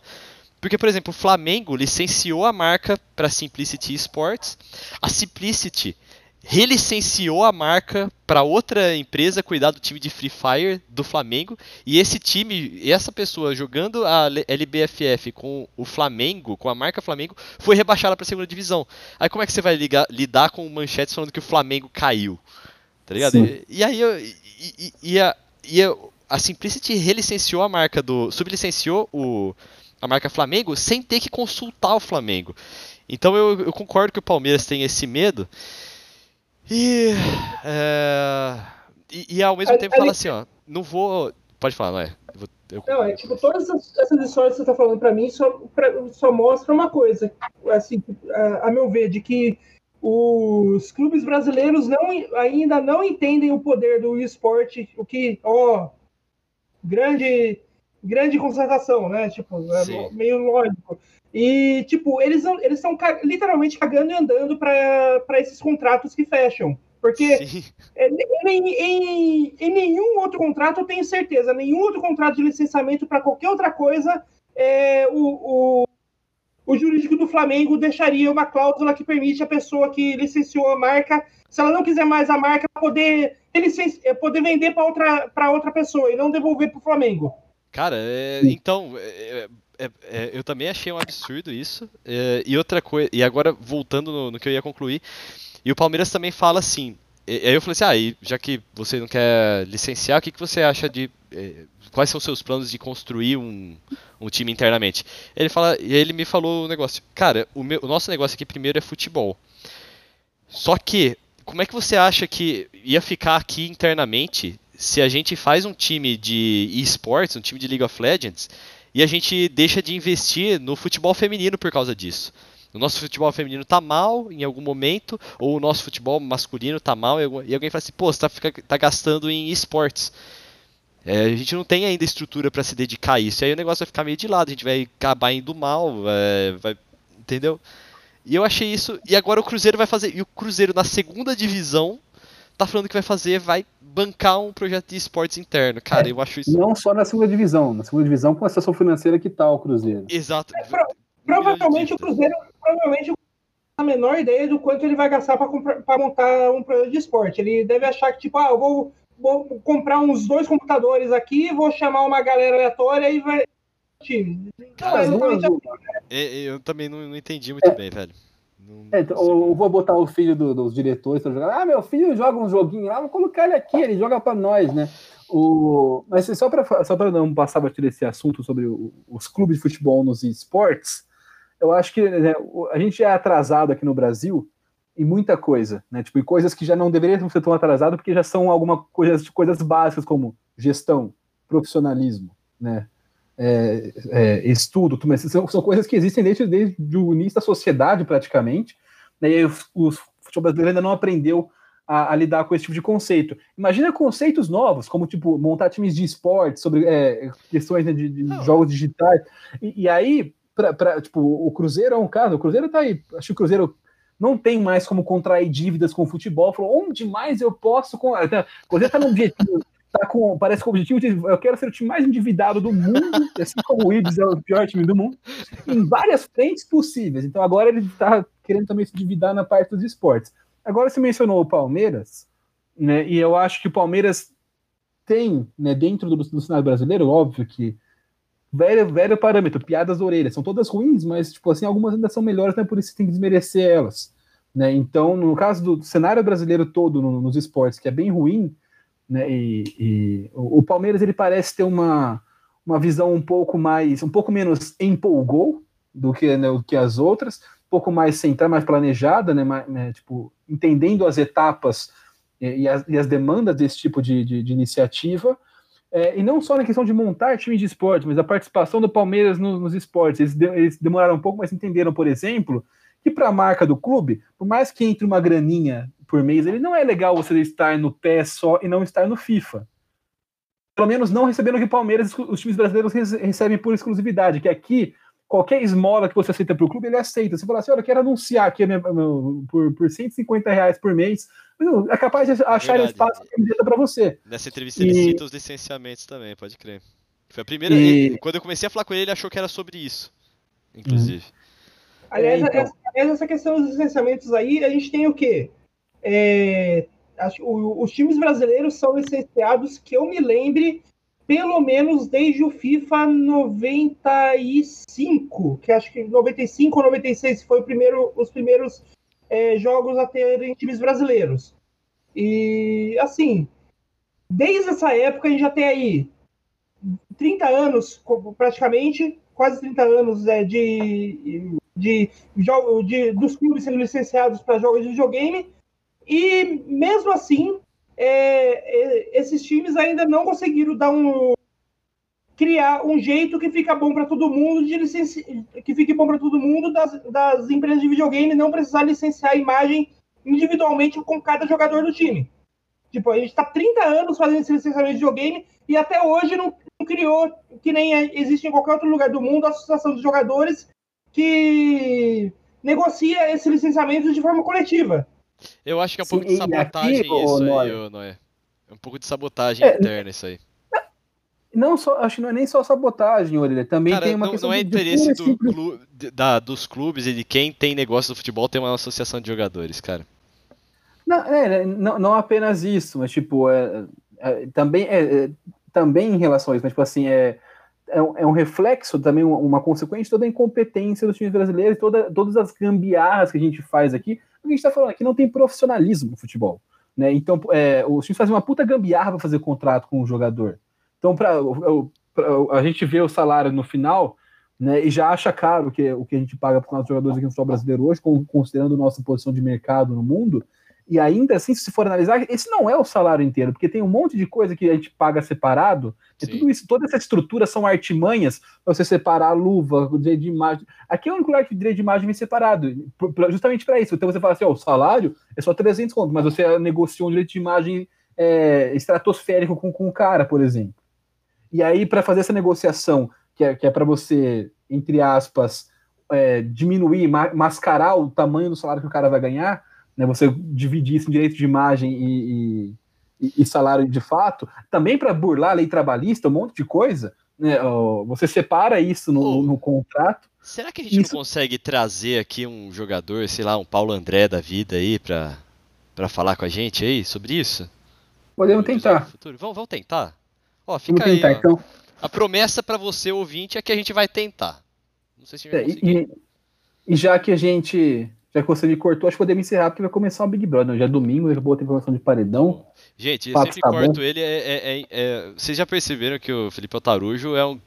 S2: Porque, por exemplo, o Flamengo licenciou a marca para Simplicity Sports. A Simplicity relicenciou a marca para outra empresa cuidar do time de Free Fire do Flamengo e esse time, essa pessoa jogando a LBFF com o Flamengo, com a marca Flamengo, foi rebaixada para a segunda divisão. Aí como é que você vai ligar, lidar com manchetes falando que o Flamengo caiu? Tá ligado? E, e, aí e, e, e, a, e a, a Simplicity relicenciou a marca do, sublicenciou o a marca Flamengo sem ter que consultar o Flamengo. Então eu, eu concordo que o Palmeiras tem esse medo. E, é, e, e, ao mesmo tempo fala assim, ó, não vou. Pode falar, não é? Eu,
S4: eu... Não, é tipo, todas essas histórias que você tá falando para mim só, pra, só mostra uma coisa, assim, a, a, meu ver, de que os clubes brasileiros não, ainda não entendem o poder do esporte, o que, ó, grande, grande constatação, né? Tipo, é meio lógico. E, tipo, eles eles estão literalmente cagando e andando para esses contratos que fecham. Porque é, em, em, em, nenhum outro contrato, eu tenho certeza, nenhum outro contrato de licenciamento para qualquer outra coisa, é, o, o, o, jurídico do Flamengo deixaria uma cláusula que permite a pessoa que licenciou a marca, se ela não quiser mais a marca, poder, é, poder vender para outra, outra pessoa e não devolver para o Flamengo.
S2: Cara, é, então, é, é, é, eu também achei um absurdo isso. É, e outra coisa, e agora voltando no, no, que eu ia concluir, e o Palmeiras também fala assim. E, aí eu falei assim, ah, e já que você não quer licenciar, o que, que você acha de. É, quais são os seus planos de construir um, um time internamente? Ele fala, e ele me falou o um negócio, cara, o, meu, o nosso negócio aqui primeiro é futebol. Só que, como é que você acha que ia ficar aqui internamente se a gente faz um time de esportes, um time de League of Legends, e a gente deixa de investir no futebol feminino por causa disso. O nosso futebol feminino tá mal em algum momento, ou o nosso futebol masculino tá mal, e alguém fala assim, pô, você tá, fica, tá gastando em esportes. É, a gente não tem ainda estrutura para se dedicar a isso. E aí o negócio vai ficar meio de lado, a gente vai acabar indo mal, é, vai, entendeu? E eu achei isso. E agora o Cruzeiro vai fazer. E o Cruzeiro na segunda divisão tá falando que vai fazer, vai bancar um projeto de esportes interno. Cara, é, eu acho isso.
S3: Não só na segunda divisão, na segunda divisão com a situação financeira que tá o Cruzeiro.
S2: Exato. É,
S4: pro, provavelmente o Cruzeiro, provavelmente a menor ideia do quanto ele vai gastar para montar um projeto de esporte. Ele deve achar que, tipo, ah, eu vou, vou comprar uns dois computadores aqui, vou chamar uma galera aleatória e vai. Time.
S2: Cara, não, é eu, eu também não, não entendi muito é. bem, velho.
S3: É, então, eu vou botar o filho do, dos diretores para jogar. Ah, meu filho joga um joguinho lá, vou colocar ele aqui, ele joga para nós, né? O... Mas só para só não passar batido esse assunto sobre o, os clubes de futebol nos esportes, eu acho que né, a gente é atrasado aqui no Brasil em muita coisa, né? Tipo, em coisas que já não deveriam ser tão atrasado porque já são alguma coisa, coisas básicas como gestão, profissionalismo, né? É, é, estudo, são, são, coisas que existem desde, desde o início da sociedade, praticamente, né, e o, o futebol brasileiro ainda não aprendeu a, a, lidar com esse tipo de conceito. Imagina conceitos novos, como tipo montar times de esporte, sobre é, questões né, de, de jogos digitais, e, e aí, pra, pra, tipo, o Cruzeiro é um caso, o Cruzeiro tá aí, acho que o Cruzeiro não tem mais como contrair dívidas com o futebol, falou, onde mais eu posso... Com... O Cruzeiro tá no objetivo tá com, parece com o objetivo de eu quero ser o time mais endividado do mundo, assim como o Ibis é o pior time do mundo, em várias frentes possíveis. Então agora ele está querendo também se endividar na parte dos esportes. Agora você mencionou o Palmeiras, né? E eu acho que o Palmeiras tem, né, dentro do, do cenário brasileiro, óbvio que velho, velho parâmetro, piadas da orelha, são todas ruins, mas tipo assim, algumas ainda são melhores, né? Por isso tem que desmerecer elas. Né? Então, no caso do cenário brasileiro todo no, nos esportes, que é bem ruim, né? e, e o, Palmeiras ele parece ter uma, uma visão um pouco mais, um pouco menos empolgou do que, né, que as outras, um pouco mais centrada, mais planejada, né, mais, né, tipo, entendendo as etapas e, e, as, e, as, demandas desse tipo de, de, de iniciativa, é, e não só na questão de montar time de esporte, mas a participação do Palmeiras no, nos esportes. Eles, de, eles, demoraram um pouco, mas entenderam, por exemplo, que para a marca do clube, por mais que entre uma graninha por mês, ele não é legal você estar no pé só e não estar no FIFA. Pelo menos não recebendo o que o Palmeiras, os times brasileiros recebem por exclusividade, que aqui qualquer esmola que você aceita para o clube, ele aceita. Você fala assim, olha, eu quero anunciar aqui minha, meu, por, por 150 reais por mês, é capaz de achar espaço para você.
S2: Nessa entrevista e... ele cita os licenciamentos também, pode crer. Foi a primeira. E... Ele, quando eu comecei a falar com ele, ele achou que era sobre isso. Inclusive. Uhum.
S4: Aliás, então... essa, essa, questão dos licenciamentos aí, a gente tem o quê? É, acho, o, os times brasileiros são licenciados, que eu me lembre, pelo menos desde o FIFA 95, que acho que 95 ou 96 foi o primeiro, os primeiros é, jogos a terem times brasileiros. E, assim, desde essa época a gente já tem aí 30 anos, praticamente, quase 30 anos é, de, de, de, de dos clubes sendo licenciados para jogos de videogame, e mesmo assim, é, é, esses times ainda não conseguiram dar um, criar um jeito que fica bom para todo mundo, de licenci... que fique bom para todo mundo das, das empresas de videogame não precisar licenciar a imagem individualmente com cada jogador do time. Tipo, a gente está 30 anos fazendo esse licenciamento de videogame e até hoje não, não criou, que nem existe em qualquer outro lugar do mundo, a associação de jogadores que negocia esse licenciamento de forma coletiva.
S2: Eu acho que é um Sim, pouco de sabotagem aqui, isso aí, Noé. É um pouco de sabotagem é, interna isso aí.
S3: Não só, acho que não é nem só sabotagem, Orelha. Também Cara, tem uma
S2: não,
S3: questão
S2: não é interesse do clube, da, dos clubes e de quem tem negócio do futebol ter uma associação de jogadores, cara.
S3: Não, é, não, não apenas isso, mas tipo, é, é também, é, é, também em relação a isso, mas tipo assim, é, é, um, é um reflexo também, uma, uma consequência de toda a incompetência dos times brasileiros, toda, todas as gambiarras que a gente faz aqui. O que a gente está falando aqui não tem profissionalismo no futebol. Né? Então, é, os times fazem uma puta gambiarra para fazer contrato com o jogador. Então, para a gente ver o salário no final, né, e já acha caro que, o que a gente paga para os jogadores aqui no futebol brasileiro hoje, considerando nossa posição de mercado no mundo, e ainda assim, se for analisar, esse não é o salário inteiro, porque tem um monte de coisa que a gente paga separado, e tudo isso, toda essa estrutura são artimanhas para você separar a luva, o direito de imagem. Aqui é o único lugar que o direito de imagem vem separado, justamente para isso. Então você fala assim, ó, o salário é só 300 contos, mas você negociou um direito de imagem é, estratosférico com, com o cara, por exemplo. E aí, para fazer essa negociação, que é, que é para você, entre aspas, é, diminuir, ma mascarar o tamanho do salário que o cara vai ganhar, né, você dividir isso em direito de imagem e, e, e salário de fato, também para burlar a lei trabalhista, um monte de coisa, né, ó, você separa isso no, oh, no, contrato.
S2: Será que a gente isso... não consegue trazer aqui um jogador, sei lá, um Paulo André da vida aí, para falar com a gente aí sobre isso?
S3: Podemos tentar.
S2: Vamos, vamos tentar? Ó, fica Vamos tentar, aí, então. A promessa para você, ouvinte, é que a gente vai tentar. Não sei se a gente
S3: vai é, e, e, já que a gente. Já que você me cortou, acho que podemos encerrar, porque vai começar o Big Brother. Já é domingo, vou ter informação de paredão.
S2: Gente, eu sempre tá corto bom. ele. É, é, é, é, vocês já perceberam que o Felipe Altarujo é um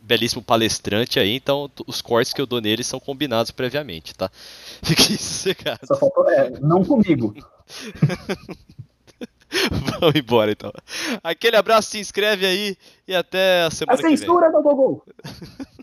S2: belíssimo palestrante aí, então os cortes que eu dou nele são combinados previamente, tá? Fique sossegado. Só
S3: faltou, é, não comigo.
S2: Vamos embora então. Aquele abraço, se inscreve aí e até a semana a que vem. A
S3: censura do Gogol!